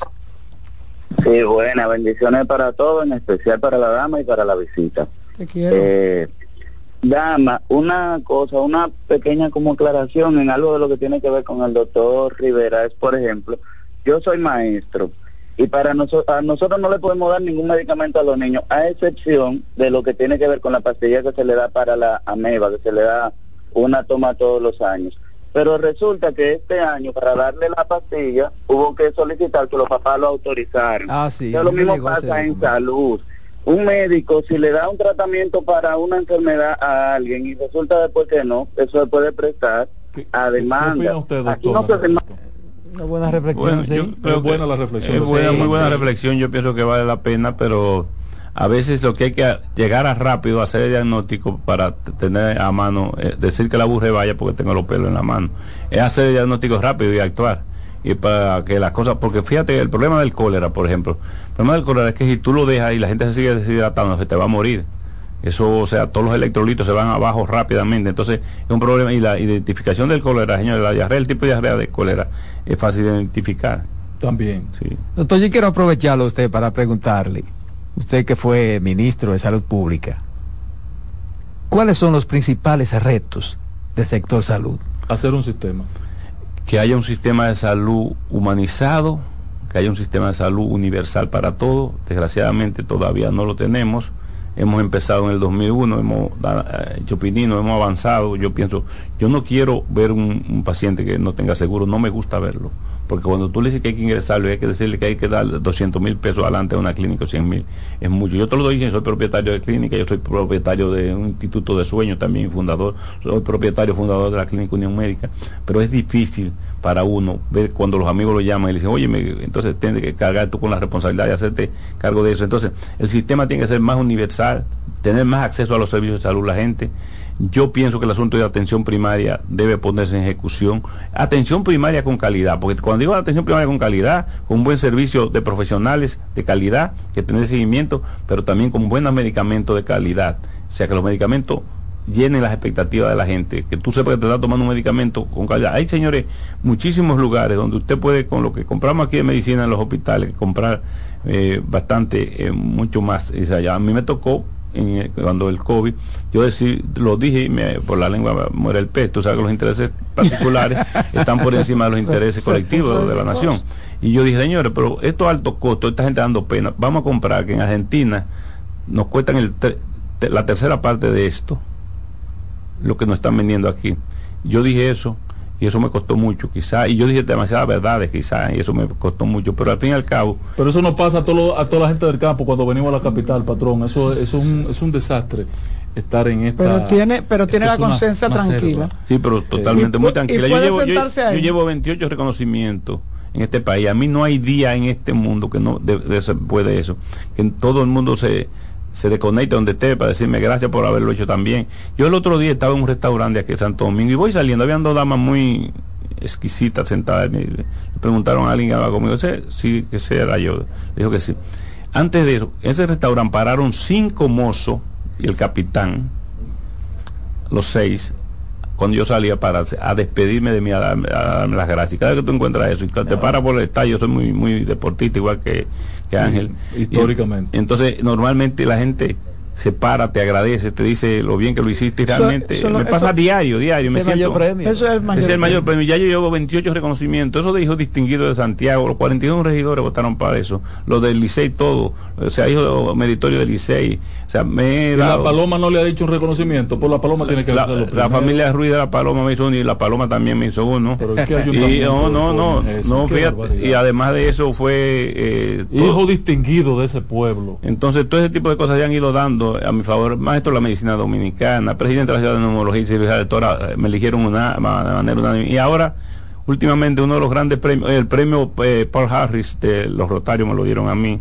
Sí, buenas bendiciones para todos, en especial para la dama y para la visita. Te quiero. Eh, dama, una cosa, una pequeña como aclaración en algo de lo que tiene que ver con el doctor Rivera es, por ejemplo, yo soy maestro y para nosotros a nosotros no le podemos dar ningún medicamento a los niños, a excepción de lo que tiene que ver con la pastilla que se le da para la ameba, que se le da una toma todos los años. Pero resulta que este año, para darle la pastilla, hubo que solicitar que los papás lo autorizaran. Ah, sí. Entonces, lo mismo pasa en salud. Un médico, si le da un tratamiento para una enfermedad a alguien y resulta después que no, eso se puede prestar a demanda. usted, Aquí no se demanda. Una buena reflexión, Bueno, sí. yo creo Es buena la reflexión. Es buena, Sí, muy buena sí. reflexión, yo pienso que vale la pena, pero a veces lo que hay que llegar a rápido a hacer el diagnóstico para tener a mano, eh, decir que la burre vaya porque tengo los pelos en la mano, es hacer el diagnóstico rápido y actuar. Y para que las cosas, porque fíjate, el problema del cólera, por ejemplo, el problema del cólera es que si tú lo dejas y la gente se sigue deshidratando, se te va a morir. Eso, o sea, todos los electrolitos se van abajo rápidamente. Entonces, es un problema. Y la identificación del cólera, señores, la diarrea, el tipo de diarrea de cólera, es fácil de identificar. También. Sí. Doctor, yo quiero aprovecharlo a usted para preguntarle, usted que fue ministro de Salud Pública, ¿cuáles son los principales retos del sector salud? Hacer un sistema. que haya un sistema de salud humanizado, que haya un sistema de salud universal para todos. Desgraciadamente todavía no lo tenemos. Hemos empezado en el 2001, hemos da- hecho pinino, hemos avanzado. Yo pienso, yo no quiero ver un, un paciente que no tenga seguro, no me gusta verlo. Porque cuando tú le dices que hay que ingresarlo y hay que decirle que hay que dar 200 mil pesos adelante a una clínica o 100 mil, es mucho. Yo te lo doy, soy propietario de clínica, yo soy propietario de un instituto de sueño también, fundador, soy propietario fundador de la clínica Unión Médica, pero es difícil para uno ver cuando los amigos lo llaman y le dicen, oye, entonces tienes que cargar tú con la responsabilidad de hacerte cargo de eso. Entonces, el sistema tiene que ser más universal, tener más acceso a los servicios de salud la gente. Yo pienso que el asunto de atención primaria debe ponerse en ejecución. Atención primaria con calidad, porque cuando digo atención primaria con calidad, con un buen servicio de profesionales de calidad, que tener seguimiento, pero también con buenos medicamentos de calidad. O sea, que los medicamentos llenen las expectativas de la gente, que tú sepas que te estás tomando un medicamento con calidad. Hay, señores, muchísimos lugares donde usted puede, con lo que compramos aquí de medicina en los hospitales, comprar eh, bastante, eh, mucho más. O a mí me tocó en, cuando el COVID, yo decir, lo dije y me, por la lengua muere el pez. Tú sabes que los intereses particulares están por encima de los intereses colectivos de la nación. Y yo dije, señores, pero estos altos costos, esta gente dando pena, vamos a comprar que en Argentina nos cuestan el la tercera parte de esto, lo que nos están vendiendo aquí. Yo dije eso y eso me costó mucho, quizá, y yo dije demasiadas verdades, quizá, y eso me costó mucho, pero al fin y al cabo, Pero eso no pasa a, todo, a toda la gente del campo cuando venimos a la capital, patrón. Eso, eso es, un, es un desastre estar en esta. Pero tiene, pero tiene la conciencia tranquila. Sí, pero totalmente Y muy tranquila. y Yo puede llevo, yo, sentarse yo ahí. llevo 28 reconocimientos en este país. A mí no hay día en este mundo que no de, de- se puede eso. Que todo el mundo se, se desconecte donde esté para decirme gracias por haberlo hecho también. Yo el otro día estaba en un restaurante aquí en Santo Domingo y voy saliendo. Habían dos damas muy exquisitas sentadas. Me, le preguntaron a alguien que hablaba conmigo. "Ese Sí, que ese era yo. Dijo que sí. Antes de eso, ese restaurante pararon cinco mozos y el capitán los seis, cuando yo salía para a despedirme de mí, a darme, a darme las gracias. Cada vez que tú encuentras eso, y te paras por el estadio, yo soy muy, muy deportista, igual que, que Ángel. históricamente. Y entonces, normalmente la gente se para, te agradece, te dice lo bien que lo hiciste y realmente me pasa diario, diario. Me siento, premio. Eso es el mayor, es el mayor premio. Ya yo llevo 28 reconocimientos. Eso de hijos distinguidos de Santiago, los 41 regidores votaron para eso. Los del Licey todo. O sea, hijo meritorio del Licey. O sea, me he La Paloma no le ha dicho un reconocimiento, por la Paloma tiene que La, la familia Ruiz de la Paloma me hizo uno y la Paloma también me hizo uno. Pero es que y, no, no, no, no, fíjate. Y además de eso fue... Eh, hijo distinguido de ese pueblo. Entonces, todo ese tipo de cosas se han ido dando a mi favor, maestro de la medicina dominicana, presidente de la ciudad de neumología y cirugía de Tora, me eligieron una, de manera unánime. Y ahora, últimamente, uno de los grandes premios, el premio eh, Paul Harris de los Rotarios me lo dieron a mí.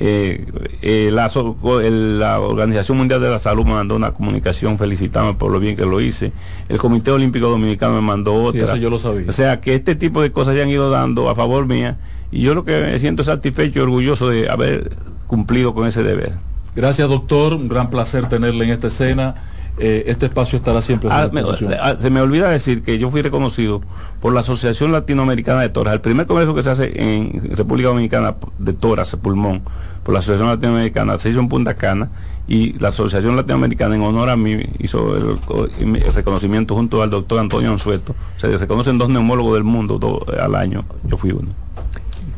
Eh, eh, la, la, Organización Mundial de la Salud me mandó una comunicación felicitándome por lo bien que lo hice. El Comité Olímpico Dominicano me mandó otra. yo lo sabía. O sea, que este tipo de cosas ya han ido dando a favor mía y yo lo que me siento satisfecho y orgulloso de haber cumplido con ese deber. Gracias, doctor. Un gran placer tenerle en esta escena. Eh, este espacio estará siempre a ah, Se me olvida decir que yo fui reconocido por la Asociación Latinoamericana de Toras. El primer congreso que se hace en República Dominicana de Toras, pulmón, por la Asociación Latinoamericana, se hizo en Punta Cana y la Asociación Latinoamericana en honor a mí hizo el, reconocimiento junto al doctor Antonio Anzueto. Se reconocen dos neumólogos del mundo al año. Yo fui uno.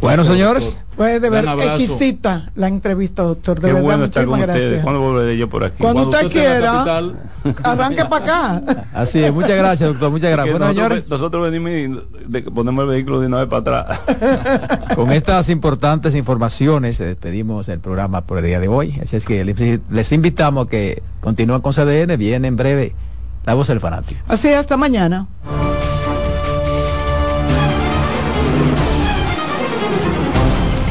Bueno, señores. Puede de ver exquisita la entrevista, doctor. De verdad, bueno muchísimas gracias. ¿Cuándo volveré yo por aquí? Cuando, usted, quiera, arranque para acá. Así es, muchas gracias, doctor. Muchas gracias. Bueno, nosotros, señores. Nosotros venimos de, ponemos el vehículo de una vez para atrás. Con estas importantes informaciones despedimos el programa por el día de hoy. Así es que les, les invitamos a que continúen con CDN. Viene en breve la voz del fanático. Así, hasta mañana.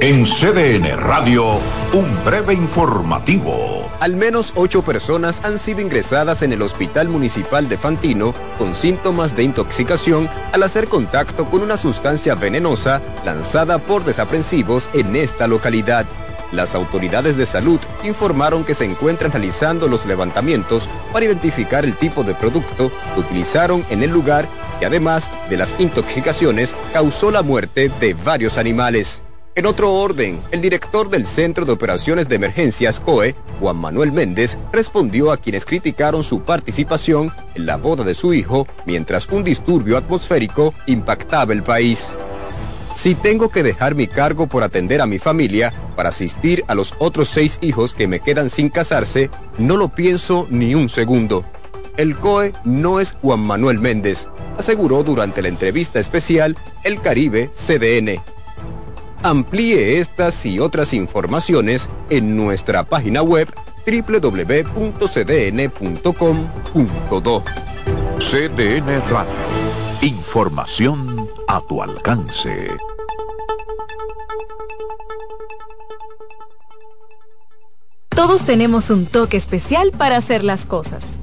En CDN Radio, un breve informativo. Al menos ocho personas han sido ingresadas en el Hospital Municipal de Fantino con síntomas de intoxicación al hacer contacto con una sustancia venenosa lanzada por desaprensivos en esta localidad. Las autoridades de salud informaron que se encuentran realizando los levantamientos para identificar el tipo de producto que utilizaron en el lugar y además de las intoxicaciones causó la muerte de varios animales. En otro orden, el director del Centro de Operaciones de Emergencias COE, Juan Manuel Méndez, respondió a quienes criticaron su participación en la boda de su hijo mientras un disturbio atmosférico impactaba el país. Si tengo que dejar mi cargo por atender a mi familia para asistir a los otros seis hijos que me quedan sin casarse, no lo pienso ni un segundo. El COE no es Juan Manuel Méndez, aseguró durante la entrevista especial El Caribe CDN. Amplíe estas y otras informaciones en nuestra página web www.cdn.com.do. CDN Radio. Información a tu alcance. Todos tenemos un toque especial para hacer las cosas.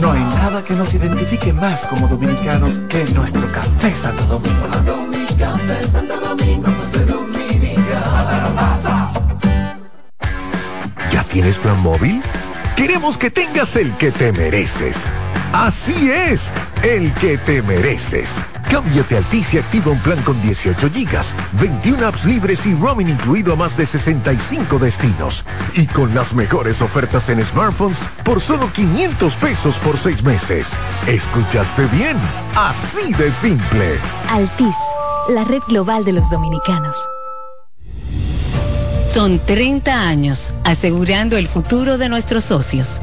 No hay nada que nos identifique más como dominicanos que nuestro café Santo Domingo. Dominicano tienes plan móvil? Queremos que tengas el que te mereces. Así es, el que te mereces. Cámbiate a Altis y activa un plan con 18 gigas, 21 apps libres y roaming incluido a más de 65 destinos. Y con las mejores ofertas en smartphones por solo 500 pesos por 6 meses. ¿Escuchaste bien? Así de simple. Altis, la red global de los dominicanos. Son 30 años asegurando el futuro de nuestros socios.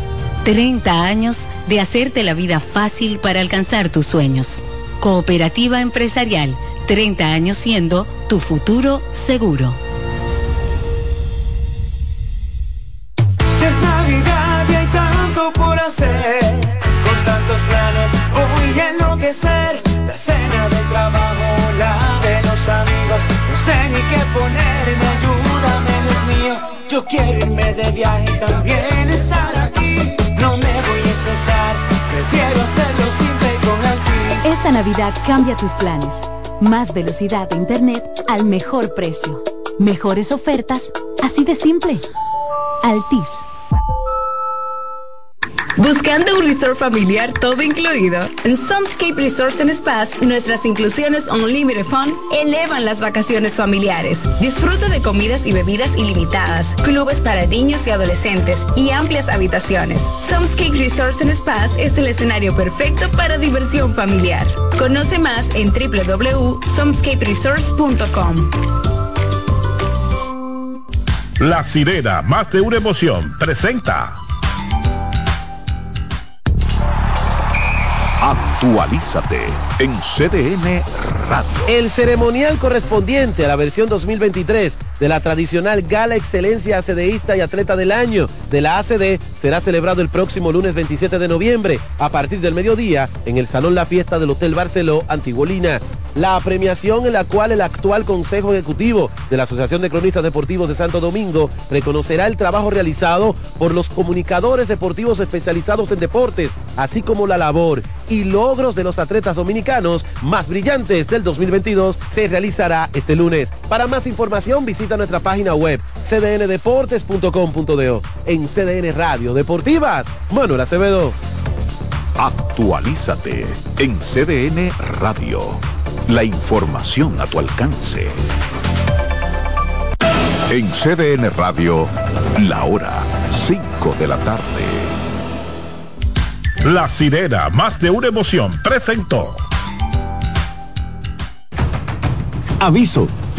30 años de hacerte la vida fácil para alcanzar tus sueños. Cooperativa empresarial, 30 años siendo tu futuro seguro. Es Navidad y hay tanto por hacer. Con tantos planes voy a enloquecer. La cena del trabajo, la de los amigos. No sé ni qué ponerme, ayúdame, Dios mío. Yo quiero irme de viaje también prefiero hacerlo simple con Altis. Esta Navidad cambia tus planes. Más velocidad de internet al mejor precio. Mejores ofertas, así de simple. Altis. Buscando un resort familiar todo incluido. En Somescape Resorts and Spas, nuestras inclusiones Unlimited Fun elevan las vacaciones familiares. Disfruta de comidas y bebidas ilimitadas, clubes para niños y adolescentes y amplias habitaciones. Somescape Resorts and Spas es el escenario perfecto para diversión familiar. Conoce más en www.somescaperesorts.com. La sirena, más de una emoción, presenta. Actualízate en CDN Radio. El ceremonial correspondiente a la versión 2023 de la tradicional Gala Excelencia ACDista y Atleta del Año de la ACD será celebrado el próximo lunes 27 de noviembre a partir del mediodía en el Salón La Fiesta del Hotel Barceló Antiguolina. La premiación en la cual el actual Consejo Ejecutivo de la Asociación de Cronistas Deportivos de Santo Domingo reconocerá el trabajo realizado por los comunicadores deportivos especializados en deportes, así como la labor y logros de los atletas dominicanos más brillantes del 2022 se realizará este lunes. Para más información visita nuestra página web cdndeportes.com.do en CDN Radio Deportivas. Manuel Acevedo. Actualízate en CDN Radio. La información a tu alcance. En CDN Radio, la hora 5 de la tarde. La sirena, más de una emoción, presentó. Aviso,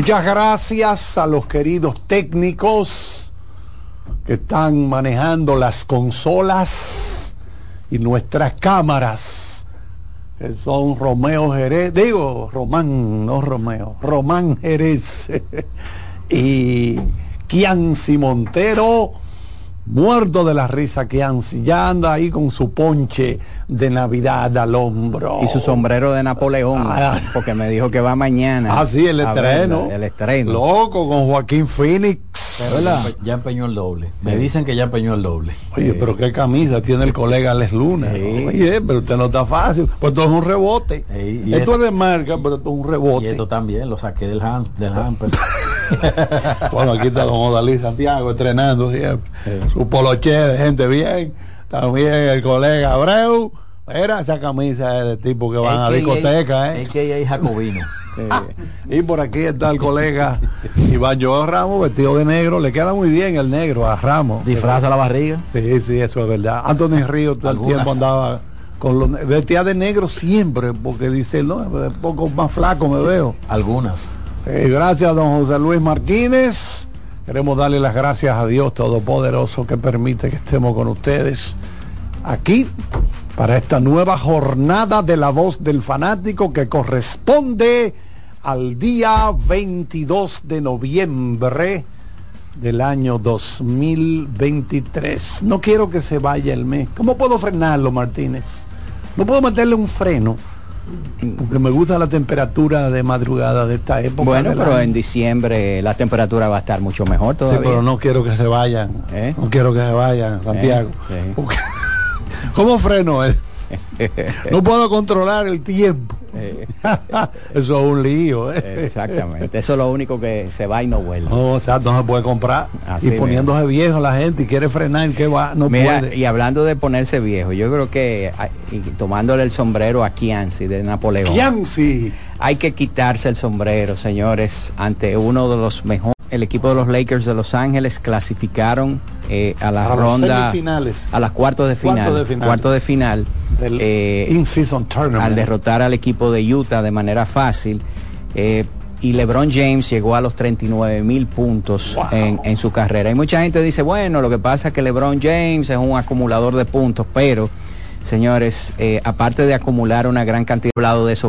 Muchas gracias a los queridos técnicos que están manejando las consolas y nuestras cámaras, que son Romeo Jerez, digo Román, no Romeo, Román Jerez y Kianci Montero, muerto de la risa Kianci, ya anda ahí con su ponche de Navidad al hombro. Y su sombrero de Napoleón, Ah. porque me dijo que va mañana. Ah, sí, el estreno. verla, el estreno. Loco, con Joaquín Phoenix. Ya empeñó el doble. Me dicen que ya empeñó el doble. Oye, pero qué camisa tiene el colega Les Luna. Oye, pero usted no está fácil. Pues esto es un rebote. esto, es de marca, pero esto es un rebote. Y esto también, lo saqué del, ham, del hamper. bueno, aquí está don Odalí Santiago estrenando siempre. Su poloche de gente bien. También el colega Abreu. Era esa camisa de tipo que van a discoteca, ¿eh? que Jacobino. Y por aquí está el colega Iván Joao Ramos, vestido de negro. Le queda muy bien el negro a Ramos. ¿Disfraza la barriga? Sí, sí, eso es verdad. Anthony Río todo el tiempo andaba con los vestía de negro siempre, porque dice, no, un poco más flaco me veo. Algunas. Eh, gracias, don José Luis Martínez. Queremos darle las gracias a Dios Todopoderoso que permite que estemos con ustedes aquí para esta nueva jornada de la voz del fanático que corresponde al día 22 de noviembre del año 2023. No quiero que se vaya el mes. ¿Cómo puedo frenarlo, Martínez? No puedo meterle un freno. Porque me gusta la temperatura de madrugada de esta época. Bueno, pero en diciembre la temperatura va a estar mucho mejor todavía. Sí, pero no quiero que se vayan. ¿Eh? No quiero que se vayan, Santiago. ¿Eh? ¿Cómo freno es? no puedo controlar el tiempo. Eh. Eso es un lío. ¿eh? Exactamente. Eso es lo único que se va y no vuelve. No, o sea, no se puede comprar. y poniéndose viejo la gente y quiere frenar, que va, no puede. Y hablando de ponerse viejo, yo creo que tomándole el sombrero a Kianci de Napoleón. Hay que quitarse el sombrero, señores, ante uno de los mejores. El equipo de los Lakers de Los Ángeles clasificaron eh, a la ronda a las cuartos de final, cuarto de final, eh, al derrotar al equipo de Utah de manera fácil eh, y LeBron James llegó a los 39 mil puntos en, en, su carrera. Y mucha gente dice, bueno, lo que pasa es que LeBron James es un acumulador de puntos, pero señores, aparte de acumular una gran cantidad de eso,